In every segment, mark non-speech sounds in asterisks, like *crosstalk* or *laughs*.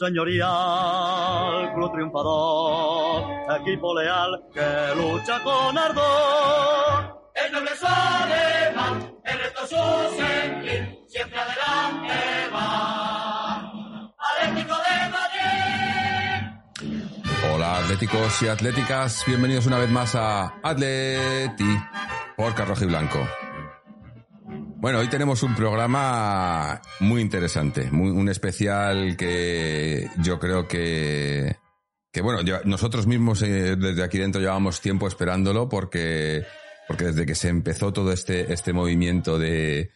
señorial, club triunfador, equipo leal que lucha con ardor. El noble alemán, el resto su sentir, siempre adelante va. Atlético de Madrid. Hola atléticos y atléticas, bienvenidos una vez más a Atleti por Carroja y Blanco. Bueno, hoy tenemos un programa muy interesante, muy, un especial que yo creo que, que bueno, ya- nosotros mismos eh, desde aquí dentro llevamos tiempo esperándolo porque, porque desde que se empezó todo este, este movimiento de,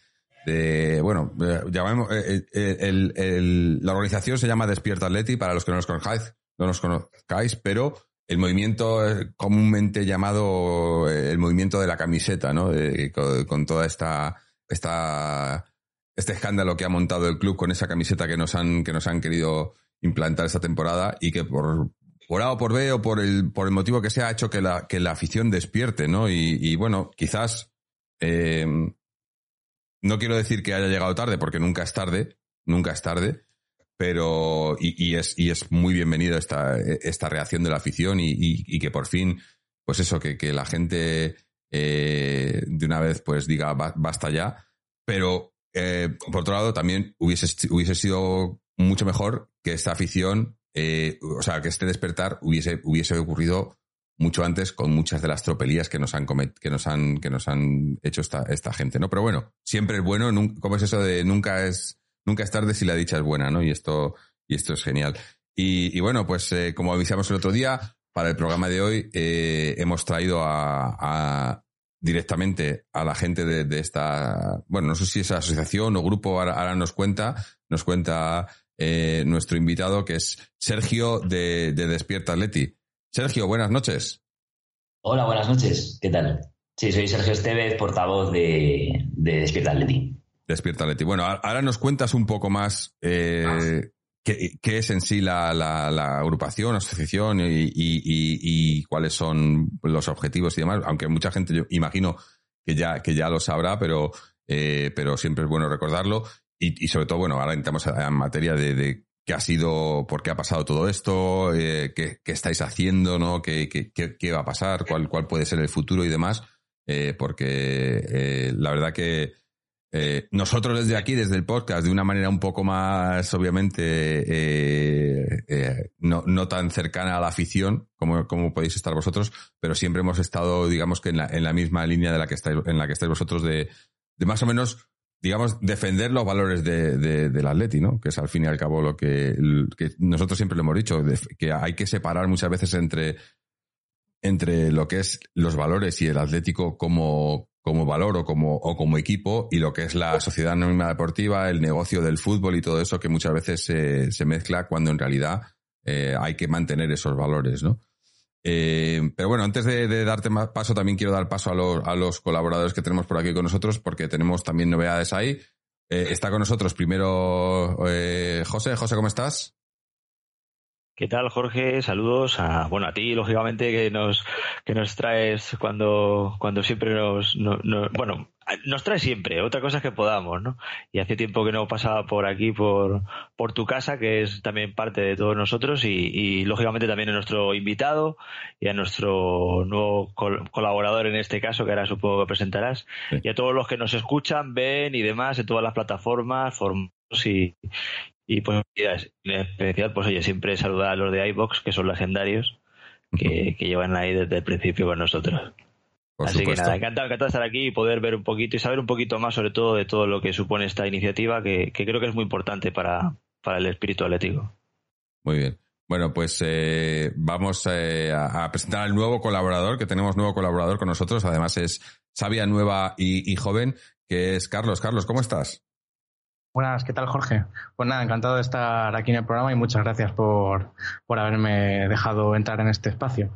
bueno, eh, llamamos, eh, eh, la organización se llama Despierta Atleti, para los que no nos conozcáis, no nos conozcáis, pero el movimiento eh, comúnmente llamado eh, el movimiento de la camiseta, ¿no? De- con, con toda esta, esta, este escándalo que ha montado el club con esa camiseta que nos han, que nos han querido implantar esta temporada y que por, por A o por B o por el, por el motivo que sea ha hecho que la, que la afición despierte, ¿no? Y, bueno, quizás, eh, no quiero decir que haya llegado tarde, porque nunca es tarde, nunca es tarde, pero y, es, y es muy bienvenido esta, esta reacción de la afición y- y que por fin, pues eso, que, que la gente eh, de una vez pues diga "Ba- basta ya, pero eh, por otro lado también hubiese, hubiese sido mucho mejor que esta afición, eh, o sea, que este despertar hubiese, hubiese ocurrido mucho antes con muchas de las tropelías que nos han que nos han que nos han hecho esta, esta gente, ¿no? Pero bueno, siempre es bueno, ¿cómo es eso de nunca es nunca es tarde si la dicha es buena, ¿no? Y esto y esto es genial. Y, bueno, pues como avisamos el otro día, para el programa de hoy hemos traído a- directamente a la gente de, de esta, bueno, no sé si es asociación o grupo, ahora, ahora nos cuenta, nos cuenta eh, nuestro invitado que es Sergio de, de Despierta Atleti. Sergio, buenas noches. Hola, buenas noches. ¿Qué tal? Sí, soy Sergio Estevez, portavoz de, de Despierta Atleti. Despierta Leti. Bueno, ahora nos cuentas un poco más eh, qué, qué es en sí la, la- la agrupación, asociación y, y- y- y cuáles son los objetivos y demás. Aunque mucha gente, yo imagino que ya, que ya lo sabrá, pero, eh, pero siempre es bueno recordarlo. Y, sobre todo, bueno, ahora entramos en materia de, de qué ha sido, por qué ha pasado todo esto, eh, qué, qué estáis haciendo, ¿no? ¿Qué, qué, qué- qué va a pasar? ¿Cuál, cuál puede ser el futuro y demás? Eh, porque eh, la verdad que eh, nosotros desde aquí, desde el podcast, de una manera un poco más, obviamente, eh, eh, no, no tan cercana a la afición como, como podéis estar vosotros, pero siempre hemos estado, digamos que en la, en la misma línea de la que estáis, en la que estáis vosotros de, de más o menos, digamos, defender los valores de, de- del Atleti, ¿no? Que es al fin y al cabo lo que, que nosotros siempre lo hemos dicho, que hay que separar muchas veces entre, entre lo que es los valores y el Atlético como, como valor o como, o como equipo y lo que es la sociedad anónima deportiva, el negocio del fútbol y todo eso que muchas veces se, mezcla cuando en realidad eh, hay que mantener esos valores, ¿no? Eh, pero bueno, antes de, darte más paso, también quiero dar paso a los, a los colaboradores que tenemos por aquí con nosotros, porque tenemos también novedades ahí. Eh, está con nosotros primero José. José, ¿cómo estás? ¿Qué tal, Jorge? Saludos a, bueno, a ti, lógicamente, que nos, que nos traes cuando, cuando siempre nos, no- no- bueno, nos traes siempre. Otra cosa es que podamos, ¿no? Y hace tiempo que no pasaba por aquí, por, por tu casa, que es también parte de todos nosotros y, y lógicamente también a nuestro invitado y a nuestro nuevo col- colaborador en este caso, que ahora supongo que presentarás, Sí. y a todos los que nos escuchan, ven y demás en todas las plataformas, formatos y, y pues en especial, pues oye, siempre saludar a los de iBox, que son legendarios, que, que llevan ahí desde el principio con nosotros. Por Así supuesto. que nada, encantado, encantado estar aquí y poder ver un poquito y saber un poquito más sobre todo de todo lo que supone esta iniciativa, que, que creo que es muy importante para, para el espíritu atlético. Muy bien. Bueno, pues eh, vamos eh, a, a presentar al nuevo colaborador, que tenemos nuevo colaborador con nosotros. Además es sabia, nueva y, y joven, que es Carlos. Carlos, ¿cómo estás? Buenas, ¿qué tal Jorge? Pues nada, encantado de estar aquí en el programa y muchas gracias por, por haberme dejado entrar en este espacio.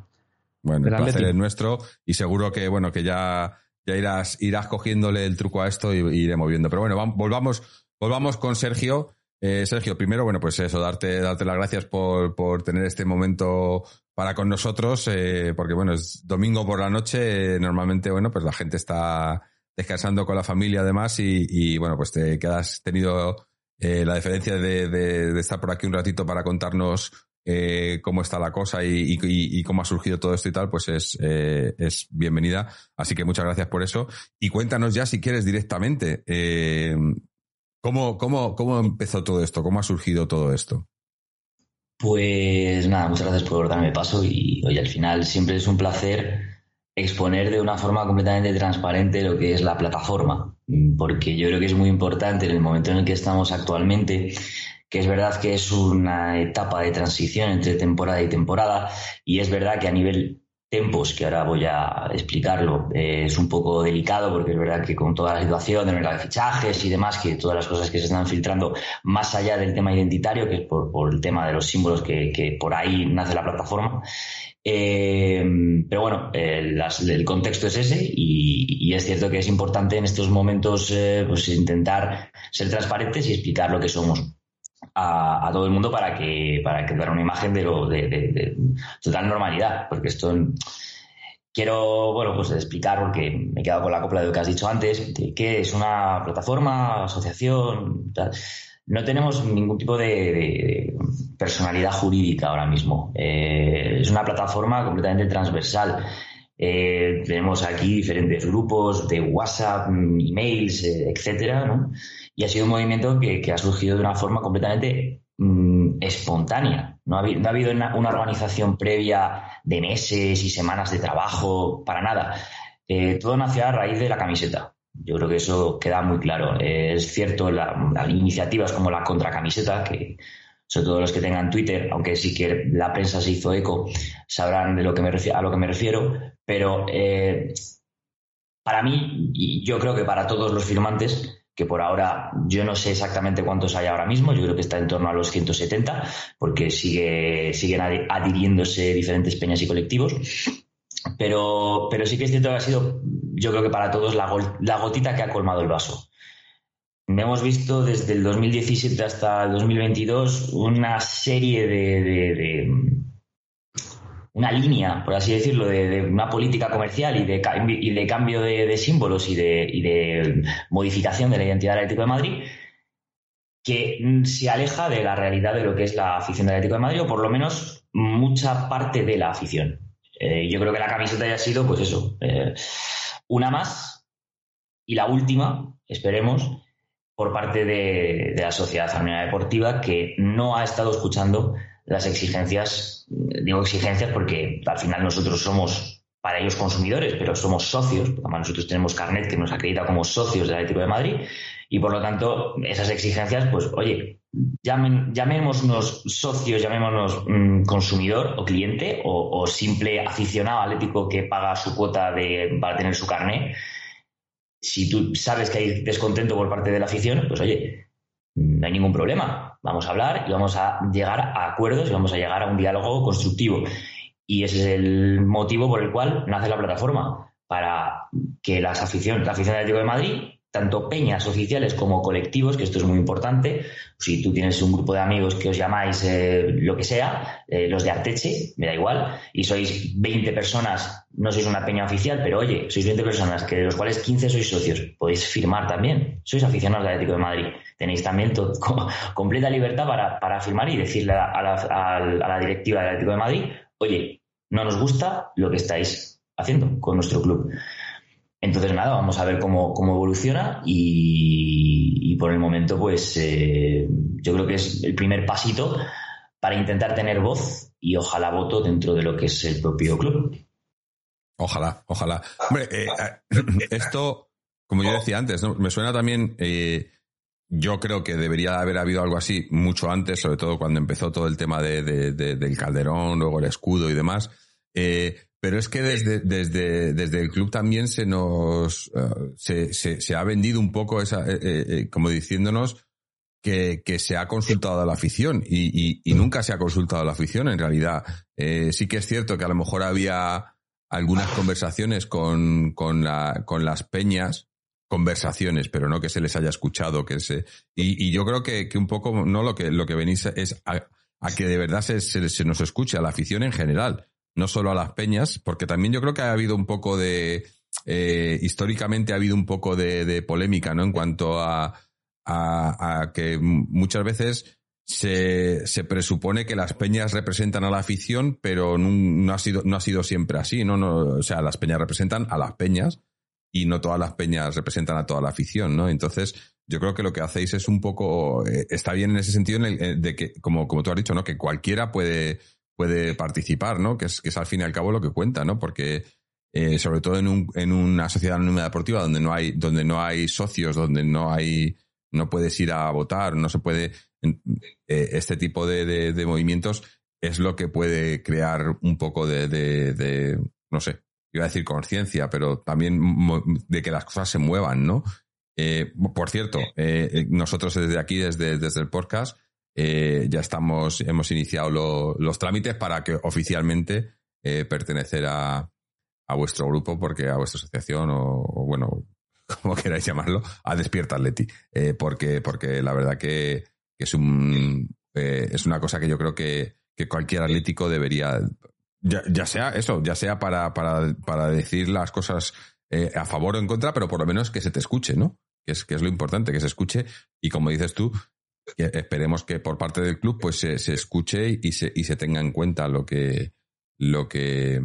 Bueno, el placer es nuestro y seguro que bueno que ya, ya irás, irás cogiéndole el truco a esto y, y iremos viendo. Pero bueno, vam- volvamos, volvamos con Sergio. Eh, Sergio, primero, bueno, pues eso, darte, darte las gracias por, por tener este momento para con nosotros, eh, porque bueno, es domingo por la noche, eh, normalmente, bueno, pues la gente está descansando con la familia además y, bueno, pues te quedas tenido eh, la diferencia de, estar por aquí un ratito para contarnos eh, cómo está la cosa y, cómo ha surgido todo esto y tal, pues es, eh, es bienvenida. Así que muchas gracias por eso. Y cuéntanos ya, si quieres, directamente, ¿cómo, cómo, cómo empezó todo esto? ¿Cómo ha surgido todo esto? Pues nada, muchas gracias por darme paso y hoy al final siempre es un placer exponer de una forma completamente transparente lo que es la plataforma, porque yo creo que es muy importante en el momento en el que estamos actualmente, que es verdad que es una etapa de transición entre temporada y temporada, y es verdad que a nivel tempos, que ahora voy a explicarlo, eh, es un poco delicado porque es verdad que con toda la situación del mercado de fichajes y demás, que todas las cosas que se están filtrando más allá del tema identitario, que es por, el tema de los símbolos que, por ahí nace la plataforma. Eh, pero bueno, el contexto es ese y, es cierto que es importante en estos momentos eh, pues intentar ser transparentes y explicar lo que somos a, todo el mundo para que, para que dar una imagen de, lo, de, total normalidad, porque esto quiero, bueno, pues explicar, porque me he quedado con la copla de lo que has dicho antes, de que es una plataforma, asociación, No tenemos ningún tipo de, personalidad jurídica ahora mismo. Eh, es una plataforma completamente transversal. Eh, tenemos aquí diferentes grupos de WhatsApp, emails, eh, etcétera, ¿no? y ha sido un movimiento que, ha surgido de una forma completamente mm, espontánea. No ha, habido, una, organización previa de meses y semanas de trabajo, para nada. Eh, todo nació a raíz de la camiseta. Yo creo que eso queda muy claro. es cierto, las iniciativas como la contracamiseta, que sobre todo los que tengan Twitter, aunque sí que la prensa se hizo eco, sabrán de lo que me a lo que me refiero, pero eh, para mí, y yo creo que para todos los firmantes, que por ahora yo no sé exactamente cuántos hay ahora mismo, yo creo que está en torno a los 170, porque sigue, siguen adhiriéndose diferentes peñas y colectivos. Pero, pero sí que es cierto que ha sido, yo creo que para todos, la, gotita que ha colmado el vaso. Hemos visto desde el 2017 hasta el 2022 una serie de una línea, por así decirlo, de, una política comercial y de, y cambio de, símbolos y de, modificación de la identidad del Atlético de Madrid que se aleja de la realidad de lo que es la afición del Atlético de Madrid, o por lo menos mucha parte de la afición. Eh, yo creo que la camiseta haya sido, pues eso, eh, una más y la última, esperemos, por parte de, la Sociedad Armenia Deportiva, que no ha estado escuchando las exigencias, digo exigencias porque al final nosotros somos para ellos consumidores, pero somos socios, además nosotros tenemos carnet que nos acredita como socios del Atlético de Madrid y por lo tanto esas exigencias, pues oye, llamen, llamémonos socios, llamémonos mm, consumidor o cliente o, simple aficionado atlético que paga su cuota de, para tener su carnet. Si tú sabes que hay descontento por parte de la afición, pues oye, no hay ningún problema. Vamos a hablar y vamos a llegar a acuerdos y vamos a llegar a un diálogo constructivo. Y ese es el motivo por el cual nace la plataforma, para que las aficiones, la afición del Atlético de Madrid tanto peñas oficiales como colectivos, que esto es muy importante. Si tú tienes un grupo de amigos que os llamáis eh, lo que sea, eh, los de Arteche, me da igual, y sois 20 personas, no sois una peña oficial, pero oye, sois 20 personas, que de los cuales 15 sois socios, podéis firmar también. Sois aficionados del Atlético de Madrid. Tenéis también *laughs* completa libertad para, firmar y decirle a la, a la directiva del Atlético de Madrid, oye, no nos gusta lo que estáis haciendo con nuestro club. Entonces, nada, vamos a ver cómo, evoluciona y, por el momento, pues eh, yo creo que es el primer pasito para intentar tener voz y ojalá voto dentro de lo que es el propio club. Ojalá, ojalá. Hombre, eh, eh, esto, como yo decía antes, me suena también, yo creo que debería haber habido algo así mucho antes, sobre todo cuando empezó todo el tema de, del Calderón, luego el escudo y demás. Pero es que desde, desde, desde el club también se nos eh, se, se, ha vendido un poco esa, eh, eh, como diciéndonos que, que, se ha consultado a la afición y, y, nunca se ha consultado a la afición en realidad. sí que es cierto que a lo mejor había algunas conversaciones con, con, la, con las peñas, conversaciones, pero no que se les haya escuchado, que se, y, y yo creo que, que, un poco, no lo que, lo que venís es a, a que de verdad se, se, se, nos escuche a la afición en general no solo a las peñas, porque también yo creo que ha habido un poco de, eh, históricamente ha habido un poco de, polémica, ¿no? En cuanto a, a, que muchas veces se, se, presupone que las peñas representan a la afición, pero no, ha sido, no ha sido siempre así, ¿no? no o sea, las peñas representan a las peñas y no todas las peñas representan a toda la afición, ¿no? Entonces, yo creo que lo que hacéis es un poco, eh, está bien en ese sentido eh, de que, como, como tú has dicho, ¿no? Que cualquiera puede, puede participar, ¿no? Que es, que es al fin y al cabo lo que cuenta, ¿no? Porque eh, sobre todo en, un, en una sociedad anónima deportiva donde no hay, donde no hay socios, donde no hay, no puedes ir a votar, no se puede, este tipo de, de, movimientos es lo que puede crear un poco de, de no sé, iba a decir conciencia, pero también de que las cosas se muevan, ¿no? Eh, por cierto, eh, eh, nosotros desde aquí, desde, desde el podcast, ya estamos, hemos iniciado los trámites para que oficialmente pertenecer a, a, vuestro grupo, porque a vuestra asociación, o, bueno, *laughs* como queráis llamarlo, a Despierta Atleti. porque, porque la verdad que, es un es una cosa que yo creo que, que cualquier atlético debería. Ya, ya sea eso, ya sea para, para, para decir las cosas a favor o en contra, pero por lo menos que se te escuche, ¿no? que es, que es lo importante, que se escuche y como dices tú, que esperemos que por parte del club pues se, se escuche y se, y se tenga en cuenta lo que lo que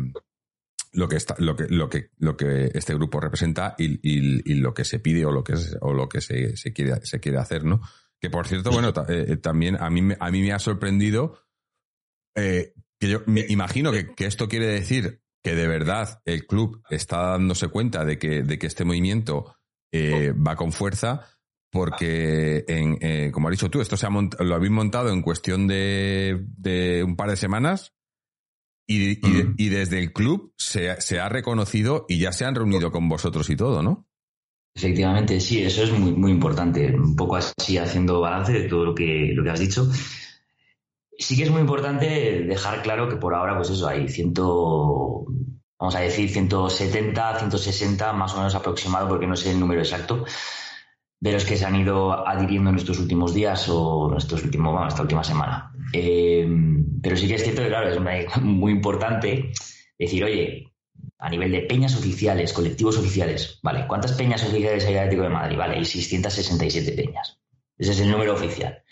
lo que está lo que lo que lo que este grupo representa y, y, lo que se pide o lo que es, o lo que se, se quiere se quiere hacer no que por cierto bueno eh, eh, también a mí a mí me ha sorprendido eh, que yo me imagino que, que, esto quiere decir que de verdad el club está dándose cuenta de que de que este movimiento eh, va con fuerza porque, en, eh, como has dicho tú, esto se ha lo habéis montado en cuestión de, de un par de semanas y, y, desde el club se, se, ha reconocido y ya se han reunido con vosotros y todo, ¿no? Efectivamente, sí, eso es muy, muy importante. Un poco así haciendo balance de todo lo que, lo que has dicho. Sí que es muy importante dejar claro que por ahora, pues eso, hay ciento, vamos a decir 170, 160 más o menos aproximado, porque no sé el número exacto, de los que se han ido adhiriendo en estos últimos días o en estos últimos, bueno, esta última semana. Eh, pero sí que es cierto que, claro, es *laughs* muy importante decir, oye, a nivel de peñas oficiales, colectivos oficiales, ¿vale? ¿Cuántas peñas oficiales hay en Atlético de Madrid? Vale, hay 667 peñas. Ese es el número oficial.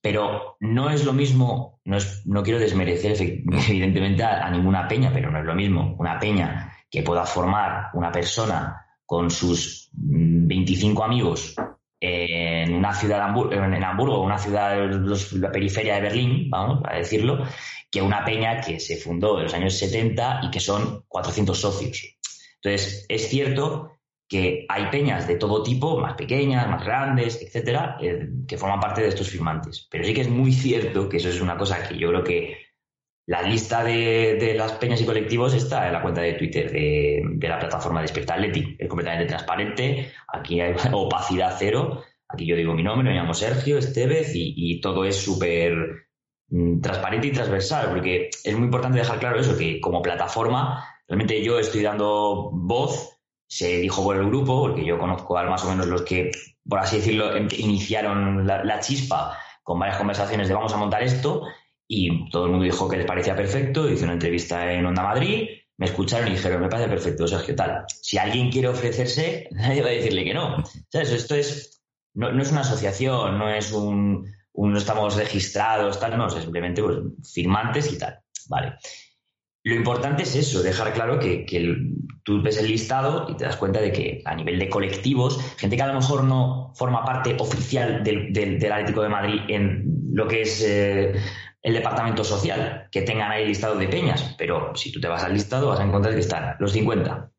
Pero no es lo mismo, no, es, no quiero desmerecer *laughs* evidentemente a, ninguna peña, pero no es lo mismo una peña que pueda formar una persona con sus 25 amigos en una ciudad en Hamburgo, una ciudad de la periferia de Berlín, vamos a decirlo, que una peña que se fundó en los años 70 y que son 400 socios. Entonces, es cierto que hay peñas de todo tipo, más pequeñas, más grandes, etcétera, eh, que forman parte de estos firmantes. Pero sí que es muy cierto que eso es una cosa que yo creo que la lista de, las peñas y colectivos está en la cuenta de Twitter de, la plataforma Despierta Atleti. Es completamente transparente, aquí hay *laughs* opacidad cero. Aquí yo digo mi nombre, me llamo Sergio Estevez y, todo es súper mm, transparente y transversal, porque es muy importante dejar claro eso, que como plataforma, realmente yo estoy dando voz se dijo por el grupo, porque yo conozco a más o menos los que, por así decirlo, em, iniciaron la, chispa con varias conversaciones de vamos a montar esto, y todo el mundo dijo que les parecía perfecto, hice una entrevista en Onda Madrid, me escucharon y dijeron, me parece perfecto, Sergio, tal. Si alguien quiere ofrecerse, *laughs* nadie va a decirle que no. ¿Sabes? Esto es, no, es una asociación, no es un, no estamos registrados, tal, no, simplemente pues, firmantes y tal. Vale. Lo importante es eso, dejar claro que, tú ves el listado y te das cuenta de que a nivel de colectivos, gente que a lo mejor no forma parte oficial del, Atlético de Madrid en lo que es eh, el departamento social, que tengan ahí listado de peñas, pero si tú te vas al listado vas a encontrar que están los 50,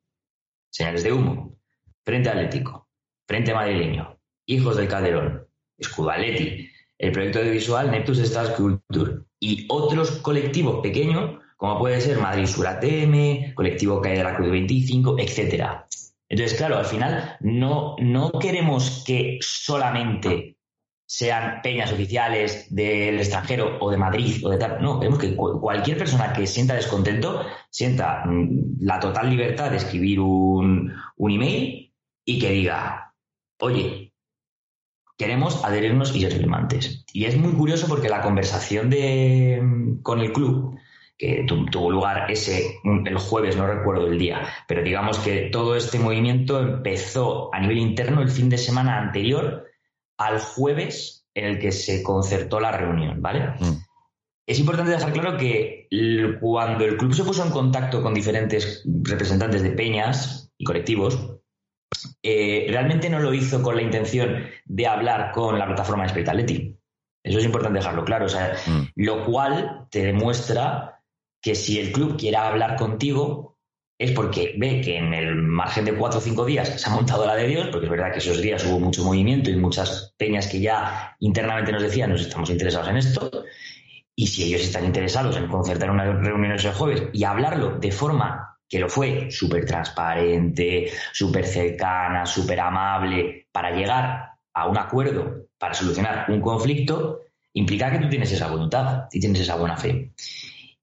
señales de humo, Frente Atlético, Frente Madrileño, Hijos del Calderón, Escudo Atleti, el proyecto audiovisual Neptus Stars Culture y otros colectivos pequeños como puede ser Madrid Sur ATM, Colectivo Calle de la Cruz 25, etcétera. Entonces, claro, al final no, no queremos que solamente sean peñas oficiales del extranjero o de Madrid o de tal. No, queremos que cualquier persona que sienta descontento sienta mm, la total libertad de escribir un, un email y que diga, oye, queremos adherirnos y ser firmantes. Y es muy curioso porque la conversación de, con el club que tuvo lugar ese, el jueves, no recuerdo el día, pero digamos que todo este movimiento empezó a nivel interno el fin de semana anterior al jueves en el que se concertó la reunión, ¿vale? Mm. Es importante dejar claro que cuando el club se puso en contacto con diferentes representantes de peñas y colectivos, eh, realmente no lo hizo con la intención de hablar con la plataforma de Spirit Athletic. Eso es importante dejarlo claro. O sea, mm. Lo cual te demuestra que si el club quiere hablar contigo es porque ve que en el margen de cuatro o cinco días se ha montado la de Dios, porque es verdad que esos días hubo mucho movimiento y muchas peñas que ya internamente nos decían, nos estamos interesados en esto, y si ellos están interesados en concertar una reunión ese jueves y hablarlo de forma que lo fue súper transparente, súper cercana, súper amable, para llegar a un acuerdo, para solucionar un conflicto, implica que tú tienes esa voluntad y tienes esa buena fe.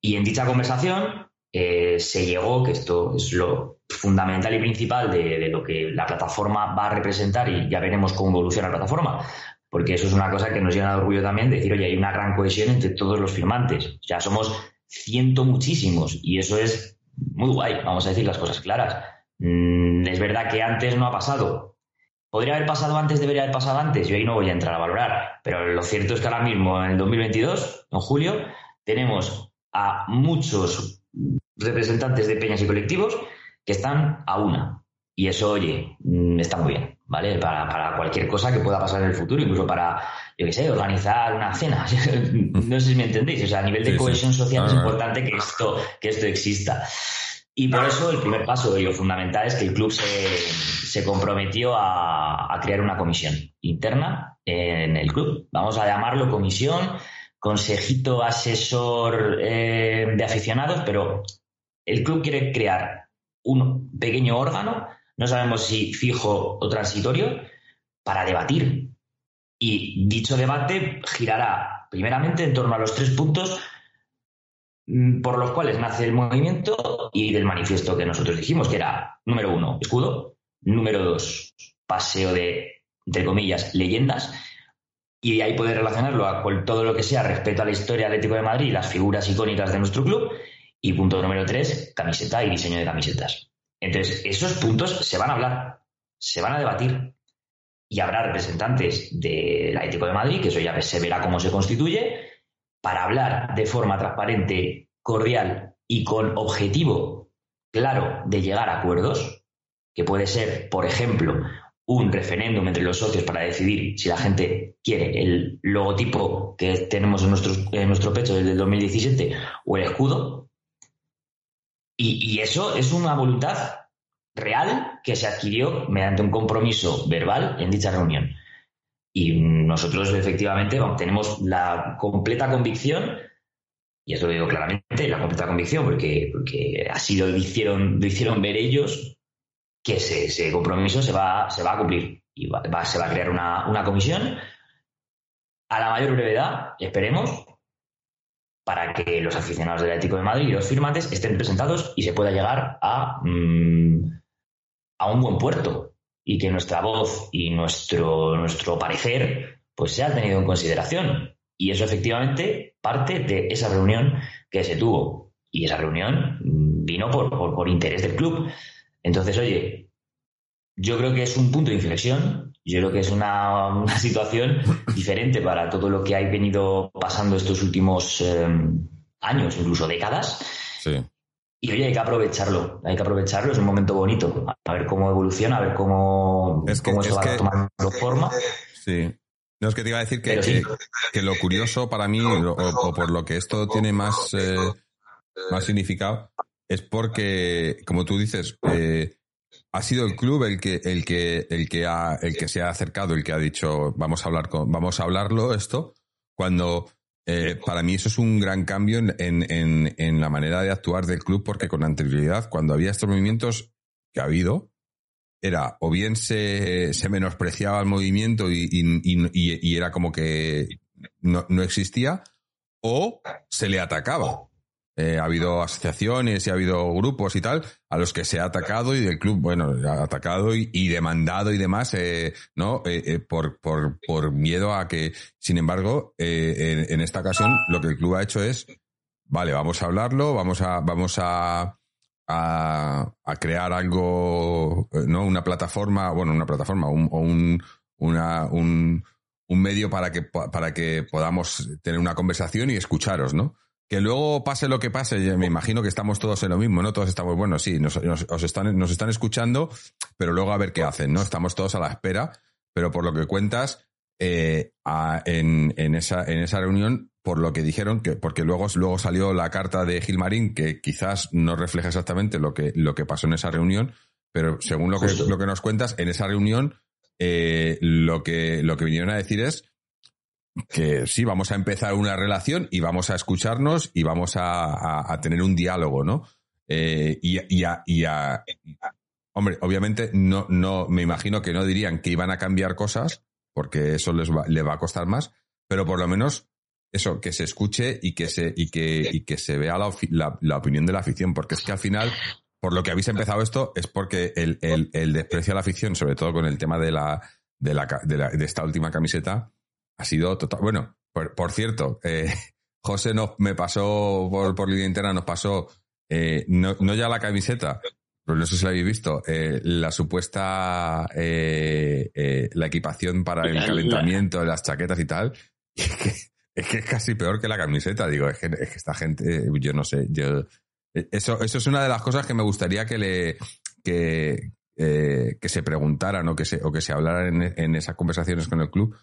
Y en dicha conversación eh, se llegó, que esto es lo fundamental y principal de, lo que la plataforma va a representar y ya veremos cómo evoluciona la plataforma, porque eso es una cosa que nos llena de orgullo también, decir, oye, hay una gran cohesión entre todos los firmantes. Ya somos ciento muchísimos y eso es muy guay, vamos a decir las cosas claras. Mm, es verdad que antes no ha pasado. ¿Podría haber pasado antes? ¿Debería haber pasado antes? Yo ahí no voy a entrar a valorar. Pero lo cierto es que ahora mismo, en el 2022, en julio, tenemos a muchos representantes de peñas y colectivos que están a una. Y eso, oye, mm, está muy bien. ¿vale? Para, cualquier cosa que pueda pasar en el futuro, incluso para, yo qué sé, organizar una cena. *laughs* no sé si me entendéis. O sea, a nivel de cohesión social es importante que esto, que esto exista. Y por eso el primer paso y lo fundamental es que el club se, comprometió a, crear una comisión interna en el club. Vamos a llamarlo comisión, consejito asesor eh, de aficionados, pero el club quiere crear un pequeño órgano no sabemos si fijo o transitorio, para debatir. Y dicho debate girará primeramente en torno a los tres puntos mm, por los cuales nace el movimiento y del manifiesto que nosotros dijimos, que era, número uno, escudo, número dos, paseo de, entre comillas, leyendas, y ahí poder relacionarlo con todo lo que sea respecto a la historia Atlético de Madrid y las figuras icónicas de nuestro club, y punto número tres, camiseta y diseño de camisetas. Entonces, esos puntos se van a hablar, se van a debatir y habrá representantes del Atlético de Madrid, que eso ya se verá cómo se constituye, para hablar de forma transparente, cordial y con objetivo claro de llegar a acuerdos, que puede ser, por ejemplo, un referéndum entre los socios para decidir si la gente quiere el logotipo que tenemos en, en nuestro pecho desde el 2017 o el escudo, y, eso es una voluntad real que se adquirió mediante un compromiso verbal en dicha reunión. Y nosotros efectivamente tenemos la completa convicción, y eso lo digo claramente, la completa convicción, porque, porque así lo hicieron, lo hicieron ver ellos, que ese, compromiso se va, se va a cumplir. Y se va a crear una, una comisión a la mayor brevedad, esperemos, para que los aficionados del Atlético de Madrid y los firmantes estén presentados y se pueda llegar a, mm, a un buen puerto y que nuestra voz y nuestro, nuestro parecer pues sea tenido en consideración. Y eso efectivamente parte de esa reunión que se tuvo. Y esa reunión mm, vino por, por interés del club. Entonces, oye, yo creo que es un punto de inflexión yo creo que es una, situación diferente para todo lo que ha venido pasando estos últimos em, años, incluso décadas. Sí. Y oye, hay que aprovecharlo, hay que aprovecharlo, es un momento bonito, a ver cómo evoluciona, a ver cómo, es cómo va tomando forma. Sí. No, es que te iba a decir que, que, lo curioso para mí, o, por lo que esto tiene más, eh, más significado, es porque, como tú dices, eh, ha sido el club el que, el que, el que ha, el que se ha acercado, el que ha dicho vamos a hablar con, vamos a hablarlo esto, cuando eh, para mí eso es un gran cambio en, en, en, la manera de actuar del club, porque con anterioridad, cuando había estos movimientos que ha habido, era o bien se, se menospreciaba el movimiento y, y, y, era como que no, no existía, o se le atacaba. Eh, ha habido asociaciones y ha habido grupos y tal a los que se ha atacado y del club, bueno, ha atacado y, demandado y demás, eh, ¿no? Eh, por, por, por miedo a que, sin embargo, en, en, esta ocasión lo que el club ha hecho es, vale, vamos a hablarlo, vamos a, vamos a, a, crear algo, ¿no? Una plataforma, bueno, una plataforma, un, o un, un, un medio para que, para que podamos tener una conversación y escucharos, ¿no? Que luego pase lo que pase, me imagino que estamos todos en lo mismo, ¿no? Todos estamos, bueno, sí, nos, están, nos están escuchando, pero luego a ver qué hacen, ¿no? Estamos todos a la espera, pero por lo que cuentas, eh, en, en, esa, en esa reunión, por lo que dijeron, que, porque luego, luego salió la carta de Gilmarín, que quizás no refleja exactamente lo que, lo que pasó en esa reunión, pero según lo que, lo que nos cuentas, en esa reunión eh, lo, que, lo que vinieron a decir es que sí, vamos a empezar una relación y vamos a escucharnos y vamos a, tener un diálogo, ¿no? Eh, y, y, y a, hombre, obviamente no, no, me imagino que no dirían que iban a cambiar cosas, porque eso les va, le va a costar más, pero por lo menos eso, que se escuche y que se, y que, y que se vea la, la, opinión de la afición, porque es que al final, por lo que habéis empezado esto, es porque el, el, el desprecio a la afición, sobre todo con el tema de la, de la, de, la, de esta última camiseta, ha sido total. Bueno, por, cierto, eh, *laughs* José nos, me pasó por, por línea interna, nos pasó, eh, no, no ya la camiseta, pero no sé si lo habéis visto, eh, la supuesta, la equipación para el calentamiento, de las chaquetas y tal, *laughs* es que, es que es casi peor que la camiseta, digo, es que, es que esta gente, yo no sé, yo, eso, eso es una de las cosas que me gustaría que le, que, que se preguntaran o que se, o que se hablaran en, en esas conversaciones con el club,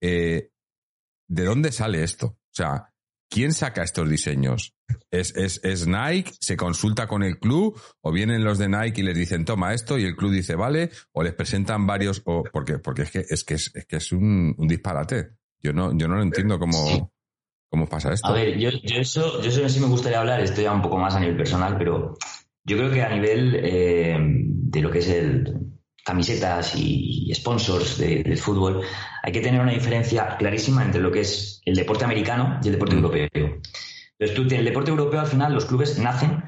¿de dónde sale esto? O sea, ¿quién saca estos diseños? ¿Es, es, ¿Es, Nike? ¿Se consulta con el club? ¿O vienen los de Nike y les dicen toma esto y el club dice vale? ¿O les presentan varios? O, porque, porque es que es, que es, que es un, un, disparate. Yo no, yo no lo entiendo cómo, cómo pasa esto. A ver, yo, yo, eso, yo eso sí me gustaría hablar, esto ya un poco más a nivel personal, pero yo creo que a nivel eh, de lo que es el, camisetas y sponsors del fútbol, hay que tener una diferencia clarísima entre lo que es el deporte americano y el deporte mm. europeo. Entonces, tú, el deporte europeo, al final, los clubes nacen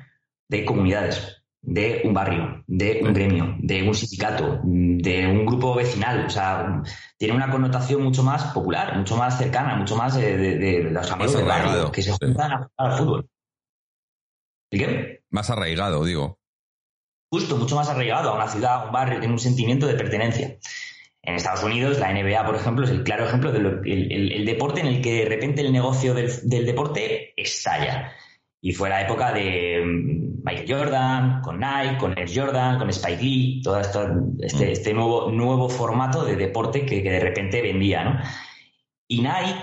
de comunidades, de un barrio, de un gremio, de un sindicato, de un grupo vecinal. O sea, tiene una connotación mucho más popular, mucho más cercana, mucho más de, de, los amigos del barrio que se juntan a jugar al fútbol. ¿Y qué? Más arraigado, digo justo mucho más arraigado a una ciudad, a un barrio, tiene un sentimiento de pertenencia. En Estados Unidos, la NBA, por ejemplo, es el claro ejemplo del deporte en el que de repente el negocio del, deporte estalla. Y fue la época de mm, Michael Jordan, con Nike, con Air Jordan, con Spike Lee, todo esto, este, mm. este, nuevo, nuevo formato de deporte que, que de repente vendía, ¿no? Y Nike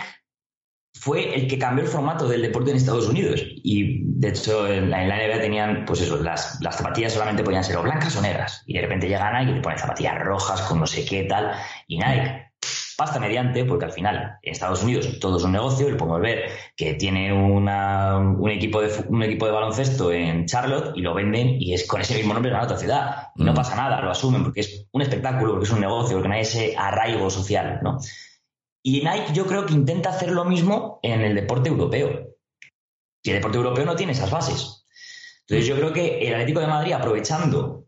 fue el que cambió el formato del deporte en Estados Unidos. Y de hecho, en la, NBA tenían, pues eso, las, zapatillas solamente podían ser o blancas o negras. Y de repente llega Nike y te pone zapatillas rojas con no sé qué tal. Y Nike, pasta mediante, porque al final en Estados Unidos todo es un negocio. Le podemos ver que tiene un, equipo de, un equipo de baloncesto en Charlotte y lo venden y es con ese mismo nombre en otra ciudad. Y no mm. pasa nada, lo asumen porque es un espectáculo, porque es un negocio, porque no hay ese arraigo social, ¿no? Y Nike yo creo que intenta hacer lo mismo en el deporte europeo. Y el deporte europeo no tiene esas bases. Entonces yo creo que el Atlético de Madrid, aprovechando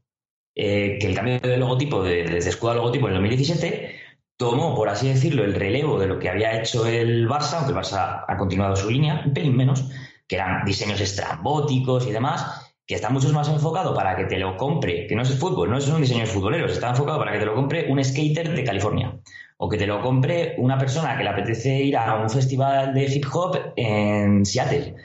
eh, que el cambio de logotipo, desde escudo a logotipo en el 2017, tomó, por así decirlo, el relevo de lo que había hecho el Barça, aunque el Barça ha continuado su línea, un pelín menos, que eran diseños estrambóticos y demás, que está mucho más enfocado para que te lo compre, que no es el fútbol, no es un diseño de futboleros, está enfocado para que te lo compre un skater de California o que te lo compre una persona que le apetece ir a un festival de hip hop en Seattle.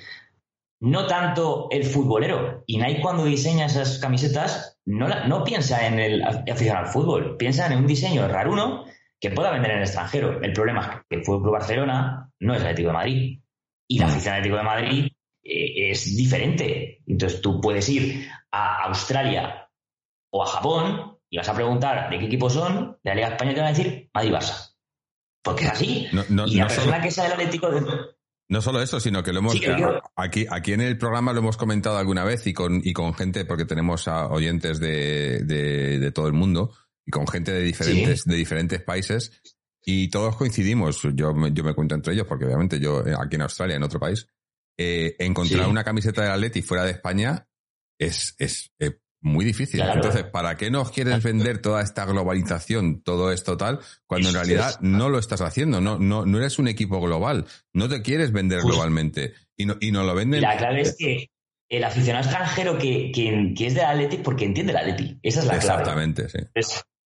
No tanto el futbolero. Y Nike cuando diseña esas camisetas no, no piensa en el aficionado al fútbol, piensa en un diseño raruno que pueda vender en el extranjero. El problema es que el Fútbol Barcelona no es el Atlético de Madrid. Y la afición Atlético de Madrid eh, es diferente. Entonces tú puedes ir a Australia o a Japón y vas a preguntar de qué equipo son, de la Liga Española te van a decir Madrid Barça. Porque es así. y la persona que sea del Atlético de... No solo eso, sino que lo hemos aquí aquí en el programa lo hemos comentado alguna vez y con y con gente porque tenemos a oyentes de, de, todo el mundo y con gente de diferentes de diferentes países y todos coincidimos. Yo me, yo me cuento entre ellos porque obviamente yo eh, aquí en Australia en otro país eh, encontrar una camiseta del Atleti fuera de España es es eh, muy difícil. Entonces, ¿para qué nos quieres vender toda esta globalización, todo esto tal, cuando en realidad no lo estás haciendo? No, no, no eres un equipo global. No te quieres vender globalmente. Y no, y no lo venden. La clave es que el aficionado extranjero que, que, es de Atleti porque entiende la Atleti. Esa es la clave. Exactamente, sí.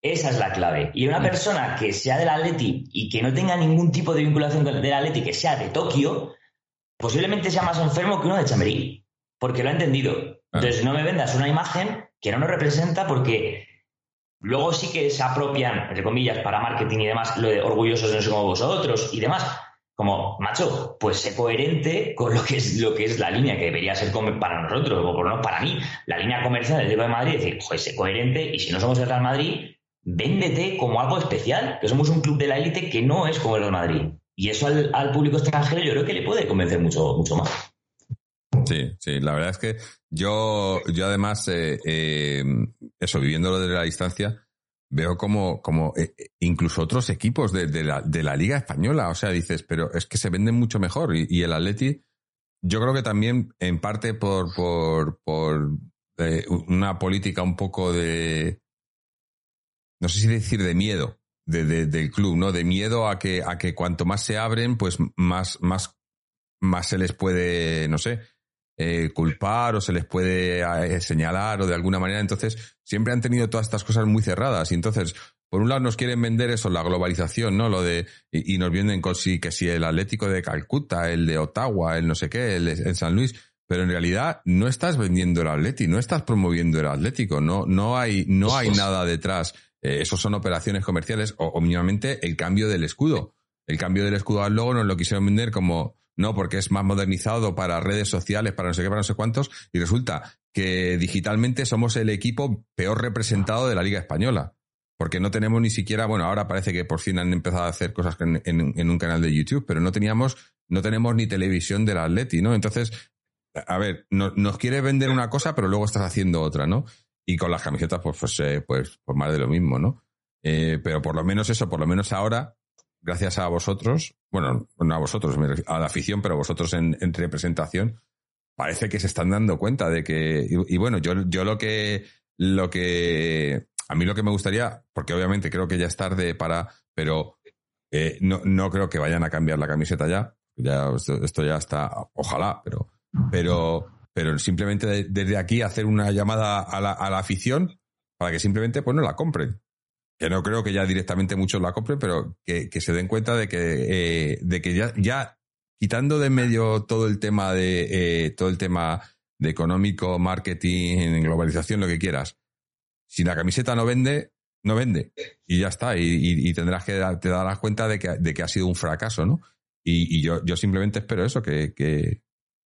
Esa es la clave. Y una persona que sea del Atleti y que no tenga ningún tipo de vinculación con el Atleti, que sea de Tokio, posiblemente sea más enfermo que uno de Chamberí, porque lo ha entendido. Entonces, no me vendas una imagen que no nos representa porque luego sí que se apropian, entre comillas, para marketing y demás, lo de orgullosos no somos vosotros y demás. Como, macho, pues sé coherente con lo que es lo que es la línea que debería ser para nosotros, o por lo menos para mí, la línea comercial del Real de Madrid, decir, joder, sé coherente, y si no somos el Real Madrid, véndete como algo especial, que somos un club de la élite que no es como el Real Madrid. Y eso al, público extranjero yo creo que le puede convencer mucho, mucho más. Sí, sí, la verdad es que yo, yo además, eh, eh, eso, viviéndolo desde la distancia, veo como, como eh, incluso otros equipos de, la, de, la, Liga Española, o sea, dices, pero es que se venden mucho mejor. Y, el Atleti, yo creo que también en parte por, por, por una política un poco de, no sé si decir de miedo, del club, ¿no? De miedo a que, a que cuanto más se abren, pues más, más, más se les puede, no sé, eh, culpar o se les puede eh, señalar o de alguna manera. Entonces, siempre han tenido todas estas cosas muy cerradas. Y entonces, por un lado nos quieren vender eso, la globalización, ¿no? Lo de, y, nos venden con sí, que si el Atlético de Calcuta, el de Ottawa, el no sé qué, el, el San Luis, pero en realidad no estás vendiendo el Atleti, no estás promoviendo el Atlético, no, no hay, no hay nada detrás eh, esos son operaciones comerciales o, mínimamente el cambio del escudo. El cambio del escudo al logo nos lo quisieron vender como, no, porque es más modernizado para redes sociales, para no sé qué, para no sé cuántos, y resulta que digitalmente somos el equipo peor representado de la Liga Española. Porque no tenemos ni siquiera, bueno, ahora parece que por fin han empezado a hacer cosas en, un canal de YouTube, pero no teníamos, no tenemos ni televisión del Atleti, ¿no? Entonces, a ver, nos quiere vender una cosa, pero luego estás haciendo otra, ¿no? Y con las camisetas, pues, pues, eh, pues, pues, más de lo mismo, ¿no? Eh, pero por lo menos eso, por lo menos ahora, gracias a vosotros, bueno, no a vosotros, a la afición, pero vosotros en, representación, parece que se están dando cuenta de que, y, bueno, yo, yo lo que, lo que, a mí lo que me gustaría, porque obviamente creo que ya es tarde para, pero eh, no, no creo que vayan a cambiar la camiseta ya, ya esto, esto ya está, ojalá, pero, pero pero simplemente desde aquí hacer una llamada a la, a la afición para que simplemente pues no la compren. Que no creo que ya directamente muchos la compren, pero que, se den cuenta de que, eh, de que ya, ya quitando de medio todo el tema de eh, todo el tema de económico, marketing, globalización, lo que quieras. Si la camiseta no vende, no vende. Y ya está. Y, tendrás que te darás cuenta de que, de que ha sido un fracaso, ¿no? Y, yo, yo simplemente espero eso, que, que,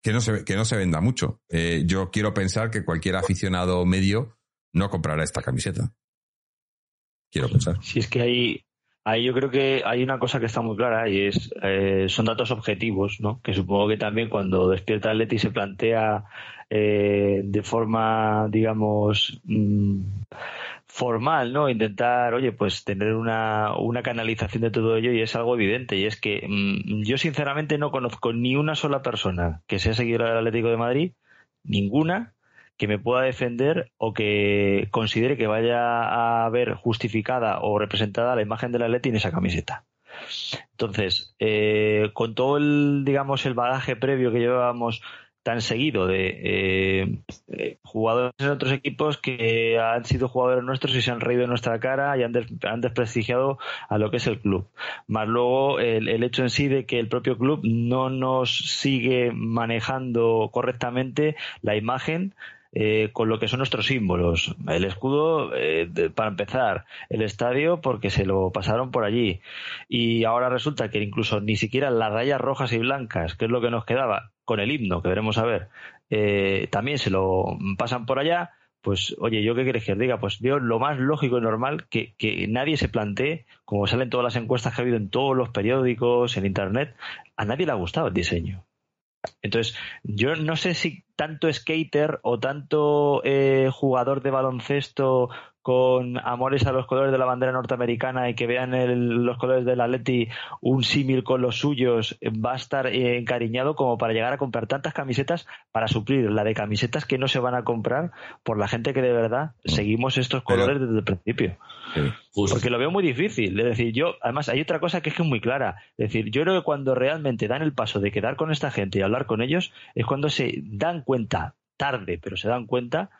que no se, que no se venda mucho. Eh, yo quiero pensar que cualquier aficionado medio no comprará esta camiseta. Quiero pensar. Si es que hay, ahí yo creo que hay una cosa que está muy clara y es eh, son datos objetivos, ¿no? Que supongo que también cuando despierta Leti se plantea eh, de forma, digamos, mm, formal, ¿no? Intentar, oye, pues tener una, una canalización de todo ello y es algo evidente y es que mm, yo sinceramente no conozco ni una sola persona que sea seguidora del Atlético de Madrid, ninguna que me pueda defender o que considere que vaya a ver justificada o representada la imagen del Atleti en esa camiseta. Entonces, eh, con todo el, digamos, el bagaje previo que llevábamos tan seguido de eh, eh, jugadores en otros equipos que han sido jugadores nuestros y se han reído en nuestra cara y han, desprestigiado a lo que es el club. Más luego el, el, hecho en sí de que el propio club no nos sigue manejando correctamente la imagen eh, con lo que son nuestros símbolos. El escudo, eh, para empezar, el estadio porque se lo pasaron por allí. Y ahora resulta que incluso ni siquiera las rayas rojas y blancas, que es lo que nos quedaba con el himno, que veremos a ver, eh, también se lo pasan por allá. Pues, oye, ¿yo qué queréis que os diga? Pues veo lo más lógico y normal que nadie se plantee, como salen todas las encuestas que ha habido en todos los periódicos, en Internet, a nadie le ha gustado el diseño. Entonces, yo no sé si tanto skater o tanto eh, jugador de baloncesto con amores a los colores de la bandera norteamericana y que vean los colores del Atleti un símil con los suyos, va a estar eh, encariñado como para llegar a comprar tantas camisetas para suplir la de camisetas que no se van a comprar por la gente que de verdad seguimos estos colores desde el principio. Porque lo veo muy difícil. Es decir, yo, además, hay otra cosa que es que es muy clara. Es decir, yo creo que cuando realmente dan el paso de quedar con esta gente y hablar con ellos, es cuando se dan cuenta, tarde, pero se dan cuenta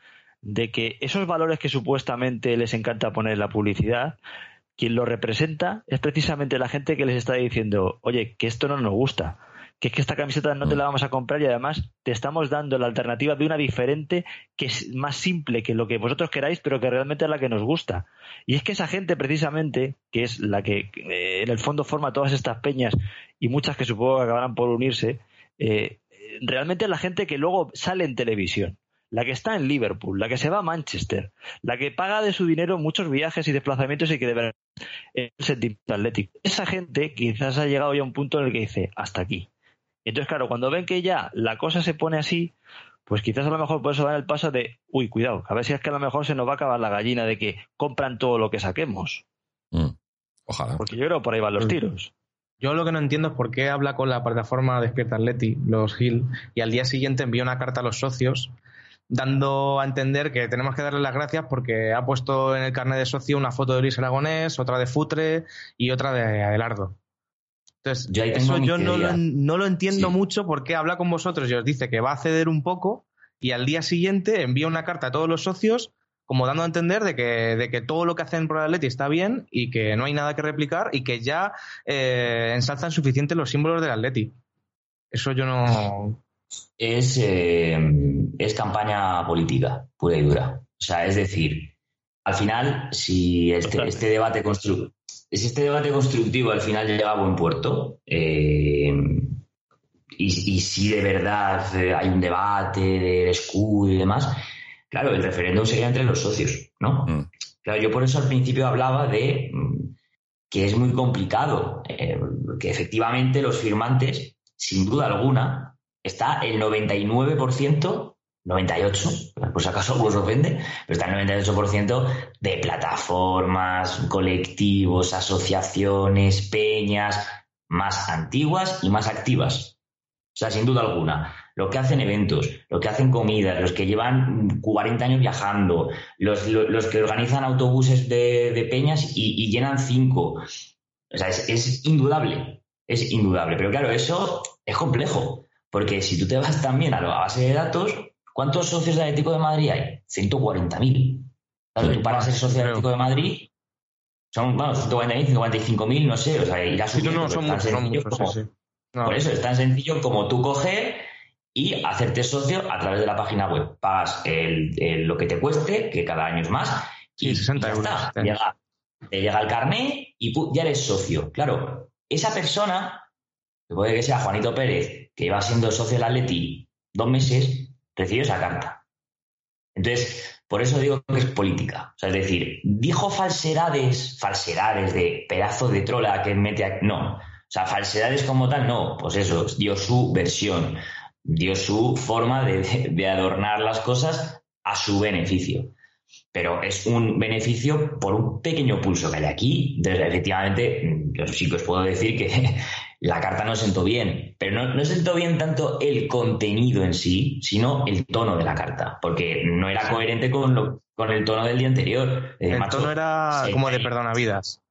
de que esos valores que supuestamente les encanta poner en la publicidad, quien lo representa es precisamente la gente que les está diciendo, oye, que esto no nos gusta, que es que esta camiseta no te la vamos a comprar y además te estamos dando la alternativa de una diferente que es más simple que lo que vosotros queráis, pero que realmente es la que nos gusta. Y es que esa gente precisamente, que es la que eh, en el fondo forma todas estas peñas y muchas que supongo que acabarán por unirse, eh, realmente es la gente que luego sale en televisión la que está en Liverpool, la que se va a Manchester, la que paga de su dinero muchos viajes y desplazamientos y que debe el sentimiento atlético. Esa gente quizás ha llegado ya a un punto en el que dice, hasta aquí. Entonces, claro, cuando ven que ya la cosa se pone así, pues quizás a lo mejor por eso dan el paso de, uy, cuidado, a ver si es que a lo mejor se nos va a acabar la gallina de que compran todo lo que saquemos. Mm. Ojalá. Porque yo creo que por ahí van los tiros. Yo lo que no entiendo es por qué habla con la plataforma Despierta Atleti, los Hill, y al día siguiente envía una carta a los socios dando a entender que tenemos que darle las gracias porque ha puesto en el carnet de socio una foto de Luis Aragonés, otra de Futre y otra de Adelardo. Entonces, yo eso yo no lo, entiendo mucho porque habla con vosotros y os dice que va a ceder un poco y al día siguiente envía una carta a todos los socios como dando a entender de que, de que todo lo que hacen por el Atleti está bien y que no hay nada que replicar y que ya eh, ensalzan suficiente los símbolos del Atleti. Eso yo no, es, eh, es campaña política, pura y dura. O sea, es decir, al final, si este, este debate constructivo, si este debate constructivo al final llega a buen puerto, eh, y, si de verdad eh, hay un debate del escudo y demás, claro, el referéndum sería entre los socios, ¿no? Mm. Claro, yo por eso al principio hablaba de mm, que es muy complicado, que efectivamente los firmantes, sin duda alguna, está el 99%, 98%, por si acaso os ofende, pero está el 98% de plataformas, colectivos, asociaciones, peñas más antiguas y más activas. O sea, sin duda alguna. Lo que hacen eventos, lo que hacen comidas, los que llevan 40 años viajando, los, que organizan autobuses de, peñas y, llenan cinco. O sea, es indudable. Es indudable. Pero claro, eso es complejo. Porque si tú te vas también a la base de datos, ¿cuántos socios de Atlético de Madrid hay? 140.000. Claro, tú para ser socio de Atlético de Madrid son, bueno, 140.000, 145.000, no sé, o sea, irá subiendo. no, son muchos, Por eso es tan sencillo como tú coger y hacerte socio a través de la página web. Pagas lo que te cueste, que cada año es más, y, 60 euros. Te llega, te llega el carnet y ya eres socio. Claro, esa persona, que puede que sea Juanito Pérez, que iba siendo socio del Atleti dos meses, recibió esa carta. Entonces, por eso digo que es política. O sea, es decir, dijo falsedades, falsedades de pedazo de trola que mete a... No. O sea, falsedades como tal, no. Pues eso, dio su versión, dio su forma de, adornar las cosas a su beneficio. Pero es un beneficio por un pequeño pulso que hay aquí. Entonces, efectivamente, yo sí que os puedo decir que *laughs* la carta no sentó bien, pero no, no sentó bien tanto el contenido en sí, sino el tono de la carta, porque no era coherente con, lo, con el tono del día anterior. el tono era como de perdonavidas.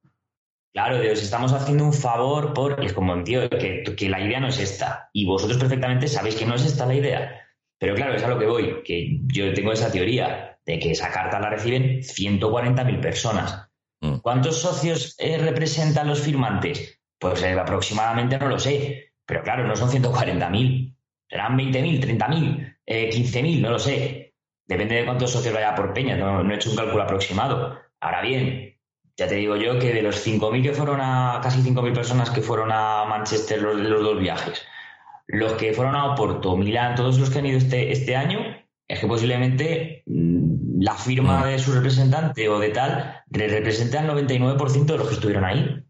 Claro, de os estamos haciendo un favor por. Es como, tío, que, que la idea no es esta. Y vosotros perfectamente sabéis que no es esta la idea. Pero claro, es a lo que voy, que yo tengo esa teoría de que esa carta la reciben 140.000 personas. Mm. ¿Cuántos socios eh, representan los firmantes? Pues eh, aproximadamente no lo sé, pero claro, no son 140.000, serán 20.000, 30.000, eh, 15.000, no lo sé. Depende de cuántos socios vaya por peña, no, he hecho un cálculo aproximado. Ahora bien, ya te digo yo que de los 5.000 que fueron a, casi 5.000 personas que fueron a Manchester los, los dos viajes, los que fueron a Oporto, Milán, todos los que han ido este, este año, es que posiblemente mm, la firma de su representante o de tal representa el 99% de los que estuvieron ahí.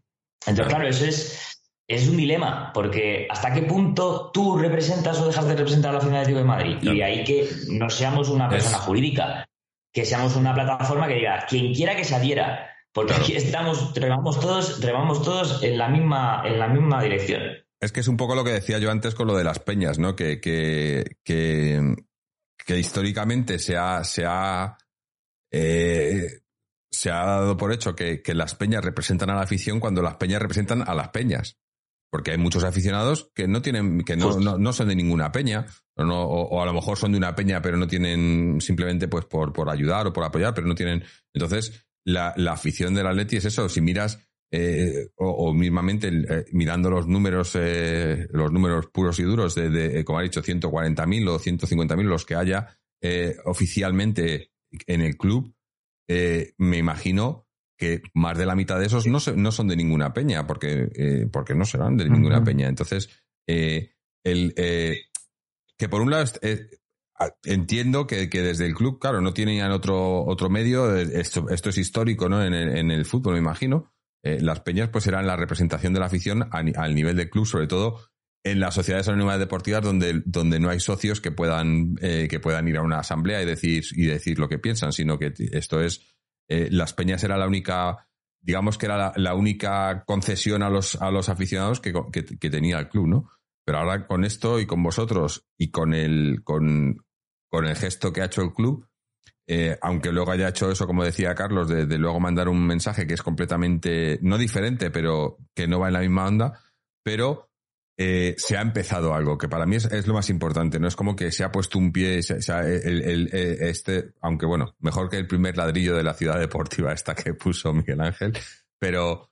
Entonces, claro, eso es, es un dilema, porque ¿hasta qué punto tú representas o dejas de representar a la Final de Madrid? Y de ahí que no seamos una persona jurídica, que seamos una plataforma que diga, quien quiera que se adhiera, porque aquí estamos, remamos todos, remamos todos en la misma, en la misma dirección. Es que es un poco lo que decía yo antes con lo de las peñas, ¿no? Que, que, que, históricamente se ha, se ha eh, se ha dado por hecho que, las peñas representan a la afición cuando las peñas representan a las peñas. Porque hay muchos aficionados que no tienen, que no, no, son de ninguna peña. o, a lo mejor son de una peña, pero no tienen simplemente pues por, por ayudar o por apoyar, pero no tienen. Entonces, la, la afición del Atleti es eso. Si miras eh, o, mismamente eh, mirando los números, eh, los números puros y duros de, de como ha dicho, 140.000 o 150.000 los que haya oficialmente en el club, me imagino que más de la mitad de esos no, no son de ninguna peña, porque, porque no serán de ninguna peña. Entonces, el, que por un lado entiendo que, desde el club, claro, no tienen otro, otro medio, esto, esto es histórico ¿no? en, en el fútbol, me imagino, eh, las peñas pues serán la representación de la afición al nivel del club, sobre todo en las sociedades anónimas deportivas donde, donde no hay socios que puedan, eh, que puedan ir a una asamblea y decir, y decir lo que piensan, sino que esto es, eh, las peñas era la única, digamos que era la, única concesión a los, a los aficionados que, que, tenía el club, ¿no? Pero ahora con esto y con vosotros y con el, con, con el gesto que ha hecho el club, eh, aunque luego haya hecho eso, como decía Carlos, de, luego mandar un mensaje que es completamente, no diferente, pero que no va en la misma onda, pero eh, se ha empezado algo, que para mí es, lo más importante, no es como que se ha puesto un pie, este, aunque bueno, mejor que el primer ladrillo de la ciudad deportiva esta que puso Miguel Ángel, pero,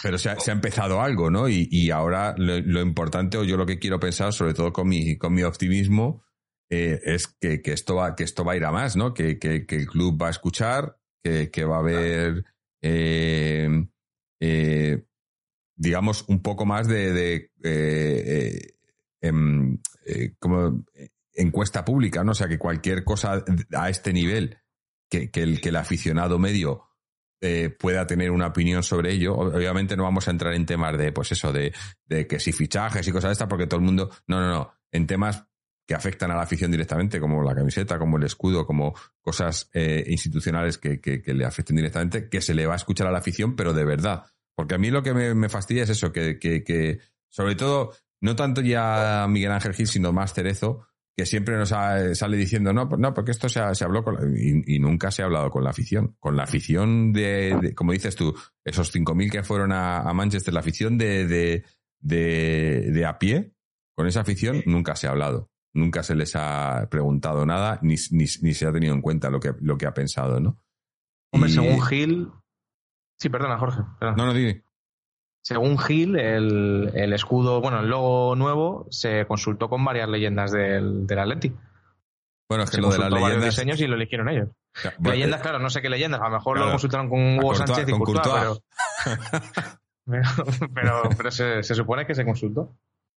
pero se ha, empezado algo, ¿no? Y, ahora lo, lo, importante, o yo lo que quiero pensar, sobre todo con mi, con mi optimismo, eh, es que, esto va, que esto va a ir a más, ¿no? Que, el club va a escuchar, que, va a haber, eh, eh, digamos, un poco más de, em, como encuesta pública, ¿no? O sea, que cualquier cosa a este nivel, que, el, que el aficionado medio pueda tener una opinión sobre ello. Obviamente no vamos a entrar en temas de, pues eso, de, de que si fichajes y cosas de estas, porque todo el mundo. No, no, no. En temas que afectan a la afición directamente, como la camiseta, como el escudo, como cosas eh, institucionales que, que, le afecten directamente, que se le va a escuchar a la afición, pero de verdad. Porque a mí lo que me, fastidia es eso, que, que, sobre todo, no tanto ya Miguel Ángel Gil, sino más Cerezo, que siempre nos sale diciendo, no, no, porque esto se, se habló con y, nunca se ha hablado con la afición. Con la afición de, como dices tú, esos 5.000 que fueron a, a, Manchester, la afición de, de, de, de a pie, con esa afición nunca se ha hablado nunca se les ha preguntado nada ni, ni, se ha tenido en cuenta lo que, lo que ha pensado, ¿no? Hombre, según Gil. Sí, perdona, Jorge. No, no, dime. Según Gil, el, el, escudo, bueno, el logo nuevo se consultó con varias leyendas del, del Atleti. Bueno, es que lo de las leyendas. diseños y lo eligieron ellos. leyendas, claro, no sé qué leyendas. A lo mejor lo consultaron con Hugo Sánchez y con Courtois, *laughs* pero, pero, se, se supone que se consultó.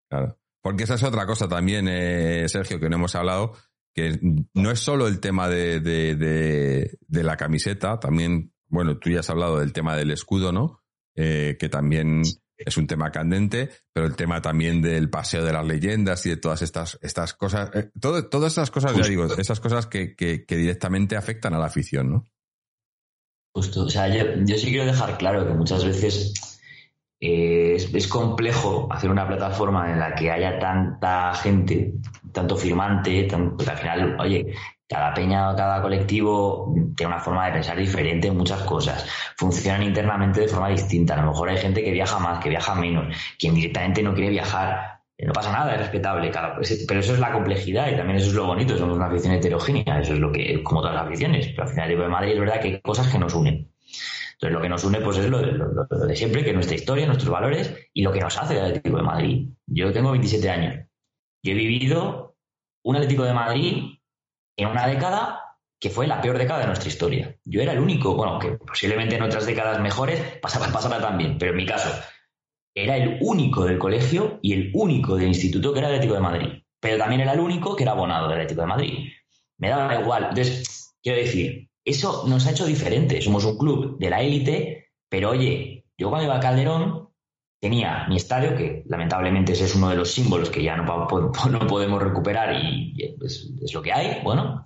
Claro. Porque esa es otra cosa también, eh, Sergio, que no hemos hablado, que no es solo el tema de, de, la camiseta, también, bueno, tú ya has hablado del tema del escudo, ¿no? Eh, que también es un tema candente, pero el tema también del paseo de las leyendas y de todas estas, estas cosas, eh, todo, todas estas cosas, ya digo, esas cosas que, que, directamente afectan a la afición, ¿no? Justo, o sea, yo, yo sí quiero dejar claro que muchas veces eh, es, complejo hacer una plataforma en la que haya tanta gente, tanto firmante, porque al final, oye, cada peña o cada colectivo tiene una forma de pensar diferente en muchas cosas. Funcionan internamente de forma distinta. A lo mejor hay gente que viaja más, que viaja menos, quien directamente no quiere viajar. Eh, no pasa nada, es respetable, pero eso es la complejidad y también eso es lo bonito. Somos una afición heterogénea, eso es lo que, como todas las aficiones. Pero al final, de Madrid es verdad que hay cosas que nos unen. Entonces, lo que nos une pues es lo de, siempre, que es nuestra historia, nuestros valores y lo que nos hace el Atlético de Madrid. Yo tengo 27 años. Yo he vivido un Atlético de Madrid en una década que fue la peor década de nuestra historia. Yo era el único, bueno, que posiblemente en otras décadas mejores pasaba, pasaba también, pero en mi caso, era el único del colegio y el único del instituto que era Atlético de Madrid. Pero también era el único que era abonado del Atlético de Madrid. Me daba igual. Entonces, quiero decir, eso nos ha hecho diferente. Somos un club de la élite, pero oye, yo cuando iba a Calderón tenía mi estadio, que lamentablemente ese es uno de los símbolos que ya no, no podemos recuperar y es, lo que hay, bueno.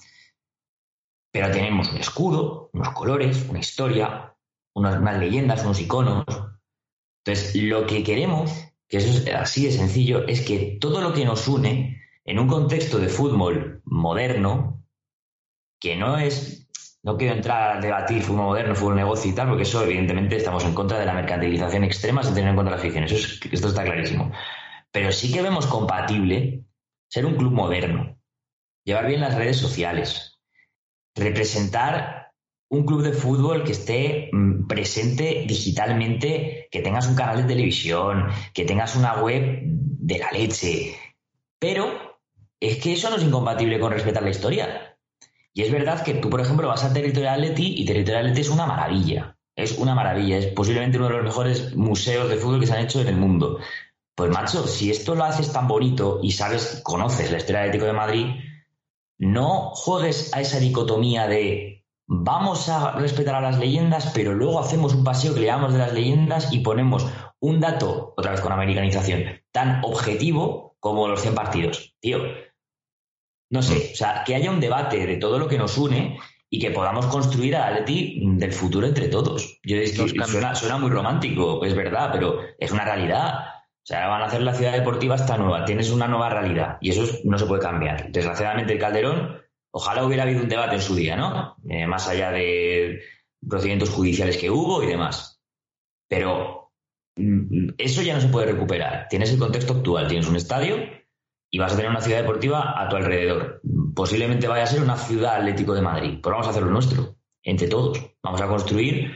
Pero tenemos un escudo, unos colores, una historia, unas, unas leyendas, unos iconos. Entonces, lo que queremos, que eso es así de sencillo, es que todo lo que nos une en un contexto de fútbol moderno, que no es no quiero entrar a debatir fútbol moderno, fútbol negocio y tal, porque eso, evidentemente, estamos en contra de la mercantilización extrema sin tener en cuenta la afición. Eso esto está clarísimo. Pero sí que vemos compatible ser un club moderno. llevar bien las redes sociales, representar un club de fútbol que esté mm, presente digitalmente, que tengas un canal de televisión, que tengas una web de la leche. Pero es que eso no es incompatible con respetar la historia. Y es verdad que tú, por ejemplo, vas a Territorial Atleti y Territorial Atleti es una maravilla. Es una maravilla. Es posiblemente uno de los mejores museos de fútbol que se han hecho en el mundo. Pues macho, si esto lo haces tan bonito y sabes, conoces la historia del Atlético de Madrid, no juegues a esa dicotomía de vamos a respetar a las leyendas, pero luego hacemos un paseo que le llamamos de las leyendas y ponemos un dato, otra vez con americanización, tan objetivo como los 100 partidos. Tío, no sé, o sea, que haya un debate de todo lo que nos une y que podamos construir a Atleti del futuro entre todos. Yo es que suena, suena muy romántico, es verdad, pero es una realidad. O sea, van a hacer la ciudad deportiva esta nueva, tienes una nueva realidad y eso no se puede cambiar. Desgraciadamente el Calderón, ojalá hubiera habido un debate en su día, ¿no? Eh, más allá de procedimientos judiciales que hubo y demás. Pero mm, eso ya no se puede recuperar. Tienes el contexto actual, tienes un estadio y vas a tener una ciudad deportiva a tu alrededor. Posiblemente vaya a ser una ciudad Atlético de Madrid, pero vamos a hacer lo nuestro, entre todos. Vamos a construir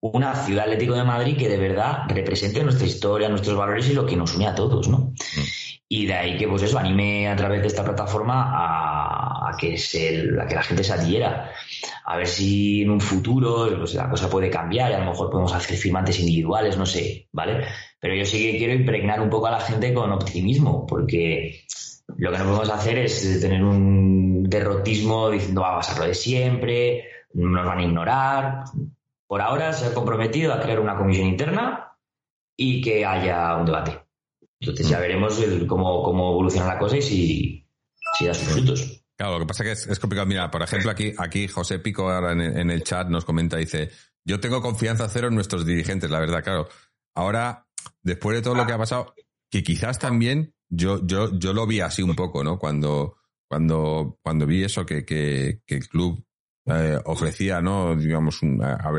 una ciudad Atlético de Madrid que de verdad represente nuestra historia, nuestros valores y lo que nos une a todos, ¿no? Mm. Y de ahí que, pues eso, anime a través de esta plataforma a, que, se, que la gente se adhiera. A ver si en un futuro pues, la cosa puede cambiar y a lo mejor podemos hacer firmantes individuales, no sé, ¿vale? Pero yo sí que quiero impregnar un poco a la gente con optimismo, porque lo que no podemos hacer es tener un derrotismo diciendo va a pasar lo de siempre, nos van a ignorar. Por ahora se ha comprometido a crear una comisión interna y que haya un debate. Entonces ya mm. veremos cómo, cómo evoluciona la cosa y si, si da sus frutos. Claro, lo que pasa es que es, complicado. Mira, por ejemplo, aquí, aquí José Pico ahora en, el chat nos comenta, dice, yo tengo confianza cero en nuestros dirigentes, la verdad, claro. Ahora, después de todo lo que ha pasado, que quizás también yo, yo, yo lo vi así un poco, ¿no? Cuando, cuando, cuando vi eso, que, que, el club eh, ofrecía, ¿no? Digamos,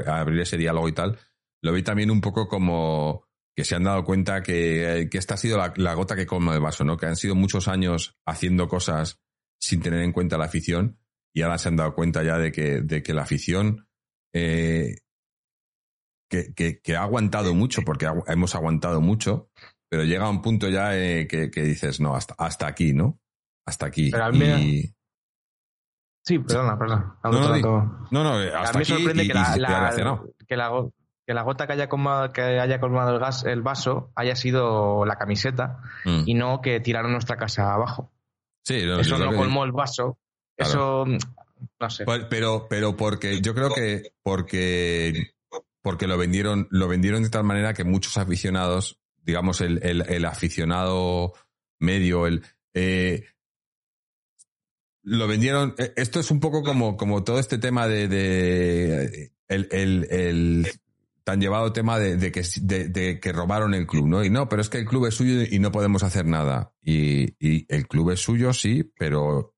abrir ese diálogo y tal, lo vi también un poco como que se han dado cuenta que, que esta ha sido la, gota que colma el vaso, ¿no? Que han sido muchos años haciendo cosas sin tener en cuenta la afición y ahora se han dado cuenta ya de que, de que la afición eh, que, que, ha aguantado mucho, porque hemos aguantado mucho, pero llega a un punto ya eh, que, que, dices, no, hasta, hasta aquí, ¿no? Hasta aquí. y, Sí, perdona, perdona. No, no, hasta a mí me sorprende que, la, que, la, gota que haya, colmado, que haya colmado el, gas, el vaso haya sido la camiseta mm. y no que tiraron nuestra casa abajo. Sí, eso no colmó el vaso. Eso, no sé. Pues, pero, pero porque yo creo que porque, porque lo vendieron, lo vendieron de tal manera que muchos aficionados, digamos, el, el, el aficionado medio, el eh, lo vendieron. Eh, esto es un poco como, como todo este tema de, el, el, tan llevado tema de, que, que robaron el club, ¿no? Y no, pero es que el club es suyo y no podemos hacer nada. Y, el club es suyo, sí, pero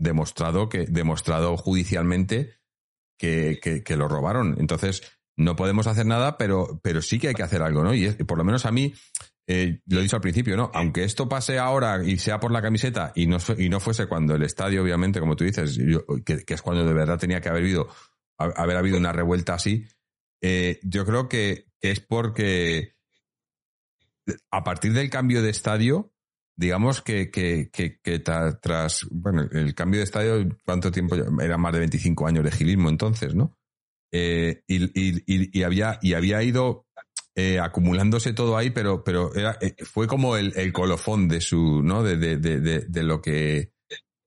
demostrado que, demostrado judicialmente que, que, que lo robaron. Entonces, no podemos hacer nada, pero, pero sí que hay que hacer algo, ¿no? Y por lo menos a mí, eh, lo he dicho al principio, ¿no? Aunque esto pase ahora y sea por la camiseta y no, y no fuese cuando el estadio, obviamente, como tú dices, que, es cuando de verdad tenía que haber habido, haber habido una revuelta así, eh, yo creo que es porque a partir del cambio de estadio, digamos que, que, que, tras, bueno, el cambio de estadio, ¿cuánto tiempo? Era más de 25 años de gilismo entonces, ¿no? Eh, y, y, había, y había ido eh, acumulándose todo ahí, pero, pero era, fue como el, el, colofón de su, ¿no? De, de, de, de, lo que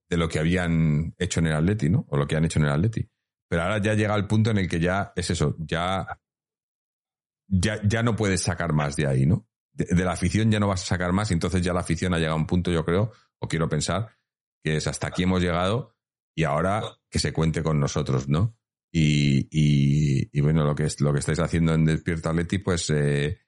de lo que habían hecho en el Atleti, ¿no? O lo que han hecho en el Atleti. Pero ahora ya llega el punto en el que ya es eso, ya, ya, ya no puedes sacar más de ahí, ¿no? De, la afición ya no vas a sacar más, entonces ya la afición ha llegado a un punto, yo creo, o quiero pensar, que es hasta aquí hemos llegado y ahora que se cuente con nosotros, ¿no? Y, y, bueno, lo que, es, lo que estáis haciendo en Despierta Atleti, pues eh,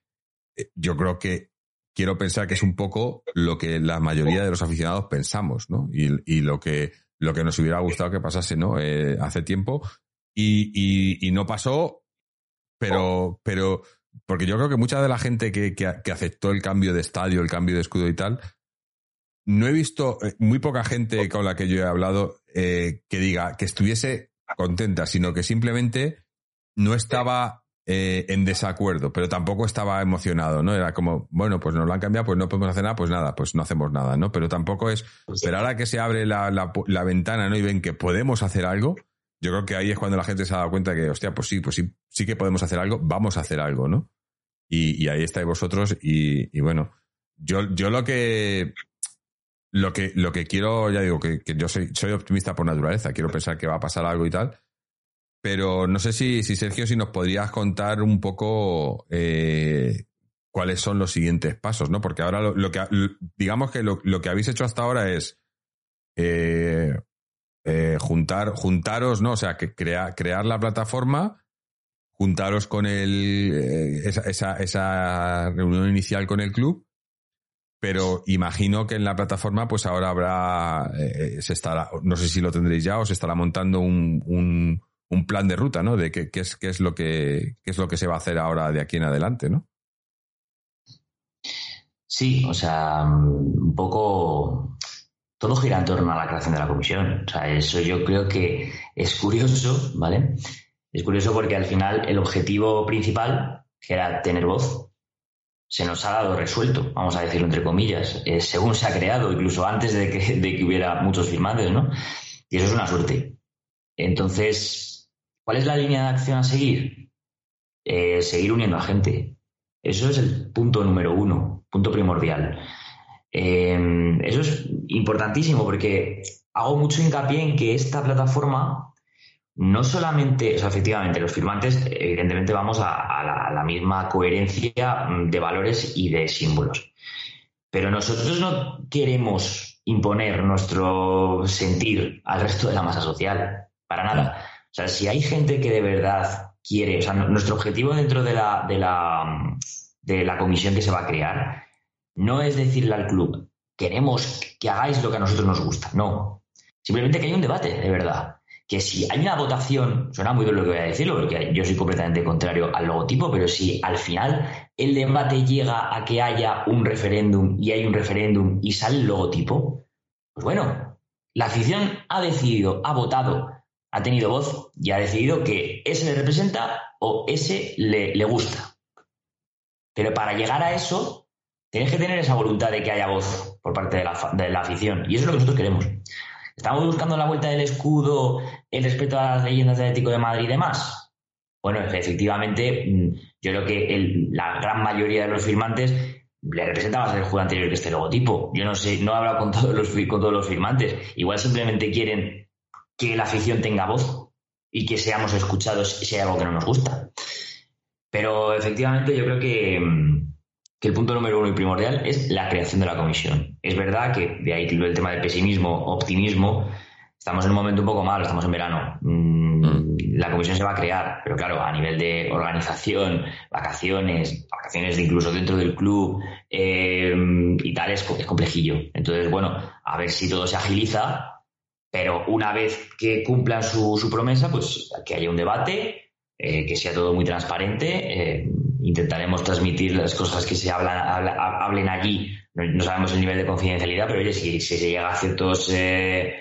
eh, yo creo que quiero pensar que es un poco lo que la mayoría de los aficionados pensamos, ¿no? Y, y lo, que, lo que nos hubiera gustado que pasase, ¿no? Eh, hace tiempo. Y, y, no pasó, pero, pero, porque yo creo que mucha de la gente que, que, aceptó el cambio de estadio, el cambio de escudo y tal, no he visto eh, muy poca gente con la que yo he hablado eh, que diga que estuviese contenta, sino que simplemente no estaba eh, en desacuerdo, pero tampoco estaba emocionado, ¿no? Era como, bueno, pues nos lo han cambiado, pues no podemos hacer nada, pues nada, pues no hacemos nada, ¿no? Pero tampoco es, Pues pero ahora que se abre la, la, la ventana, ¿no? Y ven que podemos hacer algo, yo creo que ahí es cuando la gente se ha dado cuenta que, hostia, pues sí, pues sí, sí que podemos hacer algo, vamos a hacer algo, ¿no? Y, y ahí estáis vosotros y, y bueno, yo, yo lo que lo que, lo que quiero, ya digo, que, que yo soy, soy optimista por naturaleza, quiero pensar que va a pasar algo y tal. Pero no sé si, si Sergio, si nos podrías contar un poco eh, cuáles son los siguientes pasos, ¿no? Porque ahora lo, lo que, digamos que lo, que habéis hecho hasta ahora es eh, eh, juntar, juntaros, ¿no? O sea, que crea, crear la plataforma, juntaros con el, eh, esa, esa, reunión inicial con el club pero imagino que en la plataforma pues ahora habrá se estará no sé si lo tendréis ya o se estará montando un, un plan de ruta no de qué, es qué es lo que qué es lo que se va a hacer ahora de aquí en adelante no sí o sea un poco todo gira en torno a la creación de la comisión o sea eso yo creo que es curioso vale es curioso porque al final el objetivo principal que era tener voz se nos ha dado resuelto, vamos a decirlo entre comillas, eh, según se ha creado, incluso antes de que, de que, hubiera muchos firmantes, ¿no? Y eso es una suerte. Entonces, ¿cuál es la línea de acción a seguir? Eh, seguir uniendo a gente. Eso es el punto número uno, punto primordial. Eh, eso es importantísimo porque hago mucho hincapié en que esta plataforma no solamente, o sea, efectivamente, los firmantes, evidentemente vamos a, la, a, la, misma coherencia de valores y de símbolos. Pero nosotros no queremos imponer nuestro sentir al resto de la masa social, para nada. O sea, si hay gente que de verdad quiere, o sea, nuestro objetivo dentro de la, de la, de la comisión que se va a crear no es decirle al club, queremos que hagáis lo que a nosotros nos gusta, no. Simplemente que hay un debate, de verdad que si hay una votación, suena muy bien lo que voy a decir, porque yo soy completamente contrario al logotipo, pero si al final el debate llega a que haya un referéndum y hay un referéndum y sale el logotipo, pues bueno, la afición ha decidido, ha votado, ha tenido voz y ha decidido que ese le representa o ese le, gusta. Pero para llegar a eso, tienes que tener esa voluntad de que haya voz por parte de la, de la afición. Y eso es lo que nosotros queremos. ¿Estamos buscando la vuelta del escudo, el respeto a las leyendas del Atlético de Madrid y demás? Bueno, efectivamente, yo creo que la gran mayoría de los firmantes le representa más el juego anterior que este logotipo. Yo no sé, no he hablado con todos los, con todos los firmantes. Igual simplemente quieren que la afición tenga voz y que seamos escuchados si hay algo que no nos gusta. Pero efectivamente yo creo que, que el punto número uno y primordial es la creación de la comisión. Es verdad que de ahí el tema del pesimismo, optimismo, estamos en un momento un poco malo, estamos en verano. Mm, la comisión se va a crear, pero claro, a nivel de organización, vacaciones, vacaciones incluso dentro del club eh, y tal, es, es complejillo. Entonces, bueno, a ver si todo se agiliza, pero una vez que cumplan su, promesa, pues que haya un debate, eh, que sea todo muy transparente. Eh, intentaremos transmitir las cosas que se hablan, habla, hablen allí. No, sabemos el nivel de confidencialidad, pero oye, si, se llega a ciertos eh,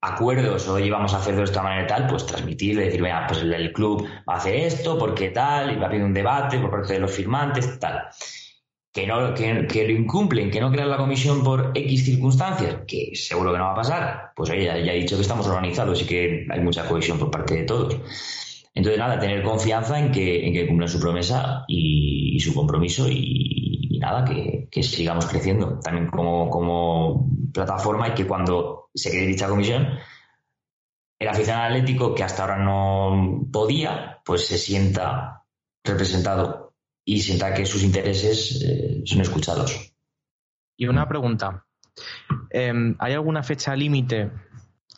acuerdos, oye, vamos a hacerlo de esta manera y tal, pues transmitirle, decir, venga, pues el, club va a hacer esto, porque tal, y va a haber un debate por parte de los firmantes, tal. Que, no, que, que lo incumplen, que no crean la comisión por X circunstancias, que seguro que no va a pasar, pues ya, ya he dicho que estamos organizados y que hay mucha cohesión por parte de todos. Entonces, nada, tener confianza en que, en que cumplan su promesa y, y su compromiso y, y nada, que, que, sigamos creciendo también como, como, plataforma y que cuando se cree dicha comisión, el aficionado atlético que hasta ahora no podía, pues se sienta representado y sienta que sus intereses eh, son escuchados. Y una pregunta. Eh, ¿Hay alguna fecha límite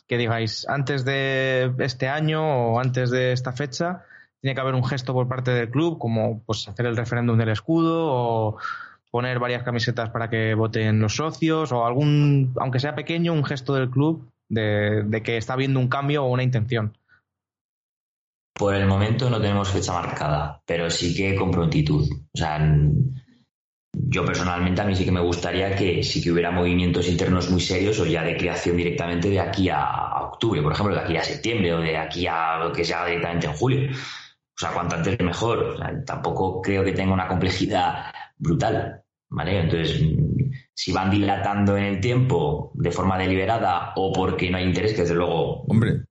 que digáis, antes de este año o antes de esta fecha, tiene que haber un gesto por parte del club, como pues hacer el referéndum del escudo o poner varias camisetas para que voten los socios o algún, aunque sea pequeño, un gesto del club de, de que está habiendo un cambio o una intención. Por el momento no tenemos fecha marcada, pero sí que con prontitud. O sea, yo personalmente a mí sí que me gustaría que sí que hubiera movimientos internos muy serios o ya de creación directamente de aquí a octubre, por ejemplo, de aquí a septiembre o de aquí a lo que sea directamente en julio. O sea, cuanto antes mejor. tampoco creo que tenga una complejidad brutal, ¿vale? Entonces, si van dilatando en el tiempo de forma deliberada o porque no hay interés, que desde luego... Hombre.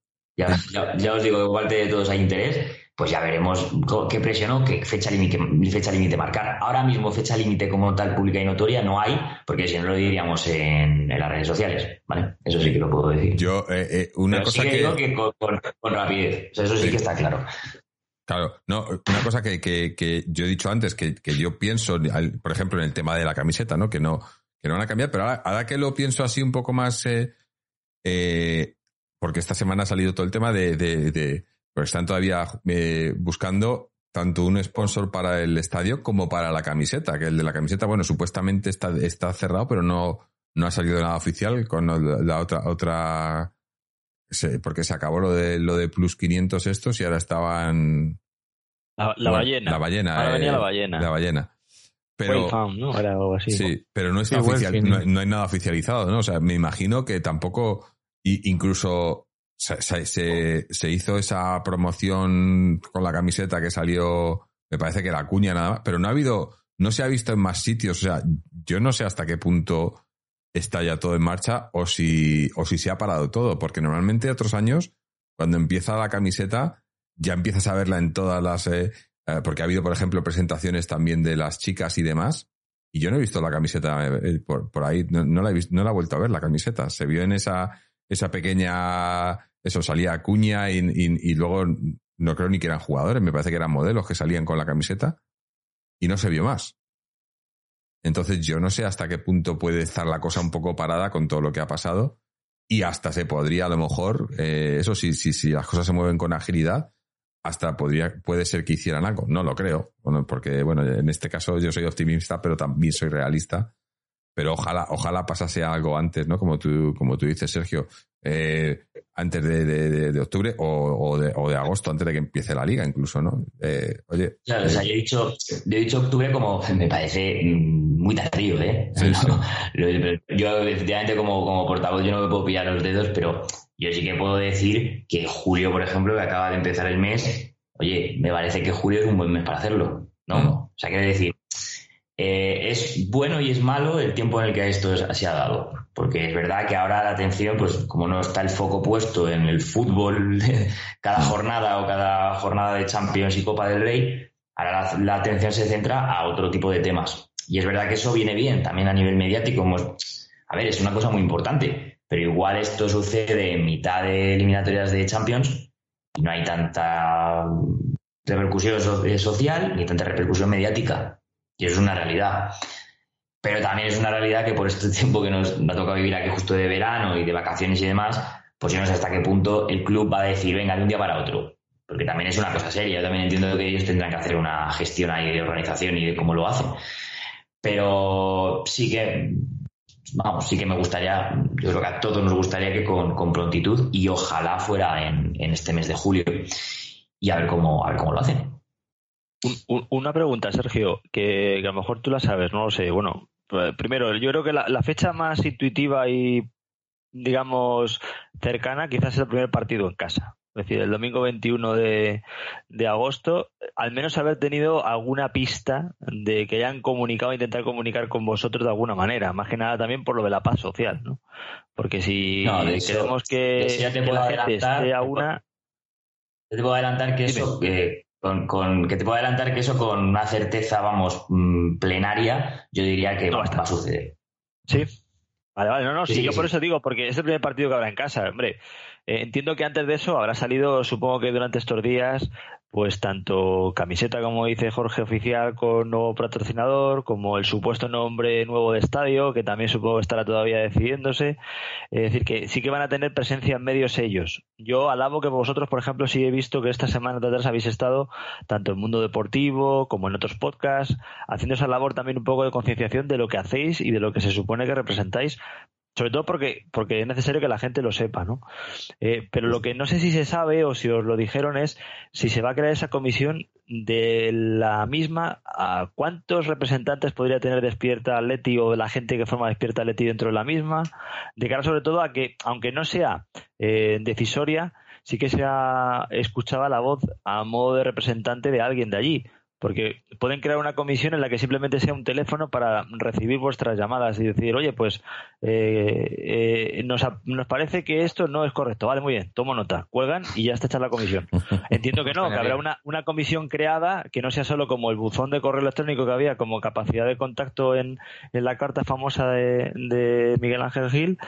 Ya, ya os digo que parte de todos hay interés, pues ya veremos qué presionó, qué fecha límite fecha límite marcar. Ahora mismo fecha límite como tal pública y notoria no hay, porque si no lo diríamos en, las redes sociales, ¿vale? Eso sí que lo puedo decir. Yo, eh, eh, una cosa que... Digo que con, rapidez, eso sí, que está claro. Claro, no, una cosa que, yo he dicho antes, que, yo pienso, por ejemplo, en el tema de la camiseta, ¿no? Que no, que no van a cambiar, pero ahora, que lo pienso así un poco más, eh, porque esta semana ha salido todo el tema de pero están todavía eh, buscando tanto un sponsor para el estadio como para la camiseta, que el de la camiseta, bueno, supuestamente está, está cerrado, pero no, no ha salido nada oficial con la otra, otra porque se acabó lo de lo de plus 500 estos y ahora estaban la, ballena. la ballena ahora venía la eh, ballena. la ballena. Pero ¿no? Era algo así, sí pero no está oficial no, hay nada oficializado no o sea me imagino que tampoco incluso se, se, hizo esa promoción con la camiseta que salió, me parece que la cuña nada más, pero no ha habido, no se ha visto en más sitios. O sea, yo no sé hasta qué punto está ya todo en marcha o si, o si se ha parado todo, porque normalmente otros años, cuando empieza la camiseta, ya empiezas a verla en todas las. Eh, eh, porque ha habido, por ejemplo, presentaciones también de las chicas y demás. Y yo no he visto la camiseta eh, por, por, ahí, no, la he visto, no la he vuelto a ver la camiseta. Se vio en esa, esa pequeña eso, salía Cuña y, y, luego no creo ni que eran jugadores, me parece que eran modelos que salían con la camiseta y no se vio más. Entonces yo no sé hasta qué punto puede estar la cosa un poco parada con todo lo que ha pasado y hasta se podría a lo mejor, eh, eso sí, sí, sí, las cosas se mueven con agilidad, hasta podría, puede ser que hicieran algo. No lo creo, porque bueno, en este caso yo soy optimista, pero también soy realista. Pero ojalá, ojalá pasase algo antes, ¿no? Como tú, como tú dices, Sergio. Eh, antes de, octubre o, de, agosto, antes de que empiece la liga incluso, ¿no? Eh, oye. Claro, o sea, yo he, dicho, he dicho octubre como me parece muy tardío, ¿eh? *laughs* yo, efectivamente, como, como portavoz, yo no me puedo pillar los dedos, pero yo sí que puedo decir que julio, por ejemplo, que acaba de empezar el mes, oye, me parece que julio es un buen mes para hacerlo, ¿no? O sea, quiero decir, eh, es bueno y es malo el tiempo en el que esto se ha dado. Porque es verdad que ahora la atención, pues como no está el foco puesto en el fútbol *laughs* cada jornada o cada jornada de Champions y Copa del Rey, ahora la, atención se centra a otro tipo de temas. Y es verdad que eso viene bien también a nivel mediático. a ver, es una cosa muy importante, pero igual esto sucede en mitad de eliminatorias de Champions y no hay tanta repercusión social ni tanta repercusión mediática. Y eso es una realidad. Pero también es una realidad que por este *laughs* tiempo que nos, ha tocado vivir aquí justo de verano y de vacaciones y demás, pues yo no sé hasta qué punto el club va a decir, venga, de un día para otro. Porque también es una cosa seria. Yo también entiendo que ellos tendrán que hacer una gestión ahí de organización y de cómo lo hacen. Pero sí que, vamos, sí que me gustaría, yo creo que a todos nos gustaría que con, prontitud y ojalá fuera en, en, este mes de julio y a ver cómo, a ver cómo lo hacen una pregunta, Sergio, que, a lo mejor tú la sabes, no lo sé. Bueno, pues, primero, yo creo que la, fecha más intuitiva y, digamos, cercana quizás es el primer partido en casa. Es decir, el domingo 21 de, agosto, al menos haber tenido alguna pista de que hayan comunicado, intentar comunicar con vosotros de alguna manera, más que nada también por lo de la paz social, ¿no? Porque si queremos que, la gente esté a una... Te puedo adelantar que eso, que con, que te puedo adelantar que eso con una certeza, vamos, mm, plenaria, yo diría que va, a suceder. Sí. Vale, vale, no, no, sí, yo por eso digo, porque es el primer partido que habrá en casa, hombre. Eh, entiendo que antes de eso habrá salido, supongo que durante estos días, pues tanto camiseta, como dice Jorge, oficial con nuevo patrocinador, como el supuesto nombre nuevo de estadio, que también supongo que estará todavía decidiéndose. Es decir, que sí que van a tener presencia en medios ellos. Yo alabo que vosotros, por ejemplo, sí he visto que esta semana de atrás habéis estado tanto en Mundo Deportivo como en otros podcasts, haciendo esa labor también un poco de concienciación de lo que hacéis y de lo que se supone que representáis sobre todo porque, porque es necesario que la gente lo sepa, ¿no? Eh, pero lo que no sé si se sabe o si os lo dijeron es si se va a crear esa comisión de la misma, ¿a cuántos representantes podría tener Despierta Atleti o la gente que forma Despierta Atleti dentro de la misma? De cara sobre todo a que, aunque no sea eh, decisoria, sí que sea escuchaba la voz a modo de representante de alguien de allí porque pueden crear una comisión en la que simplemente sea un teléfono para recibir vuestras llamadas y decir, oye, pues eh, eh, nos, nos, parece que esto no es correcto. Vale, muy bien, tomo nota, cuelgan y ya está hecha la comisión. *laughs* Entiendo que no, que habrá una, una comisión creada que no sea solo como el buzón de correo electrónico que había como capacidad de contacto en, en la carta famosa de, de, Miguel Ángel Gil,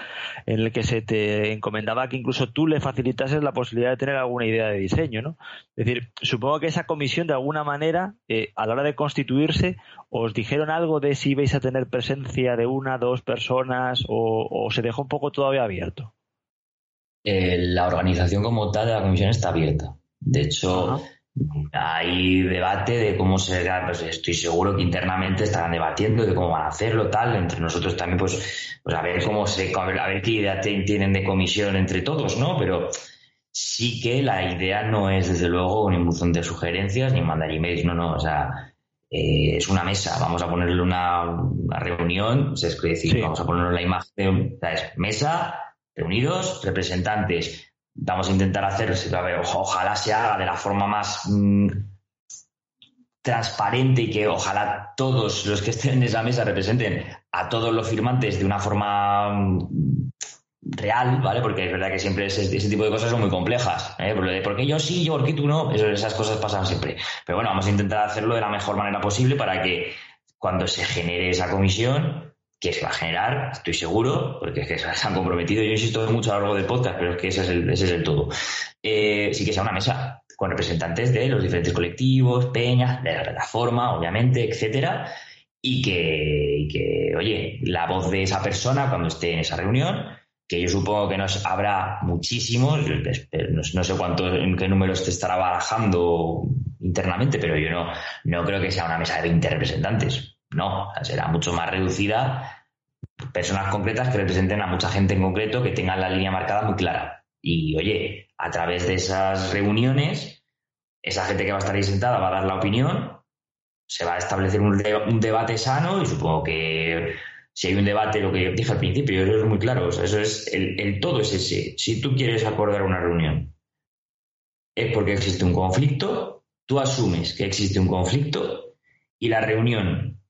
en el que se te encomendaba que incluso tú le facilitases la posibilidad de tener alguna idea de diseño, ¿no? Es decir, supongo que esa comisión de alguna manera eh, a la hora de constituirse, ¿os dijeron algo de si vais a tener presencia de una, dos personas o, se dejó un poco todavía abierto? Eh, la organización como tal de la comisión está abierta. De hecho, hay debate de cómo se pues estoy seguro que internamente estarán debatiendo de cómo van a hacerlo, tal, entre nosotros también, pues, pues a ver cómo se, a ver, qué idea tienen de comisión entre todos, ¿no? Pero sí que la idea no es, desde luego, un buzón de sugerencias ni mandar emails, no, no, o sea, eh, es una mesa, vamos a ponerle una, reunión, es decir, vamos a ponerle la imagen, de, mesa, reunidos, representantes, vamos a intentar hacer, ojalá se haga de la forma más mm, transparente y que ojalá todos los que estén en esa mesa representen a todos los firmantes de una forma mm, real, ¿vale? Porque es verdad que siempre ese, tipo de cosas son muy complejas. ¿eh? Por yo sí, yo, porque tú no? esas cosas pasan siempre. Pero bueno, vamos a intentar hacerlo de la mejor manera posible para que cuando se genere esa comisión, que se va a generar, estoy seguro, porque es que se han comprometido, yo insisto mucho a lo largo del podcast, pero es que ese es el, ese todo. Eh, sí que sea una mesa con representantes de los diferentes colectivos, peñas, de la plataforma, obviamente, etcétera, y que, y que, oye, la voz de esa persona cuando esté en esa reunión, que yo supongo que nos habrá muchísimos, no, sé cuánto, en qué números te estará barajando internamente, pero yo no, no creo que sea una mesa de 20 representantes. No, será mucho más reducida, personas concretas que representen a mucha gente en concreto, que tengan la línea marcada muy clara. Y oye, a través de esas reuniones, esa gente que va a estar ahí sentada va a dar la opinión, se va a establecer un debate sano y supongo que si hay un debate, lo que dije al principio, eso es muy claro, eso es, el, todo es ese. Si tú quieres acordar una reunión, es porque existe un conflicto, tú asumes que existe un conflicto y la reunión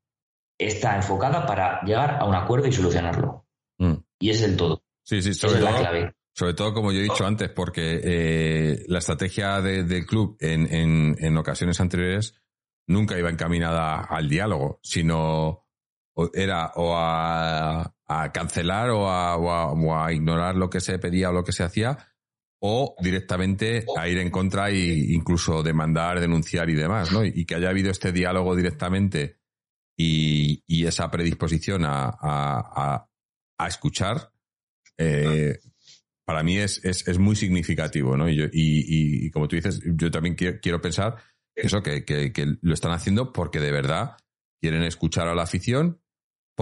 está enfocada para llegar a un acuerdo y solucionarlo. Mm. Y es el todo. Sí, sí, sobre todo, clave. Sobre todo, como yo he dicho antes, porque eh, la estrategia del club en, en ocasiones anteriores nunca iba encaminada al diálogo, sino era o a, cancelar o a, ignorar lo que se pedía o lo que se hacía, o directamente a ir en contra e incluso demandar, denunciar y demás, ¿no? Y, que haya habido este diálogo directamente y, esa predisposición a, escuchar, eh, para mí es, es, muy significativo, ¿no? Y, y, como tú dices, yo también quiero, pensar eso, que, que, lo están haciendo porque de verdad quieren escuchar a la afición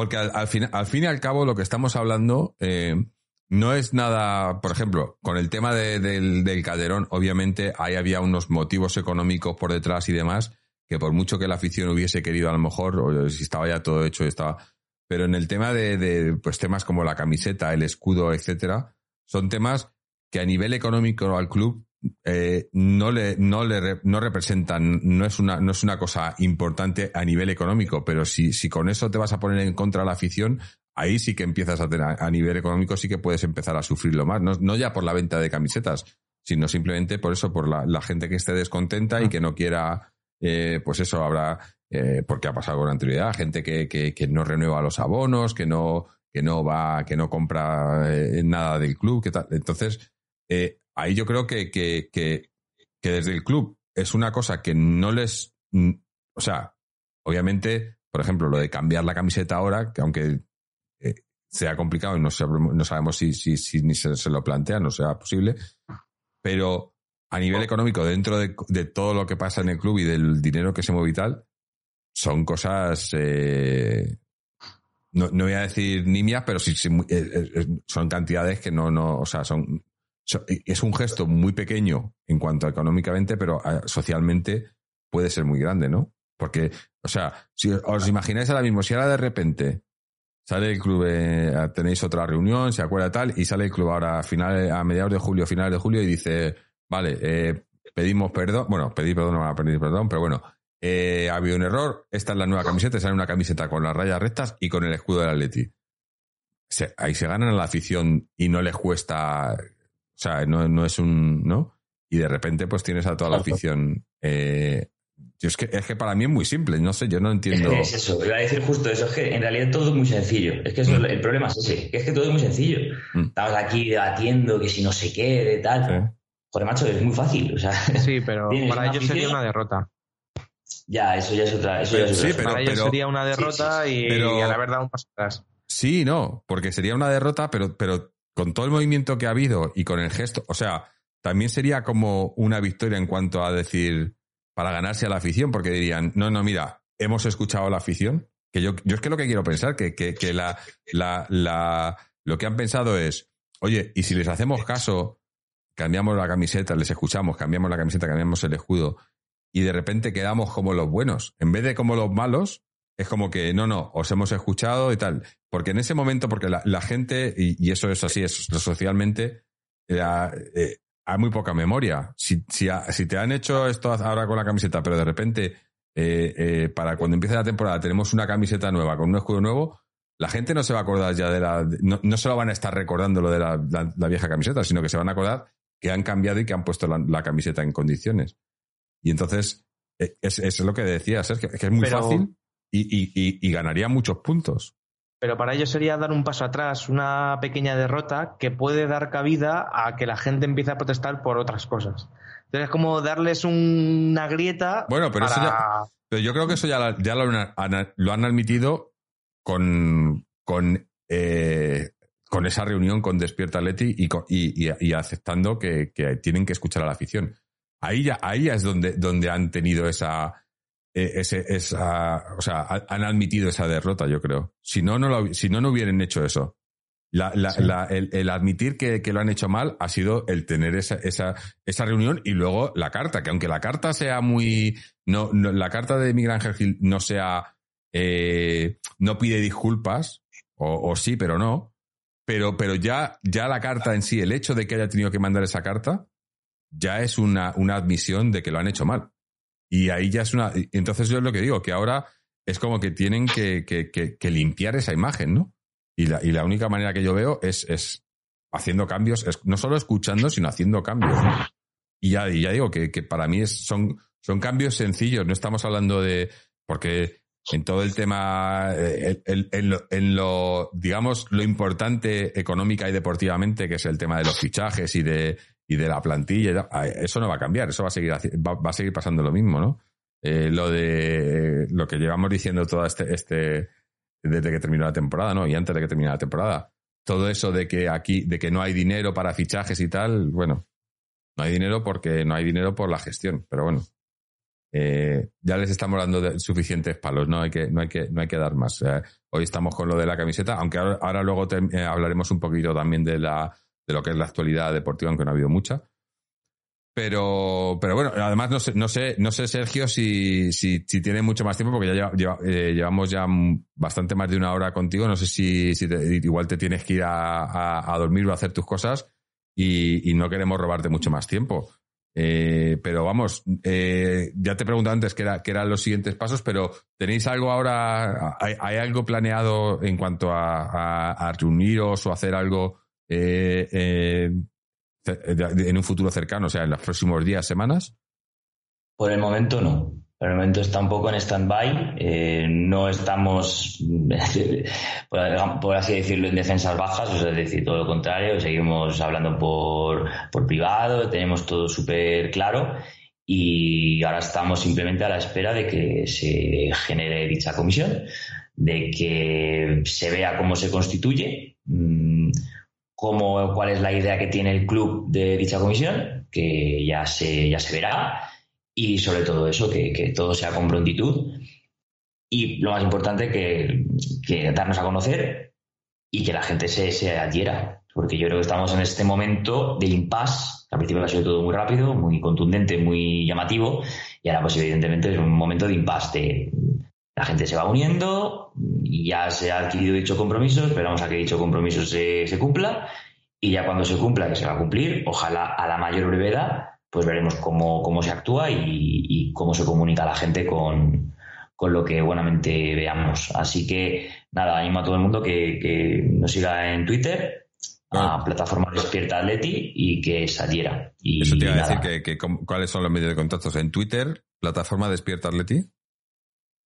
porque al, fin, al fin y al cabo lo que estamos hablando eh, no es nada, por ejemplo, con el tema del, Calderón, obviamente ahí había unos motivos económicos por detrás y demás, que por mucho que la afición hubiese querido a lo mejor, o si estaba ya todo hecho, estaba... Pero en el tema de, de pues temas como la camiseta, el escudo, etcétera, son temas que a nivel económico al club eh, no le, no le no representan, no es una, no es una cosa importante a nivel económico, pero si, si con eso te vas a poner en contra de la afición, ahí sí que empiezas a tener, a nivel económico sí que puedes empezar a sufrirlo más, no, no ya por la venta de camisetas, sino simplemente por eso, por la, la gente que esté descontenta y que no quiera, eh, pues eso habrá, eh, porque ha pasado con anterioridad, gente que, que, que, no renueva los abonos, que no, que no va, que no compra eh, nada del club, que tal. Entonces, eh, ahí yo creo que, que, que, desde el club es una cosa que no les. O sea, obviamente, por ejemplo, lo de cambiar la camiseta ahora, que aunque eh, sea complicado y no, no sabemos si, si, ni se, lo plantea, no sea posible, pero a nivel económico, dentro de, de, todo lo que pasa en el club y del dinero que se mueve y tal, son cosas eh, no, no voy a decir nimias, pero sí, sí, son cantidades que no, no, o sea, son, es un gesto muy pequeño en cuanto a económicamente, pero socialmente puede ser muy grande, ¿no? Porque, o sea, si os imagináis ahora mismo, si ahora de repente sale el club, eh, tenéis otra reunión, se acuerda tal, y sale el club ahora a, finales, a mediados de julio, finales de julio, y dice, vale, eh, pedimos perdón, bueno, pedir perdón no van a pedir perdón, pero bueno, eh, ha habido un error, esta es la nueva camiseta, sale una camiseta con las rayas rectas y con el escudo del Atleti. ahí se ganan a la afición y no les cuesta, sea, no, no es un, ¿no? Y de repente pues tienes a toda la afición eh, es que, es que para mí es muy simple, no sé, yo no entiendo. Es, eso, iba a decir justo eso, es que en realidad todo es muy sencillo. Es que mm. el problema es ese, es que todo es muy sencillo. Mm. Estamos aquí debatiendo que si no sé qué, de tal. Joder, macho, es muy fácil. O sea, *laughs* sí, pero para ellos sería una derrota. Ya, eso ya es otra. Eso ya es sí, pero, para ellos sería una derrota y, a la verdad un paso atrás. Sí, no, porque sería una derrota, pero, pero con todo el movimiento que ha habido y con el gesto, o sea, también sería como una victoria en cuanto a decir para ganarse a la afición, porque dirían, no, no, mira, hemos escuchado la afición, que yo, yo es que lo que quiero pensar, que, que, que la, la, la, lo que han pensado es, oye, y si les hacemos caso, cambiamos la camiseta, les escuchamos, cambiamos la camiseta, cambiamos el escudo, y de repente quedamos como los buenos, en vez de como los malos, es como que, no, no, os hemos escuchado y tal. Porque en ese momento, porque la, la gente, y, eso es así, es socialmente, eh, hay muy poca memoria. Si, si, si, te han hecho esto ahora con la camiseta, pero de repente, eh, eh, para cuando empiece la temporada, tenemos una camiseta nueva con un escudo nuevo, la gente no se va a acordar ya de la. No, no se lo van a estar recordando lo de la, la, vieja camiseta, sino que se van a acordar que han cambiado y que han puesto la, camiseta en condiciones. Y entonces, e, es, es lo que decía Sergio, que es muy fácil y, y, y, y ganaría muchos puntos pero para ello sería dar un paso atrás, una pequeña derrota que puede dar cabida a que la gente empiece a protestar por otras cosas. Entonces es como darles una grieta. Bueno, pero, eso ya, pero yo creo que eso ya, ya lo, han admitido con, con, eh, con esa reunión con Despierta Leti y, y, y, aceptando que, que, tienen que escuchar a la afición. Ahí ya, ahí ya es donde, donde han tenido esa, ese, esa, o sea, han admitido esa derrota, yo creo. Si no, no, lo, si no, no hubieran hecho eso. La, la, la, el, el, admitir que, que, lo han hecho mal ha sido el tener esa, esa, esa reunión y luego la carta, que aunque la carta sea muy. No, no la carta de Miguel Ángel Gil no sea. Eh, no pide disculpas, o, o, sí, pero no. Pero, pero ya, ya la carta en sí, el hecho de que haya tenido que mandar esa carta, ya es una, una admisión de que lo han hecho mal. Y ahí ya es una. Entonces yo es lo que digo, que ahora es como que tienen que, que, que, limpiar esa imagen, ¿no? Y la, y la única manera que yo veo es, es haciendo cambios, es, no solo escuchando, sino haciendo cambios. Y ya, ya digo que, que para mí es, son, son cambios sencillos, no estamos hablando de. Porque en todo el tema, eh, en, lo, digamos, lo importante económica y deportivamente, que es el tema de los fichajes y de, y de la plantilla, eso no va a cambiar, eso va a seguir, va, a seguir pasando lo mismo, ¿no? Eh, lo de lo que llevamos diciendo todo este, este, desde que terminó la temporada, ¿no? Y antes de que terminara la temporada. Todo eso de que aquí, de que no hay dinero para fichajes y tal, bueno, no hay dinero porque no hay dinero por la gestión, pero bueno. Eh, ya les estamos dando de suficientes palos, no hay que, no hay que, no hay que dar más. hoy estamos con lo de la camiseta, aunque ahora, luego eh, hablaremos un poquito también de la de lo que es la actualidad deportiva, aunque no ha habido mucha. Pero, pero bueno, además no sé, no sé, no sé Sergio, si, si, tiene mucho más tiempo, porque ya eh, llevamos ya bastante más de una hora contigo. No sé si, igual te tienes que ir a, a, dormir o a hacer tus cosas y, no queremos robarte mucho más tiempo. Eh, pero vamos, eh, ya te pregunté antes qué, era, qué eran los siguientes pasos, pero ¿tenéis algo ahora, hay, algo planeado en cuanto a, a reuniros o hacer algo eh, eh, en un futuro cercano, o sea, en los próximos días, semanas? Por el momento no. Por el momento está un poco en stand-by. Eh, no estamos, *laughs* por, así decirlo, en defensas bajas, es decir, todo lo contrario. Seguimos hablando por, por privado, tenemos todo súper claro y ahora estamos simplemente a la espera de que se genere dicha comisión, de que se vea cómo se constituye. Mm, cómo, cuál es la idea que tiene el club de dicha comisión, que ya se, ya se verá, y sobre todo eso, que, todo sea con prontitud. y lo más importante que, que darnos a conocer y que la gente se, se adhiera, porque yo creo que estamos en este momento de impasse, al principio ha sido todo muy rápido, muy contundente, muy llamativo, y ahora pues evidentemente es un momento de impasse, la gente se va uniendo, ya se ha adquirido dicho compromiso, esperamos a que dicho compromiso se, se cumpla, y ya cuando se cumpla, que se va a cumplir, ojalá a la mayor brevedad, pues veremos cómo, cómo se actúa y, y cómo se comunica a la gente con, con lo que buenamente veamos. Así que nada, animo a todo el mundo que, que nos siga en Twitter, a Ah. plataforma Despierta Atleti y que se adhiera. Y Eso te iba a decir que, que cuáles son los medios de contactos en Twitter, plataforma Despierta Atleti.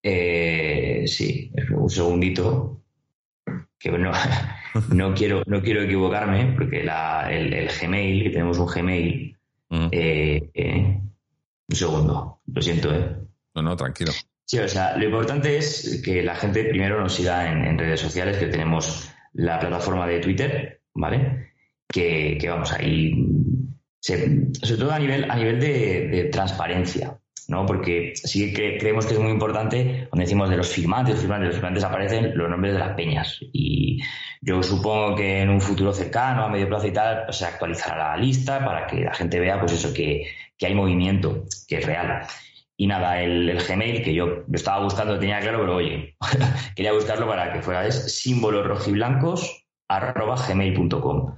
Eh, sí, un segundito, que no, *laughs* no, quiero, no quiero equivocarme, porque la, el, el Gmail, que tenemos un Gmail, Mm. eh, eh, un segundo, lo siento, ¿eh? No, no, tranquilo. Sí, o sea, lo importante es que la gente primero nos siga en, en redes sociales, que tenemos la plataforma de Twitter, ¿vale? Que, que vamos ahí, se- sobre todo a nivel, a nivel de, de transparencia, ¿no? Porque sí que creemos que es muy importante, cuando decimos de los firmantes, los firmantes, los firmantes aparecen los nombres de las peñas. Y yo supongo que en un futuro cercano, a medio plazo y tal, pues se actualizará la lista para que la gente vea, pues eso, que, que hay movimiento, que es real. Y nada, el, el Gmail, que yo lo estaba buscando, tenía claro, pero oye, *laughs* quería buscarlo para que fuera, es símbolos rojiblancos arroba gmail.com.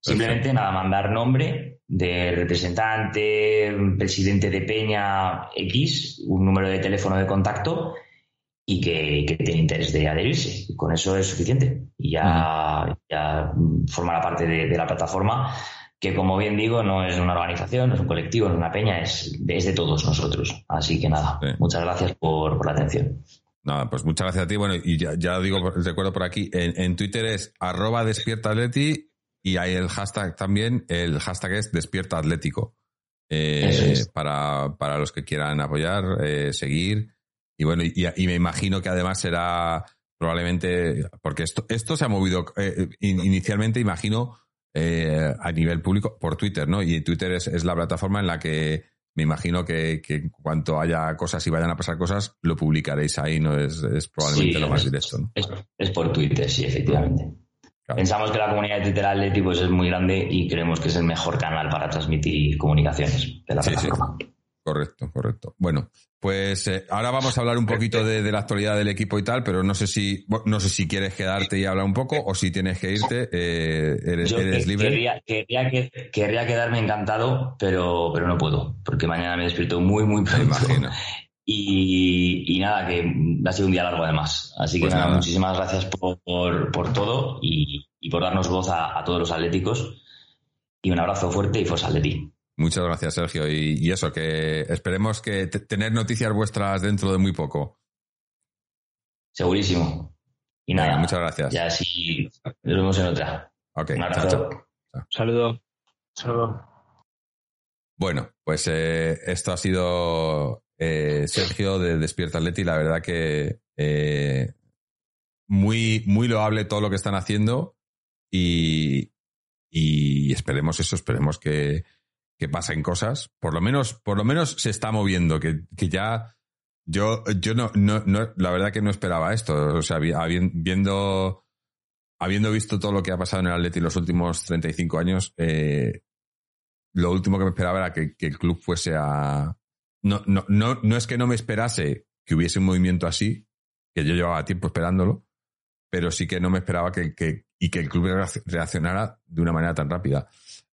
Simplemente nada, mandar nombre de representante, presidente de Peña X, un número de teléfono de contacto y que, que tiene interés de adherirse. Y con eso es suficiente. Y ya, ya formará parte de, de la plataforma, que como bien digo, no es una organización, no es un colectivo, no es una peña, es, es de todos nosotros. Así que nada, Sí. muchas gracias por, por la atención. Nada, pues muchas gracias a ti. Bueno, y ya, ya digo, recuerdo por aquí, en, en Twitter es arroba despierta atleti y hay el hashtag también, el hashtag es despierta atlético. Eh, es. para, para los que quieran apoyar, eh, seguir. Y bueno, y, y me imagino que además será probablemente, porque esto, esto se ha movido eh, in- inicialmente, imagino, eh, a nivel público por Twitter, ¿no? Y Twitter es, es la plataforma en la que me imagino que, que en cuanto haya cosas y vayan a pasar cosas, lo publicaréis ahí, ¿no? Es, es probablemente Sí, lo más directo, ¿no? Es, es por Twitter, sí, efectivamente. Claro. Pensamos que la comunidad de Twitter Atleti pues, es muy grande y creemos que es el mejor canal para transmitir comunicaciones de la Sí, sí. plataforma. Correcto, correcto. Bueno, pues eh, ahora vamos a hablar un poquito de, de la actualidad del equipo y tal, pero no sé si no sé si quieres quedarte y hablar un poco o si tienes que irte. eh, eres, Yo eres que- libre. Querría, querría que- querría quedarme encantado, pero, pero no puedo, porque mañana me despierto muy, muy Me pronto. imagino. *laughs* Y, y nada, que ha sido un día largo además. Así que Pues nada, nada. muchísimas gracias por, por, por todo y, y por darnos voz a, a todos los atléticos. Y un abrazo fuerte y Forza Atleti. Muchas gracias, Sergio. Y, y eso, que esperemos que te- tener noticias vuestras dentro de muy poco. Segurísimo. Y nada, Venga, muchas gracias. ya sí, nos vemos en otra. Ok, Un chao, abrazo. chao. Saludo. Solo. Bueno, pues eh, esto ha sido eh, Sergio de Despierta Atleti. La verdad que eh, muy, muy loable todo lo que están haciendo y, y esperemos eso, esperemos que, que pasen cosas. Por lo menos, por lo menos se está moviendo, que, que ya yo, yo no, no, no, la verdad que no esperaba esto. O sea, viendo, habiendo visto todo lo que ha pasado en el Atleti los últimos 35 años, eh, lo último que me esperaba era que, que el club fuese a. No, no, no, no es que no me esperase que hubiese un movimiento así, que yo llevaba tiempo esperándolo, pero sí que no me esperaba que, que- y que el club reacc- reaccionara de una manera tan rápida.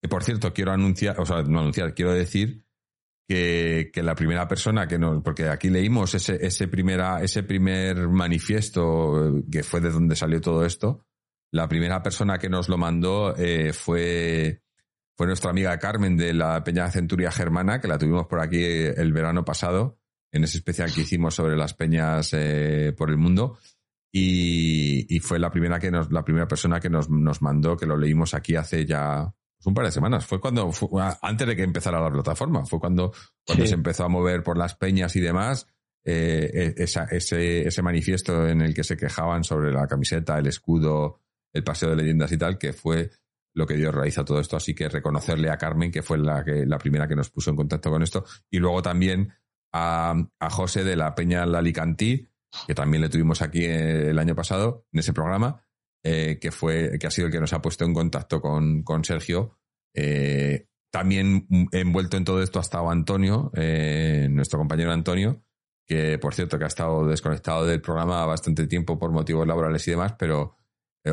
Eh, por cierto, quiero anunciar, o sea, no anunciar, quiero decir que, que la primera persona que nos, porque aquí leímos ese, ese primera, ese primer manifiesto eh, que fue de donde salió todo esto, la primera persona que nos lo mandó eh, fue, fue nuestra amiga Carmen de la Peña Centuria Germana, que la tuvimos por aquí el verano pasado, en ese especial que hicimos sobre las peñas eh, por el mundo. Y, y fue la primera que nos, la primera persona que nos, nos mandó, que lo leímos aquí hace ya pues, un par de semanas. Fue cuando, fue- antes de que empezara la plataforma, fue cuando, cuando Sí. se empezó a mover por las peñas y demás, eh, eh, esa- ese, ese manifiesto en el que se quejaban sobre la camiseta, el escudo, el paseo de leyendas y tal, que fue lo que dio raíz a todo esto. Así que reconocerle a Carmen, que fue la, que, la primera que nos puso en contacto con esto, y luego también a, a José de la Peña Lalicantí, que también le tuvimos aquí el año pasado en ese programa, eh, que fue, que ha sido el que nos ha puesto en contacto con, con Sergio. Eh, también envuelto en todo esto ha estado Antonio, eh, nuestro compañero Antonio, que por cierto que ha estado desconectado del programa bastante tiempo por motivos laborales y demás, pero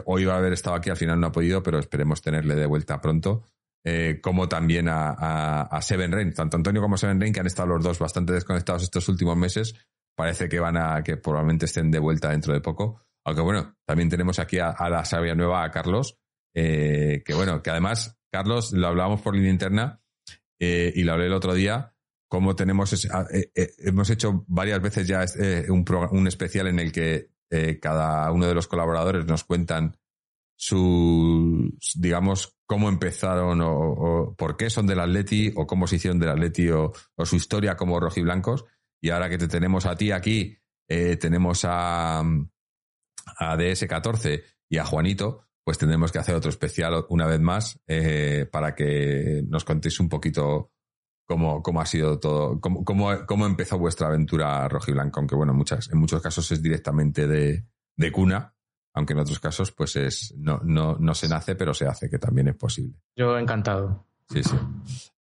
hoy va a haber estado aquí, al final no ha podido, pero esperemos tenerle de vuelta pronto. como también a, Seven Rain, tanto Antonio como Seven Rain, que han estado los dos bastante desconectados estos últimos meses, parece que van a, que probablemente estén de vuelta dentro de poco. Aunque bueno, también tenemos aquí a, la sabia nueva, a Carlos, eh, que bueno, que además, Carlos, lo hablábamos por línea interna eh, y lo hablé el otro día, como tenemos, eh, hemos hecho varias veces ya un, un, especial en el que cada uno de los colaboradores nos cuentan su, digamos, cómo empezaron o, por qué son del Atleti o cómo se hicieron del Atleti o, o su historia como rojiblancos. Y ahora que te tenemos a ti aquí, eh, tenemos a, a DS14 y a Juanito, pues tendremos que hacer otro especial una vez más eh, para que nos contéis un poquito cómo, cómo ha sido todo, cómo, cómo, empezó vuestra aventura rojiblanca, aunque bueno, muchas, en muchos casos es directamente de, de cuna, aunque en otros casos pues es no, no, no se nace, pero se hace, que también es posible. Yo encantado. Sí, sí.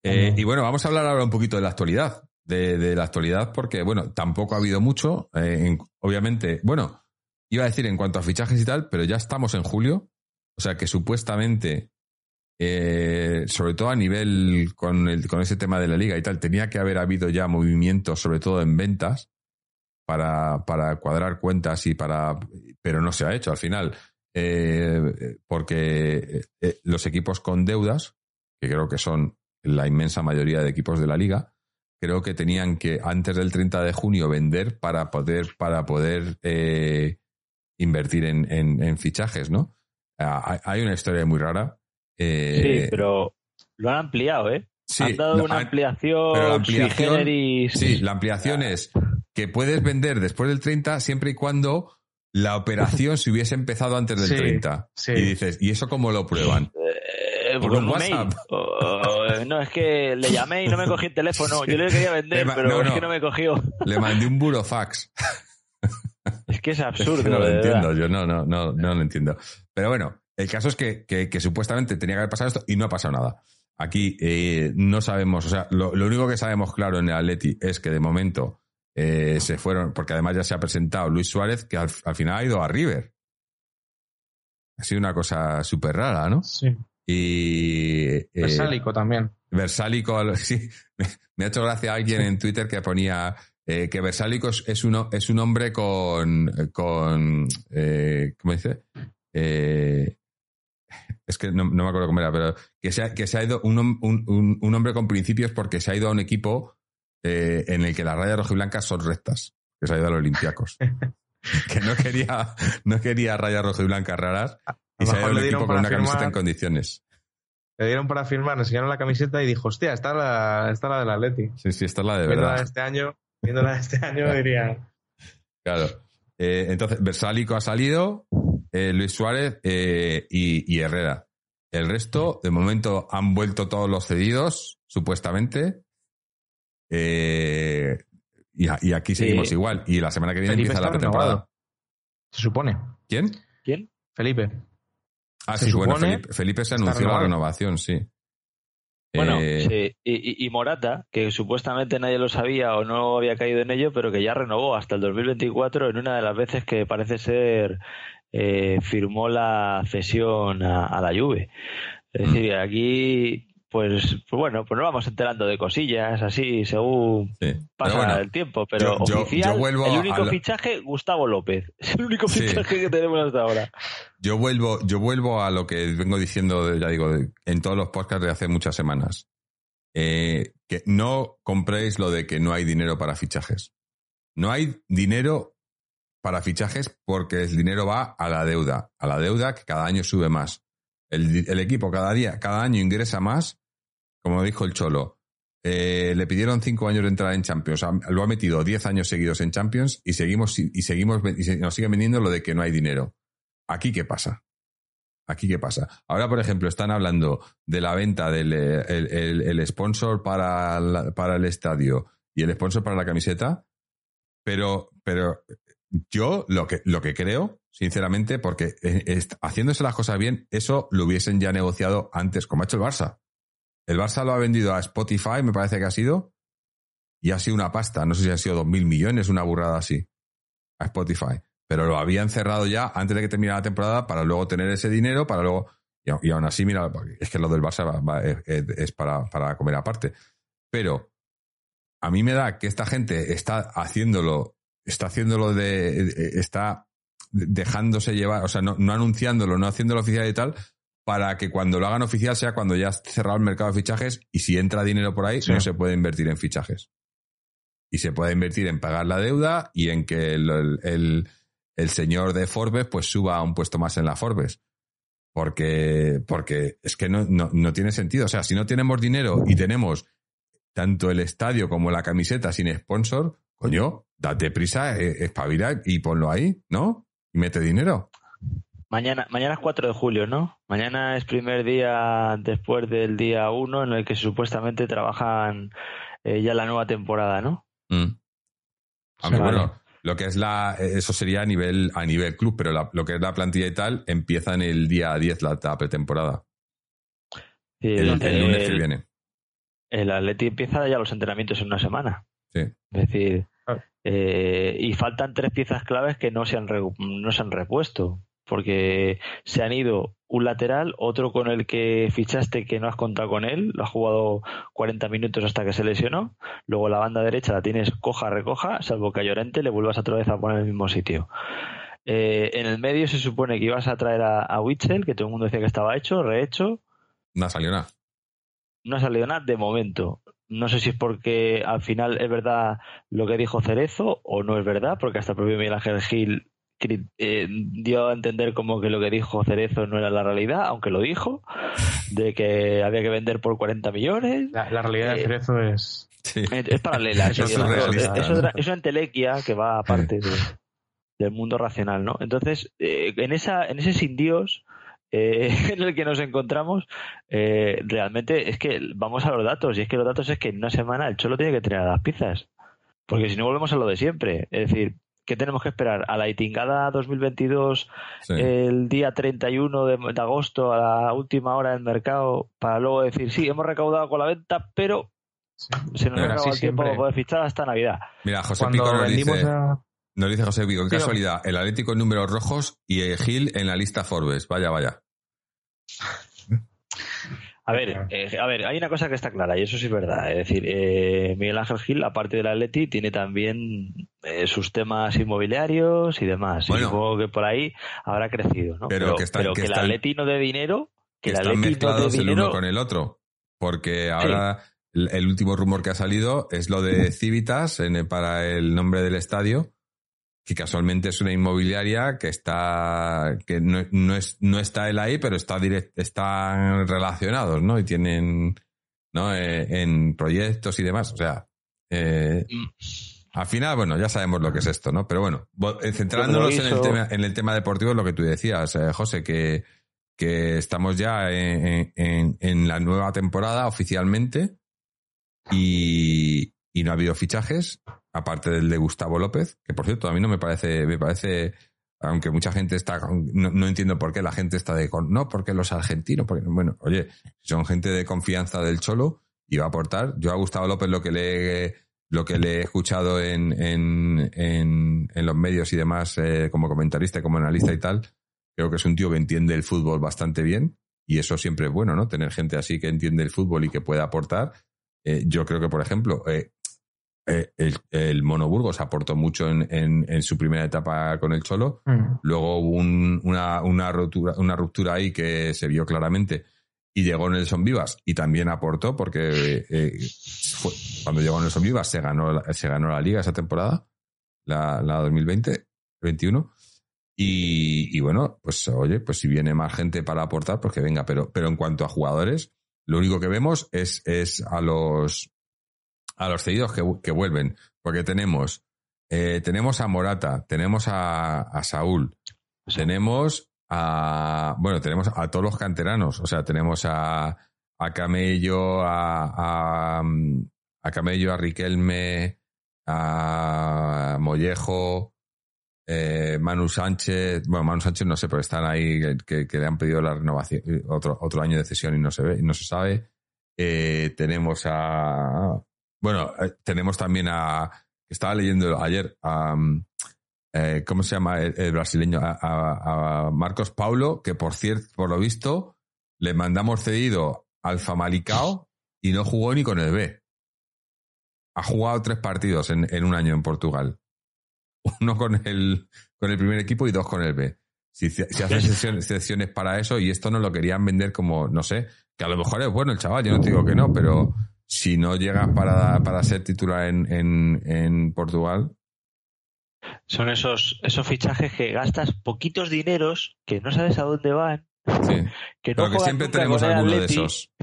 Eh, y bueno, vamos a hablar ahora un poquito de la actualidad de, la actualidad porque, bueno, tampoco ha habido mucho. Eh, obviamente, bueno, iba a decir en cuanto a fichajes y tal, pero ya estamos en julio. O sea que supuestamente, eh, sobre todo a nivel con, el, con ese tema de la liga y tal, tenía que haber habido ya movimientos, sobre todo en ventas, para, para cuadrar cuentas y para. Pero no se ha hecho al final. Eh, porque los equipos con deudas, que creo que son la inmensa mayoría de equipos de la liga, creo que tenían que antes del 30 de junio vender para poder, para poder eh, invertir en, en, fichajes, ¿no? Ah, hay una historia muy rara. Eh, sí, pero lo han ampliado, ¿eh? Sí, han dado una ampliación, pero la ampliación Sí, la ampliación es que puedes vender después del 30 siempre y cuando la operación se hubiese empezado antes del 30. Y dices, ¿y eso cómo lo prueban? Eh, por, un WhatsApp. no, es que le llamé y no me cogí el teléfono. *laughs* Yo le quería vender, pero es que no me cogió. Le mandé un burofax. Es que es *laughs* absurdo. no lo entiendo, yo no, no, no, no lo entiendo. Pero bueno, el caso es que, que, supuestamente tenía que haber pasado esto y no ha pasado nada. Aquí eh, no sabemos, o sea, lo, único que sabemos claro en el Atleti es que de momento eh, se fueron, porque además ya se ha presentado Luis Suárez, que al, al final ha ido a River. Ha sido una cosa súper rara, ¿no? Sí. Y. Eh, Versálico también. Versálico, *laughs* sí. Me ha hecho gracia alguien en Twitter que ponía eh, que Versálico es, uno, es un hombre con. con eh, ¿Cómo dice? Es que no, me acuerdo cómo era, pero que se ha, que se ha ido un, un, un, hombre con principios porque se ha ido a un equipo en el que las rayas rojiblancas son rectas, que se ha ido a los Olympiacos. *laughs* que no quería, no quería rayas rojiblancas raras y se un equipo con una camiseta en condiciones. Le dieron para firmar, le enseñaron la camiseta y dijo, hostia, está la, está la del Atleti. Sí, sí, está la de verdad. de este año, viéndola de este año *laughs* diría... Claro. Eh, entonces, Versálico ha salido, eh, Luis Suárez eh, y, Herrera. El resto, de momento, han vuelto todos los cedidos, supuestamente. Y, aquí seguimos igual. Y la semana que viene empieza la pretemporada. Se supone. ¿Quién? ¿Quién? Felipe. Ah, sí, bueno, Felipe, se anunció la renovación, sí. Bueno, eh, Y, Morata, que supuestamente nadie lo sabía o no había caído en ello, pero que ya renovó hasta el 2024 en una de las veces que parece ser eh, firmó la cesión a, la Juve. Es mm. decir, aquí pues, pues, bueno, pues nos vamos enterando de cosillas así según pasa el tiempo. Pero oficial, el único fichaje, Gustavo López. Es *laughs* el único fichaje que tenemos hasta ahora. Yo vuelvo, yo vuelvo a lo que vengo diciendo, ya digo, en todos los podcasts de hace muchas semanas. Eh, que no compréis lo de que no hay dinero para fichajes. No hay dinero para fichajes porque el dinero va a la deuda, a la deuda que cada año sube más. El, el, equipo cada día, cada año ingresa más como dijo el Cholo, eh, le pidieron cinco años de entrada en Champions. Lo ha metido diez años seguidos en Champions y seguimos y seguimos y nos siguen vendiendo lo de que no hay dinero. Aquí qué pasa. Aquí qué pasa. Ahora, por ejemplo, están hablando de la venta del el, sponsor para, para el estadio y el sponsor para la camiseta, pero, pero yo lo que, lo que creo, sinceramente, porque haciéndose las cosas bien, eso lo hubiesen ya negociado antes, como ha hecho el Barça. El Barça lo ha vendido a Spotify, me parece que ha sido, y ha sido una pasta. No sé si ha sido dos mil millones, una burrada así, a Spotify. Pero lo habían cerrado ya antes de que terminara la temporada para luego tener ese dinero, para luego. Y, aún así, mira, es que lo del Barça es, para, para comer aparte. Pero a mí me da que esta gente está haciéndolo está haciéndolo de, está dejándose llevar, o sea, no, anunciándolo, no haciéndolo oficial y tal, para que cuando lo hagan oficial sea cuando ya esté cerrado el mercado de fichajes y si entra dinero por ahí, no se puede invertir en fichajes. Y se puede invertir en pagar la deuda y en que el, el, señor de Forbes pues suba a un puesto más en la Forbes. Porque, porque es que no, no, no tiene sentido. O sea, si no tenemos dinero y tenemos tanto el estadio como la camiseta sin sponsor, coño, date prisa, eh, espabila y ponlo ahí, ¿no? Y mete dinero. Mañana, mañana es 4 de julio, ¿no? Mañana es primer día después del día 1 en el que supuestamente trabajan eh, ya la nueva temporada, ¿no? Mm. bueno, lo que es la, eso sería a nivel, a nivel club, pero lo que es la plantilla y tal empieza en el día 10 la, pretemporada. el, lunes que viene. El Atleti empieza ya los entrenamientos en una semana. Sí. Es decir, eh, y faltan tres piezas claves que no se, han no se han repuesto, porque se han ido un lateral, otro con el que fichaste que no has contado con él, lo has jugado 40 minutos hasta que se lesionó, luego la banda derecha la tienes coja, recoja, salvo que a Llorente le vuelvas otra vez a poner en el mismo sitio. Eh, en el medio se supone que ibas a traer a, a Witzel, que todo el mundo decía que estaba hecho, rehecho. No ha salido nada. No ha salido nada de momento. No sé si es porque al final es verdad lo que dijo Cerezo o no es verdad, porque hasta el propio Miguel Ángel Gil eh, dio a entender como que lo que dijo Cerezo no era la realidad, aunque lo dijo, de que había que vender por 40 millones. La, realidad de eh, Cerezo es... Es, paralela. eso, es, una entelequia que va aparte del mundo racional, ¿no? Entonces, eh, en, esa, en ese sin Dios eh, *laughs* en el que nos encontramos, eh, realmente es que vamos a los datos, y es que los datos es que en una semana el Cholo tiene que tener las pizzas, porque si no volvemos a lo de siempre, es decir, ¿qué tenemos que esperar? A la itingada 2022, el día 31 de, de, agosto, a la última hora del mercado, para luego decir, sí, hemos recaudado con la venta, pero se nos ha acabado el tiempo para poder fichar hasta Navidad. Mira, José Pico nos dice... Nos dice José Vigo, qué casualidad, el Atlético en números rojos y el Gil en la lista Forbes. Vaya, vaya. A ver, eh, a ver, hay una cosa que está clara y eso sí es verdad. Es decir, eh, Miguel Ángel Gil, aparte del Atleti, tiene también eh, sus temas inmobiliarios y demás. y supongo que por ahí habrá crecido, ¿no? Pero, que, el Atleti no dé dinero, que, el están mezclados el uno con el otro. Porque ahora el, último rumor que ha salido es lo de Civitas en, para el nombre del estadio que casualmente es una inmobiliaria que está que no, no, es, no está él ahí, pero está direct, están relacionados, ¿no? Y tienen, ¿no? Eh, en proyectos y demás. O sea, eh, al final, bueno, ya sabemos lo que es esto, ¿no? Pero bueno, eh, centrándonos en el tema, en el tema deportivo, lo que tú decías, José, que, que estamos ya en, en, en la nueva temporada oficialmente y, y no ha habido fichajes aparte del de Gustavo López, que por cierto a mí no me parece, me parece, aunque mucha gente está, no, entiendo por qué la gente está de, no, porque los argentinos, porque, bueno, oye, son gente de confianza del Cholo y va a aportar. Yo a Gustavo López lo que le, lo que le he escuchado en, en, en, en los medios y demás, eh, como comentarista, como analista y tal, creo que es un tío que entiende el fútbol bastante bien y eso siempre es bueno, ¿no? Tener gente así que entiende el fútbol y que pueda aportar. Eh, yo creo que, por ejemplo, eh, eh, el, el Mono Burgos aportó mucho en, en, su primera etapa con el Cholo. Mm. Luego hubo una, una, ruptura, una ruptura ahí que se vio claramente. Y llegó Nelson Vivas y también aportó porque eh, cuando llegó Nelson Vivas se ganó, se ganó la liga esa temporada, la, la 2020-21. Y, y, bueno, pues oye, pues si viene más gente para aportar, pues que venga. Pero, pero en cuanto a jugadores, lo único que vemos es, es a los a los cedidos que, vuelven, porque tenemos, eh, tenemos a Morata, tenemos a, Saúl, tenemos a, bueno, tenemos a todos los canteranos, o sea, tenemos a, a Camello, a, a, Camello, a Riquelme, a Mollejo, eh, Manu Sánchez, bueno, Manu Sánchez no sé, pero están ahí que, le han pedido la renovación, otro, otro año de cesión y no se ve, no se sabe. Eh, tenemos a, bueno, eh, tenemos también a, estaba leyendo ayer a, ¿cómo se llama el, brasileño? A, Marcos Paulo, que por cierto, por lo visto, le mandamos cedido al Famalicao y no jugó ni con el B. Ha jugado tres partidos en, en un año en Portugal *laughs* uno con el, con el primer equipo y dos con el B. Si, si hacen *laughs* sesiones, para eso y esto no lo querían vender como, no sé, que a lo mejor es bueno el chaval, yo no te digo que no, pero si no llegas para, para ser titular en, en, en Portugal, son esos, esos fichajes que gastas poquitos dineros que no sabes a dónde van *laughs* que no que siempre tenemos alguno de esos. *laughs*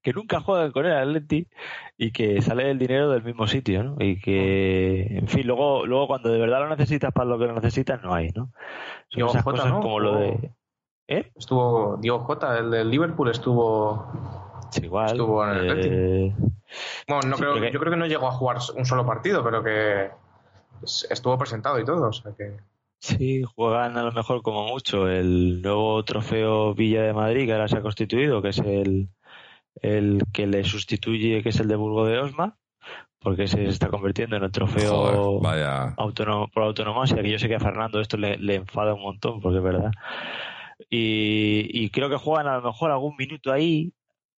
Que nunca juegan con el Atleti y que sale el dinero del mismo sitio, ¿no? Y que, en fin, luego, luego cuando de verdad lo necesitas para lo que lo necesitas, no hay, ¿no? Son esas cosas como lo de. ¿Eh? Estuvo Diego J, el del Liverpool, estuvo. Igual. Estuvo en el eh, Bueno, no creo, yo creo que no llegó a jugar un solo partido, pero que estuvo presentado y todo, o sea que. Sí, juegan a lo mejor como mucho el nuevo trofeo Villa de Madrid que ahora se ha constituido, que es el, el que le sustituye, que es el de Burgo de Osma, porque se está convirtiendo en el trofeo por autonomía, que yo sé que a Fernando esto le, enfada un montón, porque es verdad. Y, creo que juegan a lo mejor algún minuto ahí,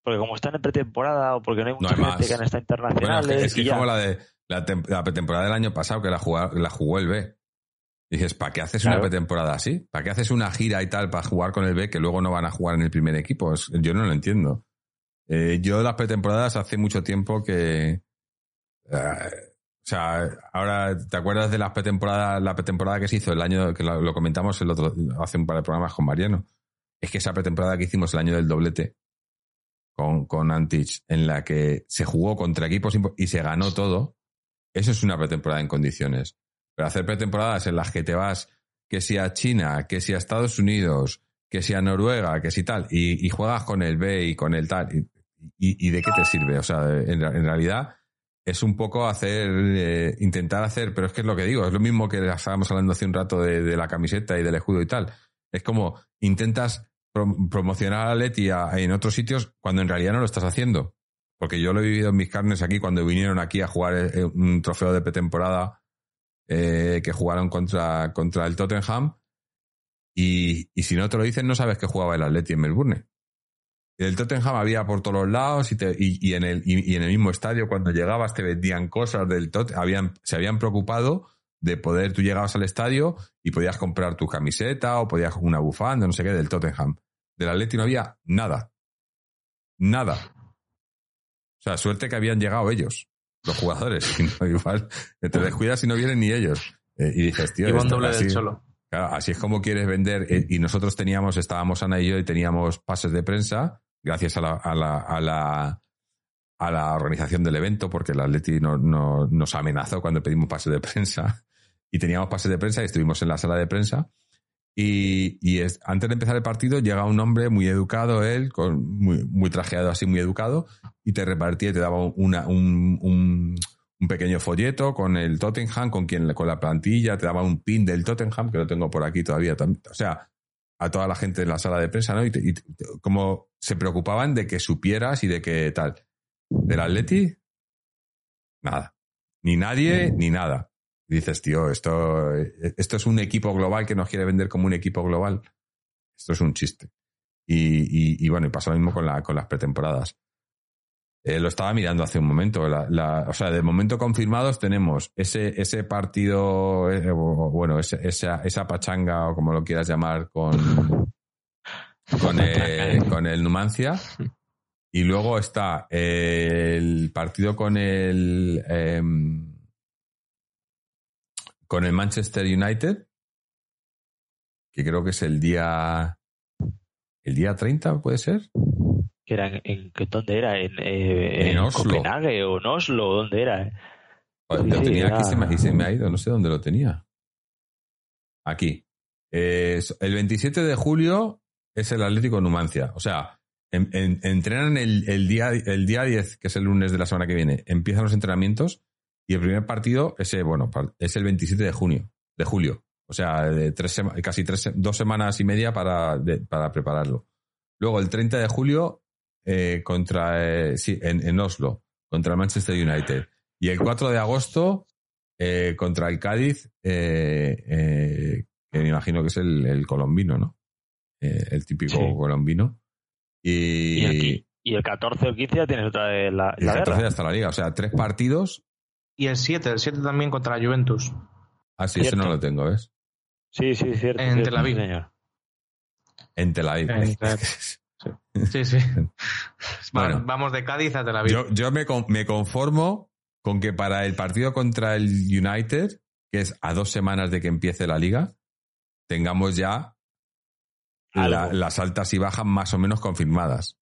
porque como están en pretemporada o porque no hay mucha gente que han estado internacionales. es que, como la de la, pretemporada del año pasado, que la, la jugó el B. Dices, ¿para qué haces una pretemporada así? ¿Para qué haces una gira y tal para jugar con el B que luego no van a jugar en el primer equipo? yo no lo entiendo. Eh, yo las pretemporadas hace mucho tiempo que... Eh, o sea, ahora, ¿te acuerdas de las pretemporadas, la pretemporada que se hizo el año, que lo, comentamos el otro, hace un par de programas con Mariano? Es que esa pretemporada que hicimos el año del doblete con, con Antich, en la que se jugó contra equipos y se ganó todo, eso es una pretemporada en condiciones. Pero hacer pretemporadas en las que te vas, que sea China, que sea Estados Unidos, que sea Noruega, que si tal, y, juegas con el B y con el tal, y, de qué te sirve? O sea, en, realidad es un poco hacer, eh, intentar hacer, pero es que es lo que digo, es lo mismo que estábamos hablando hace un rato de, la camiseta y del escudo y tal. Es como intentas promocionar a Leti en otros sitios cuando en realidad no lo estás haciendo. Porque yo lo he vivido en mis carnes aquí cuando vinieron aquí a jugar eh, un trofeo de pretemporada eh, que jugaron contra, contra el Tottenham. Y, y, si no te lo dicen, no sabes que jugaba el Atleti en Melbourne. El Tottenham había por todos los lados y, y, en el, y, en el mismo estadio, cuando llegabas, te vendían cosas del Tottenham. Habían, se habían preocupado de poder, tú llegabas al estadio y podías comprar tu camiseta o podías una bufanda, no sé qué, del Tottenham. Del Atleti no había nada. Nada. O sea, suerte que habían llegado ellos los jugadores. *laughs* igual te descuidas y no vienen ni ellos. Eh, y dices, tío, así, así es como quieres vender. Eh, y nosotros teníamos, estábamos Ana y yo y teníamos pases de prensa, gracias a la, a la, a la, a la organización del evento, porque el Atleti no, no, nos amenazó cuando pedimos pases de prensa. *laughs* Y teníamos pases de prensa y estuvimos en la sala de prensa. Y, y es, antes de empezar el partido llega un hombre muy educado, él, con, muy, muy trajeado así, muy educado, y te repartía te daba una, un, un, un, pequeño folleto con el Tottenham, con, quien, con la plantilla, te daba un pin del Tottenham, que lo tengo por aquí todavía. O sea, a toda la gente en la sala de prensa, ¿no? Y, y como se preocupaban de que supieras y de que tal. Del Atleti, nada. Ni nadie, ni nada dices, tío, esto, esto es un equipo global que nos quiere vender como un equipo global. Esto es un chiste. Y, y, bueno, y pasa lo mismo con, la, con las pretemporadas. Eh, lo estaba mirando hace un momento. o sea, de momento confirmados tenemos ese, ese partido, eh, bueno, esa, esa pachanga o como lo quieras llamar con, con, el, *laughs* con el Numancia. Y luego está el partido con el, em, con el Manchester United, que creo que es el día. ¿El día 30 puede ser? Que era en, ¿Dónde era? ¿En, eh, en, Copenhague o en Oslo? ¿Dónde era? lo tenía aquí y se me ha ido, no sé dónde lo tenía. Aquí. el 27 de julio es el Atlético Numancia. O sea, entrenan el, el, día, el día 10, que es el lunes de la semana que viene. Empiezan los entrenamientos y el primer partido, ese, bueno, es el 27 de junio, de julio. O sea, de tres casi tres, dos semanas y media para, para prepararlo. Luego, el 30 de julio, eh, contra, eh, sí, en, en, Oslo, contra el Manchester United. Y el 4 de agosto, eh, contra el Cádiz, que me imagino que es el, el colombino, ¿no? el típico colombino. Y, y, y, el 14 o 15 ya tienes otra de la, el 14 ya está la liga. O sea, tres partidos. Y el 7, el 7 también contra la Juventus. Ah, sí, ese no lo tengo, ¿ves? Sí, sí, cierto. En cierto, Tel Aviv. señor. En Tel Aviv. En Tel Aviv. *laughs* Sí, sí. *laughs* Bueno. Vamos de Cádiz a Tel Aviv. Yo, yo me, con- me conformo con que para el partido contra el United, que es a dos semanas de que empiece la liga, tengamos ya la- las altas y bajas más o menos confirmadas.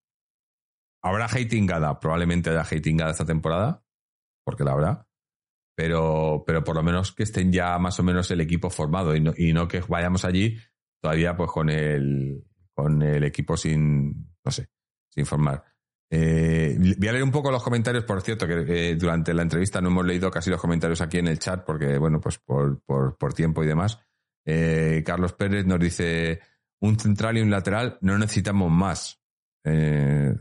Habrá hatingada, probablemente haya hatingada esta temporada, porque la habrá, pero, pero por lo menos que estén ya más o menos el equipo formado y no, y no que vayamos allí todavía pues con el, con el equipo sin, no sé, sin formar. Eh, voy a leer un poco los comentarios, por cierto, que eh, durante la entrevista no hemos leído casi los comentarios aquí en el chat, porque, bueno, pues por, por, por tiempo y demás. Eh, Carlos Pérez nos dice, un central y un lateral, no necesitamos más. Eh,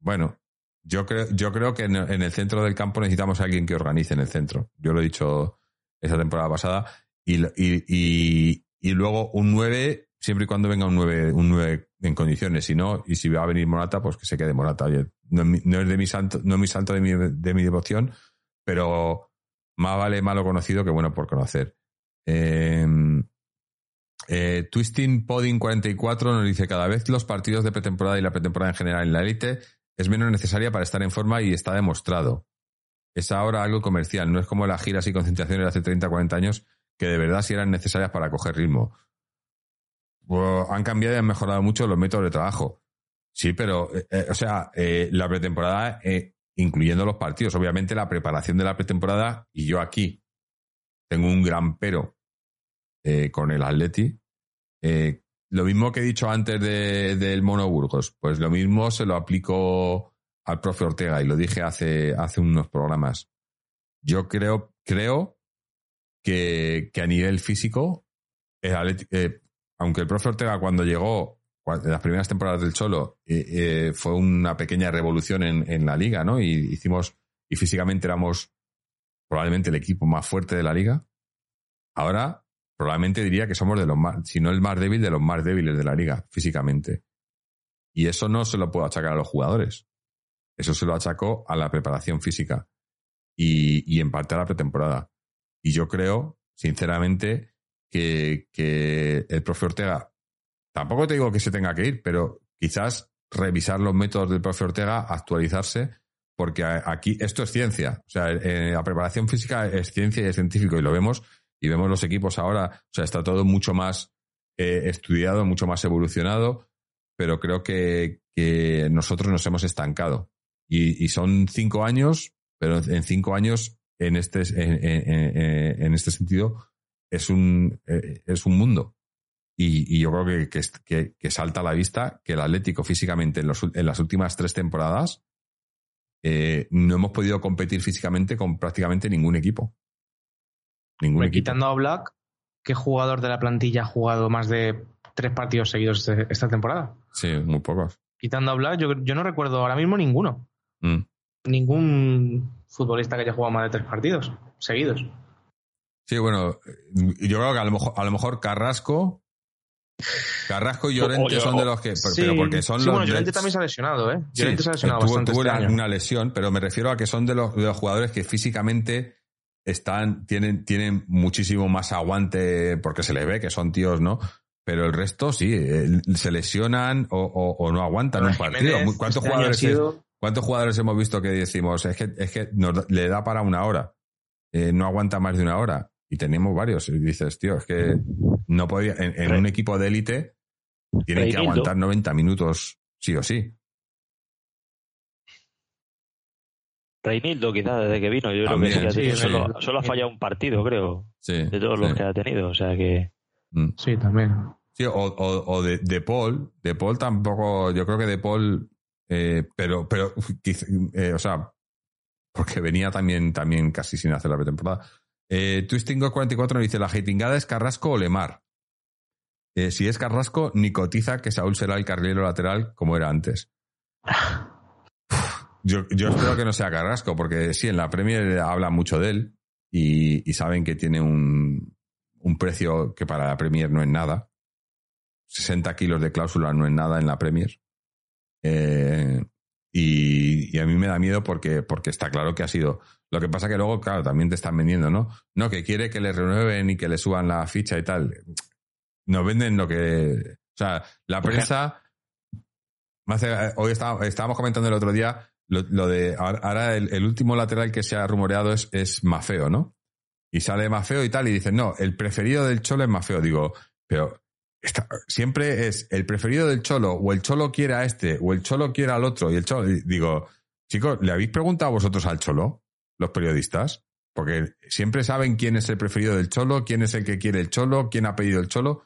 bueno, yo creo, yo creo que en, el centro del campo necesitamos alguien que organice en el centro. Yo lo he dicho esa temporada pasada. Y, y, y, luego un 9, siempre y cuando venga un 9, un 9 en condiciones. Si no, y si va a venir Morata, pues que se quede Morata. No es de mi santo, no es mi santo de mi, de mi devoción, pero más vale malo conocido que bueno por conocer. Eh, eh, Twisting Podding 44 nos dice cada vez los partidos de pretemporada y la pretemporada en general en la élite es menos necesaria para estar en forma y está demostrado. Es ahora algo comercial, no es como las giras y concentraciones de hace 30 40 años que de verdad sí eran necesarias para coger ritmo. Han cambiado y han mejorado mucho los métodos de trabajo. Sí, pero, eh, eh, o sea, la pretemporada, incluyendo los partidos, obviamente la preparación de la pretemporada, y yo aquí tengo un gran pero eh, con el Atleti. Eh, lo mismo que he dicho antes de- del Mono Burgos, pues lo mismo se lo aplico al profe Ortega y lo dije hace, hace unos programas. Yo creo, creo que, a nivel físico, el eh, aunque el profe Ortega cuando llegó, en las primeras temporadas del Cholo, fue una pequeña revolución en, en la liga, ¿no? Y hicimos, y físicamente éramos probablemente el equipo más fuerte de la liga. Ahora, probablemente diría que somos de los más, si no el más débil, de los más débiles de la liga, físicamente. Y eso no se lo puedo achacar a los jugadores. Eso se lo achacó a la preparación física y, y en parte a la pretemporada. Y yo creo, sinceramente, que, que el profe Ortega, tampoco te digo que se tenga que ir, pero quizás revisar los métodos del profe Ortega, actualizarse, porque aquí esto es ciencia. O sea, eh, la preparación física es ciencia y es científico y lo vemos y vemos los equipos ahora, o sea, está todo mucho más eh, estudiado, mucho más evolucionado, pero creo que, que nosotros nos hemos estancado. Y, y son cinco años, pero en cinco años, en este, en, este sentido, es un, eh, es un mundo. Y, y yo creo que, que, que- salta a la vista que el Atlético físicamente en, los en las últimas tres temporadas eh, no hemos podido competir físicamente con prácticamente ningún equipo. Ningún Hombre, equipo. quitando a Black, ¿qué jugador de la plantilla ha jugado más de tres partidos seguidos este- esta temporada? Sí, muy pocos. Quitando a Black, yo, yo no recuerdo ahora mismo ninguno. Mm. Ningún futbolista que haya jugado más de tres partidos seguidos. Sí, bueno, yo creo que a lo mejor, a lo mejor Carrasco, Carrasco y Llorente O- o- son de los que, Sí. pero porque son Sí, los bueno, Llorente también se ha lesionado, ¿eh? Sí, Llorente se ha lesionado tuvo, bastante tuvo este una, año. una lesión, pero me refiero a que son de los, de los jugadores que físicamente están, tienen, tienen muchísimo más aguante porque se les ve que son tíos, ¿no? Pero el resto sí, eh, se lesionan o, o- o no aguantan un Jiménez, partido. ¿Cuántos este jugadores, sido- ¿Cuántos jugadores hemos visto que decimos, es que, es que nos le da para una hora, eh, no aguanta más de una hora? Y tenemos varios. Y dices, tío, es que no podía, en, en un equipo de élite, tienen que aguantar 90 minutos sí o sí. Reinildo, quizás, desde que vino, yo creo que sí que ha sí, solo, solo ha fallado un partido, creo, Sí, de todos los que ha tenido. O sea que. Mm. Sí, también. Sí, o, o, o de, de Paul. De Paul tampoco, yo creo que de Paul, eh, pero, pero, quiz- eh, o sea, porque venía también, también casi sin hacer la pretemporada. Eh, Twisting44 nos dice, la hatingada es Carrasco o Lemar. Eh, si es Carrasco, ni cotiza que Saúl será el carrilero lateral como era antes. *laughs* Yo, yo espero que no sea Carrasco, porque sí, en la Premier habla mucho de él y, y saben que tiene un, un precio que para la Premier no es nada. 60 kilos de cláusula no es nada en la Premier. Eh, y, y, a mí me da miedo porque, porque está claro que ha sido. Lo que pasa que luego, claro, también te están vendiendo, ¿no? No, que quiere que le renueven y que le suban la ficha y tal. Nos venden lo que. O sea, la prensa. Hoy estábamos comentando el otro día lo, de. Ahora el, el, último lateral que se ha rumoreado es, es Mafeo, ¿no? Y sale Mafeo y tal, y dicen, no, el preferido del Cholo es Mafeo. Digo, pero siempre es el preferido del cholo, o el cholo quiere a este, o el cholo quiere al otro, y el cholo. Digo, chicos, ¿le habéis preguntado vosotros al cholo, los periodistas? Porque siempre saben quién es el preferido del cholo, quién es el que quiere el cholo, quién ha pedido el cholo.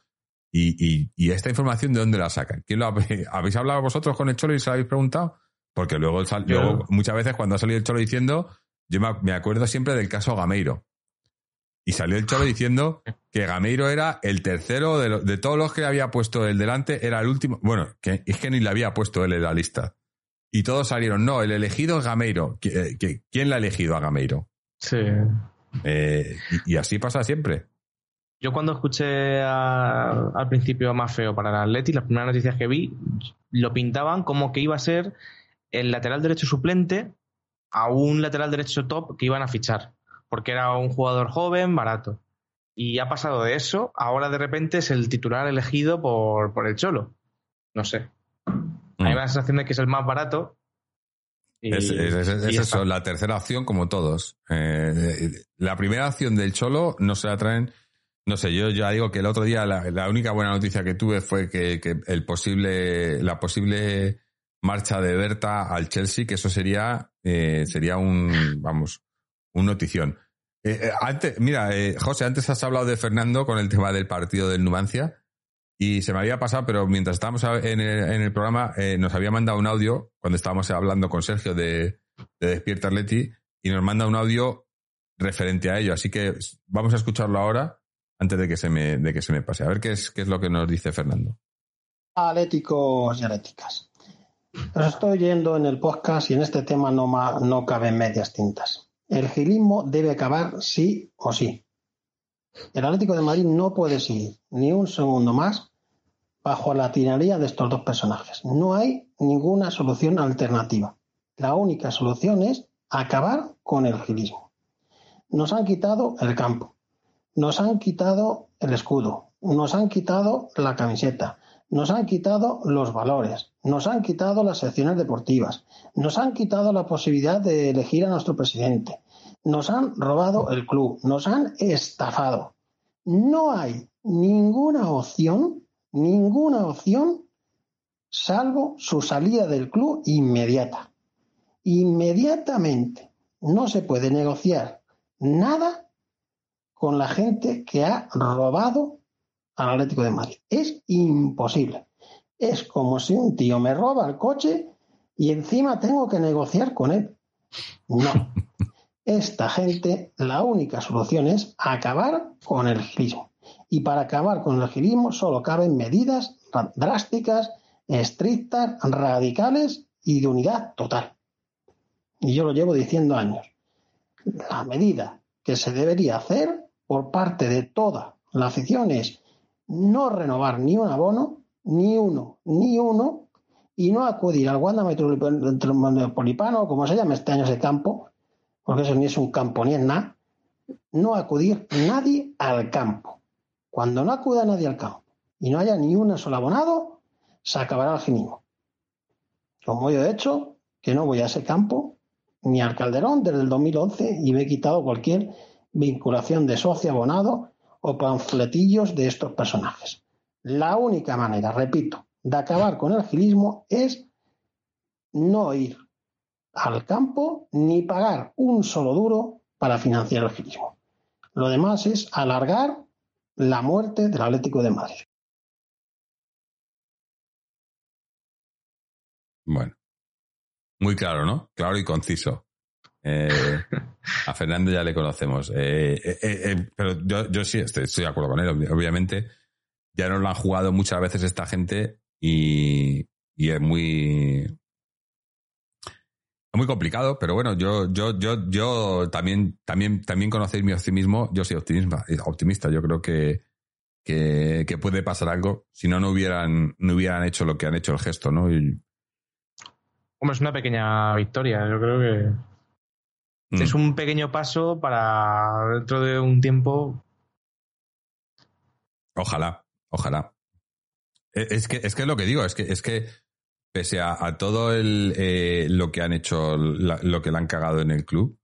Y, y, y esta información, ¿de dónde la sacan? ¿Quién lo ha, ¿Habéis hablado vosotros con el cholo y se lo habéis preguntado? Porque luego, luego muchas veces cuando ha salido el cholo diciendo, yo me acuerdo siempre del caso Gameiro. Y salió el Cholo diciendo que Gameiro era el tercero de, lo, de todos los que había puesto el delante, era el último. Bueno, que, es que ni le había puesto él en la lista. Y todos salieron, no, el elegido es Gameiro. ¿Quién la ha elegido a Gameiro? Sí. Eh, y, y, así pasa siempre. Yo cuando escuché a, al principio a Mafeo para el Atleti, las primeras noticias que vi, lo pintaban como que iba a ser el lateral derecho suplente a un lateral derecho top que iban a fichar porque era un jugador joven, barato. Y ha pasado de eso, ahora de repente es el titular elegido por, por el Cholo. No sé. Mm. Hay la sensación de que es el más barato. Y, es, es, es, es eso, la tercera opción como todos. Eh, la primera opción del Cholo no se la traen. No sé, yo ya digo que el otro día la, la única buena noticia que tuve fue que, que, el posible, la posible marcha de Berta al Chelsea, que eso sería, eh, sería un, vamos, un notición. Eh, eh, antes, mira, eh, José, antes has hablado de Fernando con el tema del partido del Numancia y se me había pasado, pero mientras estábamos en el, en el programa nos había mandado un audio cuando estábamos hablando con Sergio de, de Despierta Atleti y nos manda un audio referente a ello. Así que vamos a escucharlo ahora antes de que se me, de que se me pase. A ver qué es, qué es lo que nos dice Fernando. Atléticos y atléticas. Os estoy yendo en el podcast y en este tema no, ma, no caben medias tintas. El gilismo debe acabar sí o sí. El Atlético de Madrid no puede seguir ni un segundo más bajo la tiraría de estos dos personajes. No hay ninguna solución alternativa. La única solución es acabar con el gilismo. Nos han quitado el campo, nos han quitado el escudo, nos han quitado la camiseta, nos han quitado los valores, nos han quitado las secciones deportivas, nos han quitado la posibilidad de elegir a nuestro presidente, nos han robado el club, nos han estafado. No hay ninguna opción, ninguna opción, salvo su salida del club inmediata. Inmediatamente. No se puede negociar nada con la gente que ha robado al Atlético de Madrid. Es imposible. Es como si un tío me roba el coche y encima tengo que negociar con él. No. *laughs* Esta gente, la única solución es acabar con el gilismo. Y para acabar con el gilismo solo caben medidas drásticas, estrictas, radicales y de unidad total. Y yo lo llevo diciendo años. La medida que se debería hacer por parte de toda la afición es no renovar ni un abono, ni uno, ni uno, y no acudir al Wanda Metropolitano, como se llama este año ese campo, porque eso ni es un campo ni es nada, no acudir nadie al campo. Cuando no acuda nadie al campo y no haya ni un solo abonado, se acabará el ginismo. Como yo he hecho, que no voy a ese campo ni al Calderón desde el 2011 y me he quitado cualquier vinculación de socio abonado o panfletillos de estos personajes. La única manera, repito, de acabar con el gilismo es no ir al campo ni pagar un solo duro para financiar el gilismo. Lo demás es alargar la muerte del Atlético de Madrid. Bueno, muy claro, ¿no? Claro y conciso. Eh, a Fernando ya le conocemos. Eh, eh, pero yo, yo sí estoy, de acuerdo con él, obviamente. Ya nos lo han jugado muchas veces esta gente y, y es muy. Es muy complicado, pero bueno, yo, yo, yo, yo también, también, también conocéis mi optimismo. Yo soy optimista, optimista. Yo creo que, que, que, puede pasar algo. Si no, no hubieran, no hubieran hecho lo que han hecho el gesto, ¿no? Y... Hombre, es una pequeña victoria. Yo creo que Mm. Es un pequeño paso para dentro de un tiempo. Ojalá, ojalá. E, es que es que lo que digo, es que es que pese a, todo el, eh, lo que han hecho, lo que le han cagado en el club,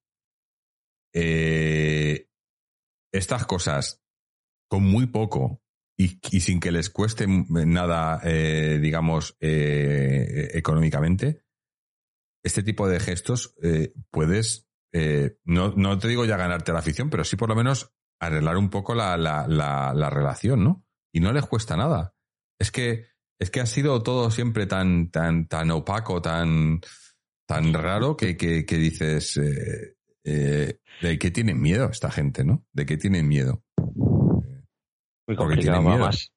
eh, estas cosas con muy poco y, sin que les cueste nada, eh, digamos, económicamente, este tipo de gestos puedes eh, no, no te digo ya ganarte la afición, pero sí por lo menos arreglar un poco la, la, relación, ¿no? Y no les cuesta nada. Es que, es que ha sido todo siempre tan, tan, tan opaco, tan, tan raro que, que, que dices, eh, eh, ¿de qué tienen miedo esta gente, no? ¿De qué tienen miedo? Muy complicado, más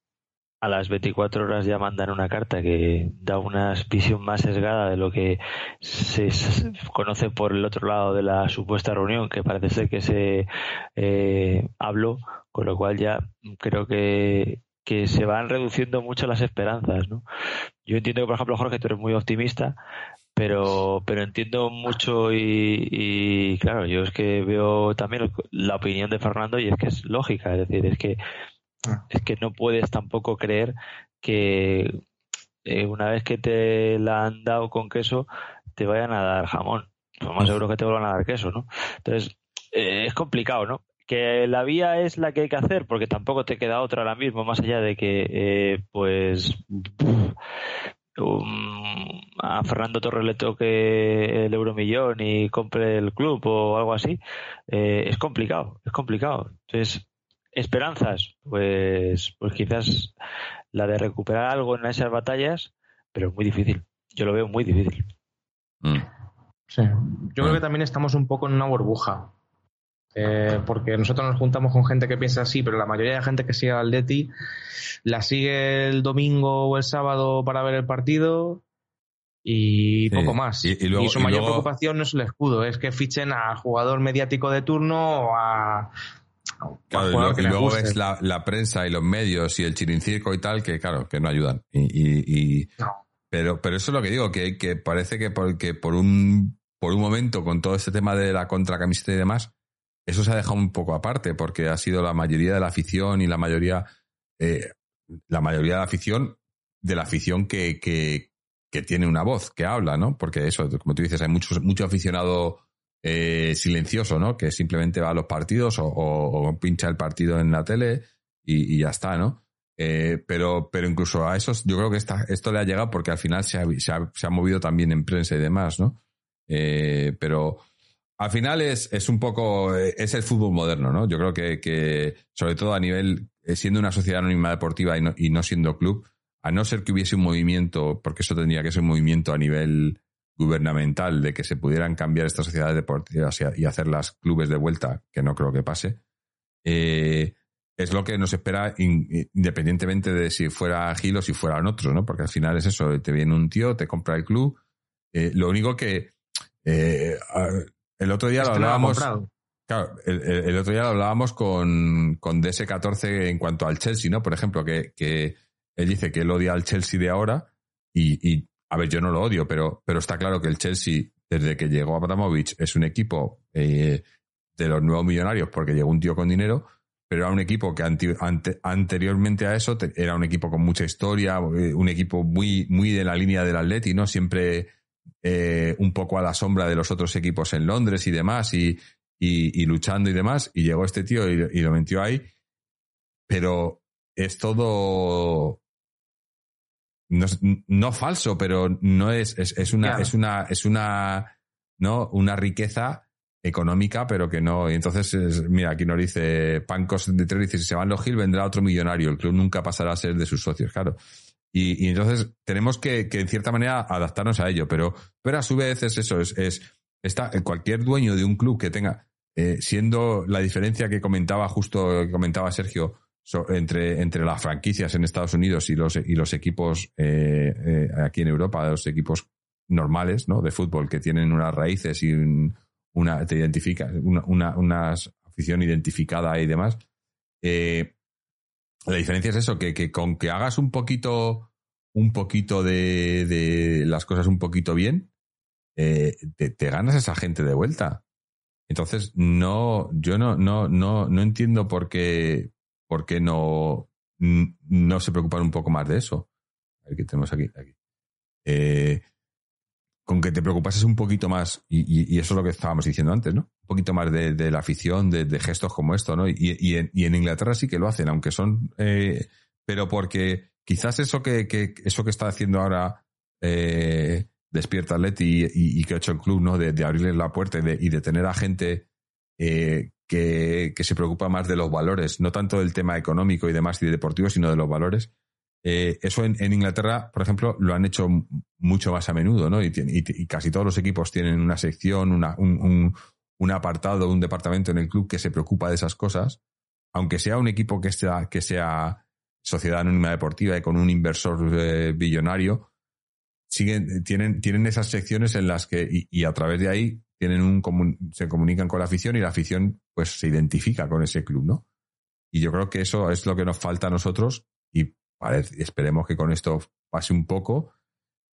a las 24 horas ya mandan una carta que da una visión más sesgada de lo que se conoce por el otro lado de la supuesta reunión, que parece ser que se eh, habló, con lo cual ya creo que, que se van reduciendo mucho las esperanzas. ¿no? Yo entiendo que, por ejemplo, Jorge, tú eres muy optimista, pero, pero entiendo mucho y, y claro, yo es que veo también la opinión de Fernando y es que es lógica, es decir, es que Ah. Es que no puedes tampoco creer que eh, una vez que te la han dado con queso, te vayan a dar jamón. Lo más seguro que te vuelvan a dar queso, ¿no? Entonces, eh, es complicado, ¿no? Que la vía es la que hay que hacer, porque tampoco te queda otra ahora mismo, más allá de que, eh, pues, a Fernando Torres le toque el euromillón y compre el club o algo así, es complicado, es complicado. Entonces, Esperanzas, pues, pues quizás la de recuperar algo en esas batallas, pero es muy difícil. Yo lo veo muy difícil. Mm. Sí, yo creo que también estamos un poco en una burbuja. Eh, porque nosotros nos juntamos con gente que piensa así, pero la mayoría de gente que sigue al Leti la sigue el domingo o el sábado para ver el partido y poco más. Y, su mayor preocupación no es el escudo, es que fichen al jugador mediático de turno o a, Claro, y, luego ves la, prensa y los medios y el chirincirco y tal, que claro, que no ayudan. Y, pero, pero eso es lo que digo, que, que parece que por, por un, por un momento, con todo este tema de la contracamiseta y demás, eso se ha dejado un poco aparte, porque ha sido la mayoría de la afición y la mayoría, eh, la mayoría de la afición, de la afición que, que, tiene una voz, que habla, ¿no? Porque eso, como tú dices, hay muchos, mucho aficionado eh, silencioso, ¿no? Que simplemente va a los partidos o, pincha el partido en la tele y, ya está, ¿no? Eh, pero, pero incluso a esos, yo creo que esto le ha llegado porque al final se ha, movido también en prensa y demás, ¿no? Pero al final es, es un poco, es el fútbol moderno, ¿no? Yo creo que, que sobre todo a nivel, siendo una sociedad anónima deportiva y no, y no siendo club, a no ser que hubiese un movimiento, porque eso tendría que ser un movimiento a nivel gubernamental de que se pudieran cambiar estas sociedades deportivas y hacerlas clubes de vuelta, que no creo que pase, eh, es lo que nos espera independientemente de si fuera Gil o si fueran otros, ¿no? Porque al final es eso, te viene un tío, te compra el club. Eh, lo único que eh, el otro día lo hablábamos. Claro, el, otro día lo hablábamos con, con DS14 en cuanto al Chelsea, ¿no? Por ejemplo, que, que él dice que él odia al Chelsea de ahora y, y a ver, yo no lo odio, pero, pero está claro que el Chelsea, desde que llegó Abramovich, es un equipo eh, de los nuevos millonarios porque llegó un tío con dinero, pero era un equipo que anteriormente a eso era un equipo con mucha historia, eh, un equipo muy, muy de la línea del Atleti, ¿no? Siempre eh, un poco a la sombra de los otros equipos en Londres y demás, y, y, luchando y demás, y llegó este tío y, y lo metió ahí, pero es todo no, no falso, pero no es, es, una, es una, es una, ¿no? Una riqueza económica, pero que no. Y entonces, mira, aquí nos dice Pancos de Tres, dice, si se van los Gil, vendrá otro millonario. El club nunca pasará a ser de sus socios, claro. Y, entonces tenemos que, que, en cierta manera, adaptarnos a ello, pero, pero a su vez es eso, es, es está, cualquier dueño de un club que tenga, eh, siendo la diferencia que comentaba justo, comentaba Sergio, entre, entre las franquicias en Estados Unidos y los, y los equipos eh, eh, aquí en Europa, los equipos normales ¿no? de fútbol que tienen unas raíces y una, te identifica, una, una, afición identificada y demás. La diferencia es eso, que, que, con que hagas un poquito, un poquito de, de las cosas un poquito bien, te, te, ganas esa gente de vuelta. Entonces, no, yo no, no, no, no entiendo por qué, por qué no, no se preocupan un poco más de eso. A ver qué tenemos aquí. aquí. Eh, con que te preocupases un poquito más, y, eso es lo que estábamos diciendo antes, ¿no? Poquito más de, la afición, de, gestos como esto, ¿no? Y, en, Inglaterra sí que lo hacen, aunque son, eh, pero porque quizás eso que, que, eso que está haciendo ahora eh, Despierta Leti y, que ha hecho el club, ¿no? De, de abrirles la puerta y de, tener a gente eh, que, se preocupa más de los valores, no tanto del tema económico y demás y deportivo, sino de los valores. Eh, eso en, Inglaterra, por ejemplo, lo han hecho mucho más a menudo, ¿no? Y, casi todos los equipos tienen una sección, un, un, apartado, un departamento en el club que se preocupa de esas cosas, aunque sea un equipo que sea, que sea sociedad anónima deportiva y con un inversor eh, billonario, siguen, tienen, tienen esas secciones en las que, y, a través de ahí, tienen un se comunican con la afición y la afición pues se identifica con ese club, ¿no? Y yo creo que eso es lo que nos falta a nosotros y esperemos que con esto pase un poco.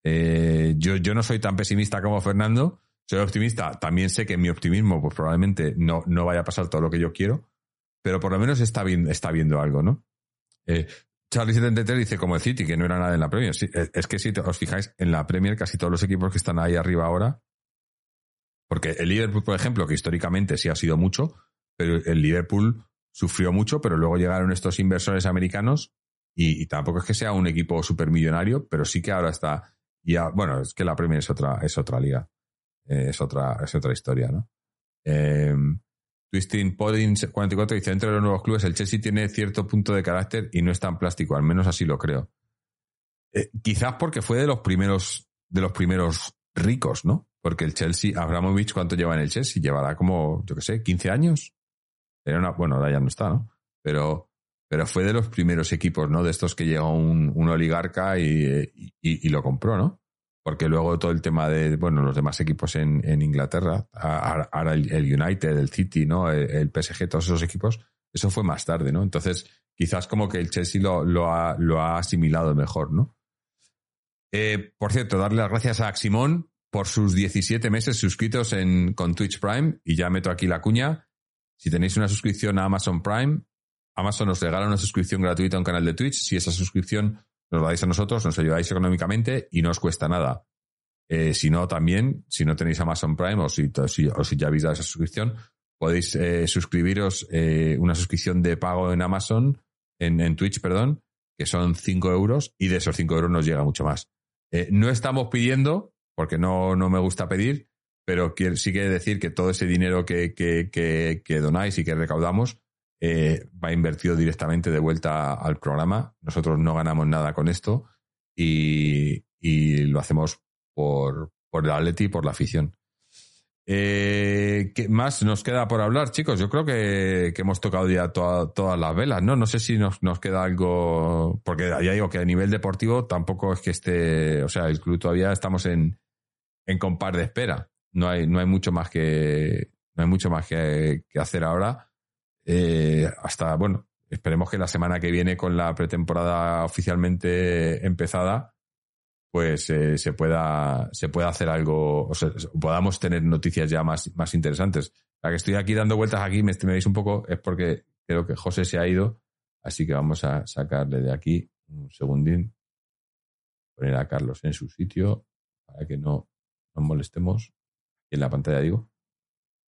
Eh, yo, yo no soy tan pesimista como Fernando, soy optimista. También sé que mi optimismo pues probablemente no, no vaya a pasar todo lo que yo quiero, pero por lo menos está, bien, está viendo algo, ¿no? Eh, Charlie73 dice como el City, que no era nada en la Premier. es que si os fijáis, en la Premier casi todos los equipos que están ahí arriba ahora, porque el Liverpool, por ejemplo, que históricamente sí ha sido mucho, pero el Liverpool sufrió mucho, pero luego llegaron estos inversores americanos y, tampoco es que sea un equipo supermillonario, pero sí que ahora está, ya, bueno, es que la Premier es otra, es otra liga, eh, es otra, es otra historia, ¿no? Eh, Twisting Podding 44 dice, entre los nuevos clubes el Chelsea tiene cierto punto de carácter y no es tan plástico, al menos así lo creo. Eh, quizás porque fue de los primeros, de los primeros ricos, ¿no? Porque el Chelsea, Abramovich, ¿cuánto lleva en el Chelsea? Llevará como, yo qué sé, 15 años. Era una, bueno, ahora ya no está, ¿no? Pero, pero fue de los primeros equipos, ¿no? De estos que llegó un, un oligarca y, y, lo compró, ¿no? Porque luego todo el tema de, bueno, los demás equipos en, Inglaterra, ahora el, United, el City, ¿no? El, PSG, todos esos equipos, eso fue más tarde, ¿no? Entonces, quizás como que el Chelsea lo, ha asimilado mejor, ¿no? Eh, por cierto, darle las gracias a Aximón por sus 17 meses suscritos en, con Twitch Prime, y ya meto aquí la cuña. Si tenéis una suscripción a Amazon Prime, Amazon os regala una suscripción gratuita a un canal de Twitch. Si esa suscripción nos lo dais a nosotros, nos ayudáis económicamente y no os cuesta nada. Eh, si no, también, si no tenéis Amazon Prime o si, o si ya habéis dado esa suscripción, podéis eh, suscribiros eh, una suscripción de pago en Amazon, en, Twitch, perdón, que son 5 euros y de esos 5 euros nos llega mucho más. no estamos pidiendo, porque no, no me gusta pedir, pero sí quiere decir que todo ese dinero que, que, que, que donáis y que recaudamos eh, va invertido directamente de vuelta al programa. Nosotros no ganamos nada con esto y, lo hacemos por, por el Atleti y por la afición. Eh, ¿Qué más nos queda por hablar, chicos? Yo creo que, hemos tocado ya todas las velas, ¿no? No sé si nos, nos queda algo, porque ya digo que a nivel deportivo tampoco es que esté, o sea, el club todavía estamos en, en compar de espera. No hay, no hay mucho más que, no hay mucho más que hacer ahora. Eh, hasta, bueno, esperemos que la semana que viene con la pretemporada oficialmente empezada, pues eh, se pueda se pueda hacer algo, o podamos tener noticias ya más, más interesantes. La que estoy aquí dando vueltas aquí, me, me un poco, es porque creo que José se ha ido, así que vamos a sacarle de aquí un segundín, poner a Carlos en su sitio para que no nos molestemos. En la pantalla digo.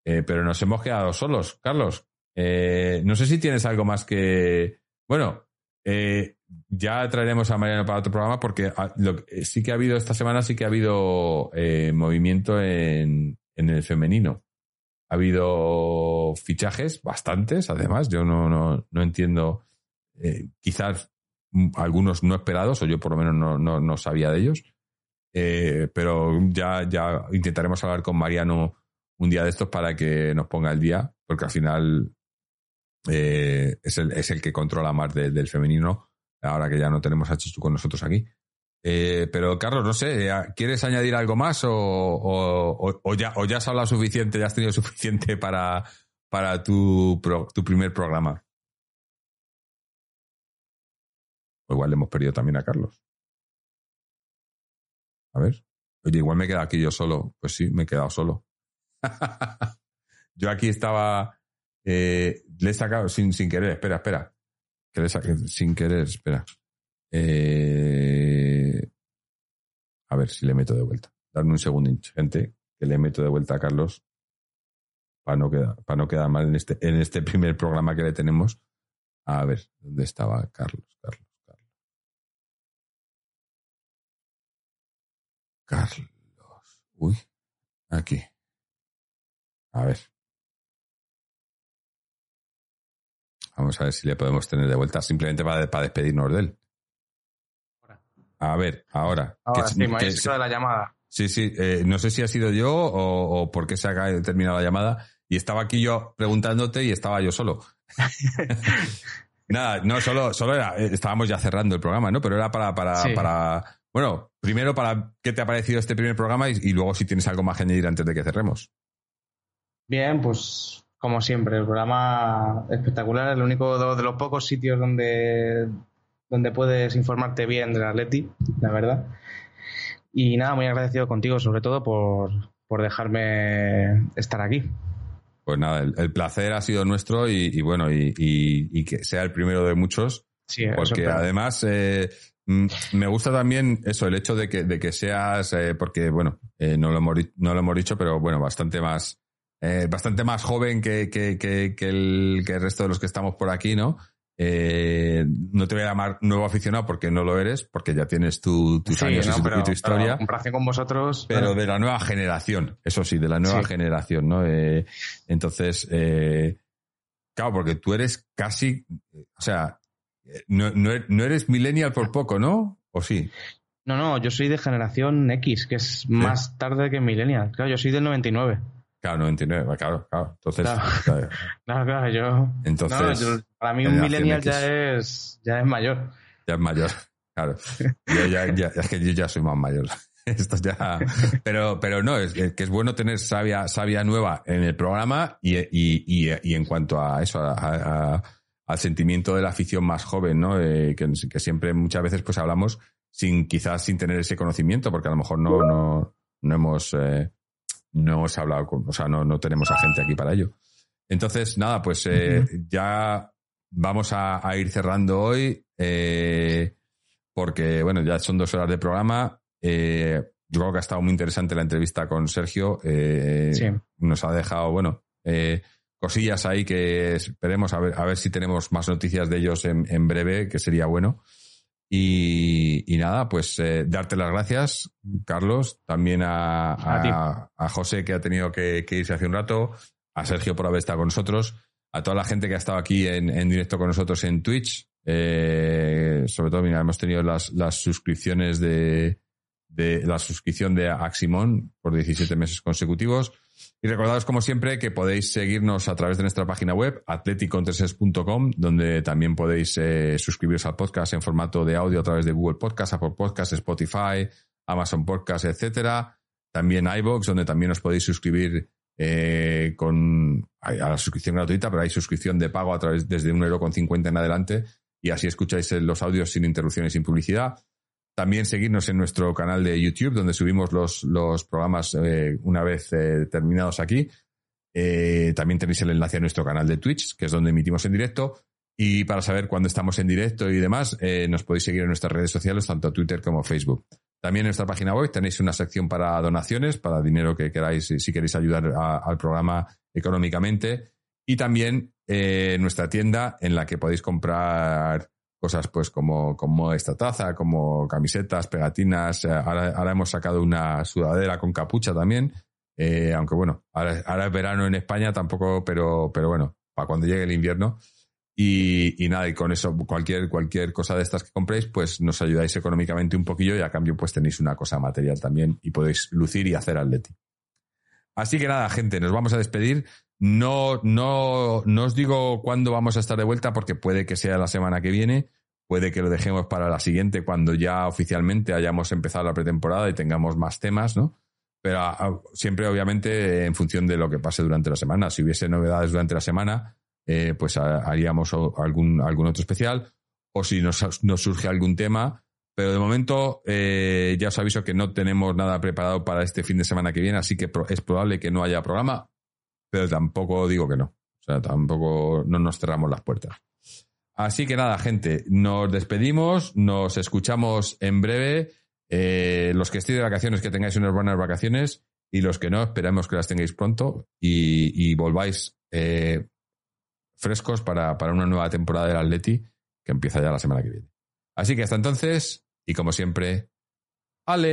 Eh, pero nos hemos quedado solos. Carlos, eh, no sé si tienes algo más que. Bueno, eh, ya traeremos a Mariano para otro programa porque ah, sí que ha habido esta semana, sí que ha habido eh, movimiento en, el femenino. Ha habido fichajes, bastantes, además. Yo no, no, no entiendo, quizás algunos no esperados, o yo por lo menos no, no, sabía de ellos. pero ya, ya intentaremos hablar con Mariano un día de estos para que nos ponga el día, porque al final eh, es, el, es el que controla más del femenino, ahora que ya no tenemos a Chichu con nosotros aquí. Eh, pero Carlos, no sé, ¿quieres añadir algo más o, o, ya, o ya has hablado suficiente, ya has tenido *laughs* suficiente para, para tu, tu primer programa? O igual le hemos perdido también a Carlos. A ver. Oye, igual me queda aquí yo solo. Pues sí, me he quedado solo. *laughs* yo aquí estaba. Eh, le he sacado sin, sin querer. Espera, espera. Que le saqué sin querer. Espera. Eh, a ver si le meto de vuelta. Darme un segundo, gente, que le meto de vuelta a Carlos para no quedar, para no quedar mal en este, en este primer programa que le tenemos. A ver, ¿dónde estaba Carlos? Carlos. Carlos. Uy, aquí. A ver. Vamos a ver si le podemos tener de vuelta, simplemente para, para despedirnos de él. A ver, ahora. Ahora sí, me de la llamada. Sí, sí, eh, no sé si ha sido yo o, o por qué se ha terminado la llamada. Y estaba aquí yo preguntándote y estaba yo solo. *laughs* Nada, no, solo, solo era, eh, estábamos ya cerrando el programa, ¿no? Pero era para, para, para bueno, primero para qué te ha parecido este primer programa y, luego si tienes algo más que añadir antes de que cerremos. Bien, pues como siempre, el programa espectacular, el único de los pocos sitios donde, donde puedes informarte bien del Atleti, la verdad. Y nada, muy agradecido contigo, sobre todo por, dejarme estar aquí. Pues nada, el, placer ha sido nuestro y, bueno, y, que sea el primero de muchos. Sí, porque además eh, me gusta también eso, el hecho de que, de que seas, eh, porque bueno, eh, no, lo hemos, no lo hemos dicho, pero bueno, bastante más, eh, bastante más joven que, que, que, el, que el resto de los que estamos por aquí, ¿no? no te voy a llamar nuevo aficionado porque no lo eres, porque ya tienes tu, tus años y, tu historia. comparación con vosotros. Pero de la nueva generación, eso sí, de la nueva generación, ¿no? entonces, claro, porque tú eres casi, o sea, no, no, eres millennial por poco, ¿no? ¿O sí? No, no, yo soy de generación X, que es más tarde que millennial. Claro, yo soy del 99. Claro, 99, claro, claro. Entonces, claro, *laughs* claro, yo. Entonces, para mí un millennial ya es, ya es mayor. Ya es mayor, *laughs* claro. Yo ya, ya, es que yo ya soy más mayor. *laughs* Esto ya. Pero, pero no, es que es bueno tener sabia, sabia nueva en el programa y, y, y, y en cuanto a eso, a al sentimiento de la afición más joven, ¿no? Eh, que, siempre muchas veces pues hablamos sin quizás sin tener ese conocimiento, porque a lo mejor no, no, no hemos eh, no hemos hablado con, o sea, no, no tenemos a gente aquí para ello. Entonces, nada, pues eh, ya vamos a, ir cerrando hoy, porque bueno, ya son dos horas de programa. yo creo que ha estado muy interesante la entrevista con Sergio. Sí. Nos ha dejado, bueno, cosillas ahí que esperemos a ver, a ver si tenemos más noticias de ellos en, breve, que sería bueno. Y, nada, pues eh, darte las gracias, Carlos, también a, a, José que ha tenido que, irse hace un rato, a Sergio por haber estado con nosotros, a toda la gente que ha estado aquí en, directo con nosotros en Twitch. Eh, sobre todo, mira, hemos tenido las, las suscripciones de, de la suscripción de Aximon por 17 meses consecutivos. Y recordaros, como siempre, que podéis seguirnos a través de nuestra página web, atleticontreses.com, donde también podéis eh, suscribiros al podcast en formato de audio a través de Google Podcast, Apple Podcast, Spotify, Amazon Podcast, etcétera. También iVoox, donde también os podéis suscribir eh, con a la suscripción gratuita, pero hay suscripción de pago a través desde un euro con cincuenta en adelante y así escucháis los audios sin interrupciones, sin publicidad. También seguirnos en nuestro canal de YouTube, donde subimos los, los programas eh, una vez eh, terminados aquí. Eh, también tenéis el enlace a nuestro canal de Twitch, que es donde emitimos en directo. Y para saber cuándo estamos en directo y demás, nos podéis seguir en nuestras redes sociales, tanto Twitter como Facebook. También en nuestra página web tenéis una sección para donaciones, para dinero que queráis, si queréis ayudar al programa económicamente. Y también nuestra tienda en la que podéis comprar cosas pues como, como esta taza, como camisetas, pegatinas. Eh, ahora, hemos sacado una sudadera con capucha también. Eh, aunque bueno, ahora, es verano en España tampoco, pero, pero bueno, para cuando llegue el invierno. Y, y, nada, y con eso, cualquier, cualquier cosa de estas que compréis, pues nos ayudáis económicamente un poquillo y a cambio pues tenéis una cosa material también y podéis lucir y hacer atleti. Así que nada, gente, nos vamos a despedir. No, no, no os digo cuándo vamos a estar de vuelta porque puede que sea la semana que viene, puede que lo dejemos para la siguiente cuando ya oficialmente hayamos empezado la pretemporada y tengamos más temas, ¿no? Pero ah, siempre, obviamente, en función de lo que pase durante la semana. Si hubiese novedades durante la semana, eh, pues haríamos algún, algún otro especial. O si nos, surge algún tema. Pero de momento, eh, ya os aviso que no tenemos nada preparado para este fin de semana que viene, así que es probable que no haya programa, pero tampoco digo que no. O sea, tampoco no nos cerramos las puertas. Así que nada, gente, nos despedimos, nos escuchamos en breve. Eh, los que estéis de vacaciones, que tengáis unas buenas vacaciones y los que no, esperamos que las tengáis pronto y, volváis eh, frescos para, para, una nueva temporada del Atleti que empieza ya la semana que viene. Así que hasta entonces, y como siempre, Aleti.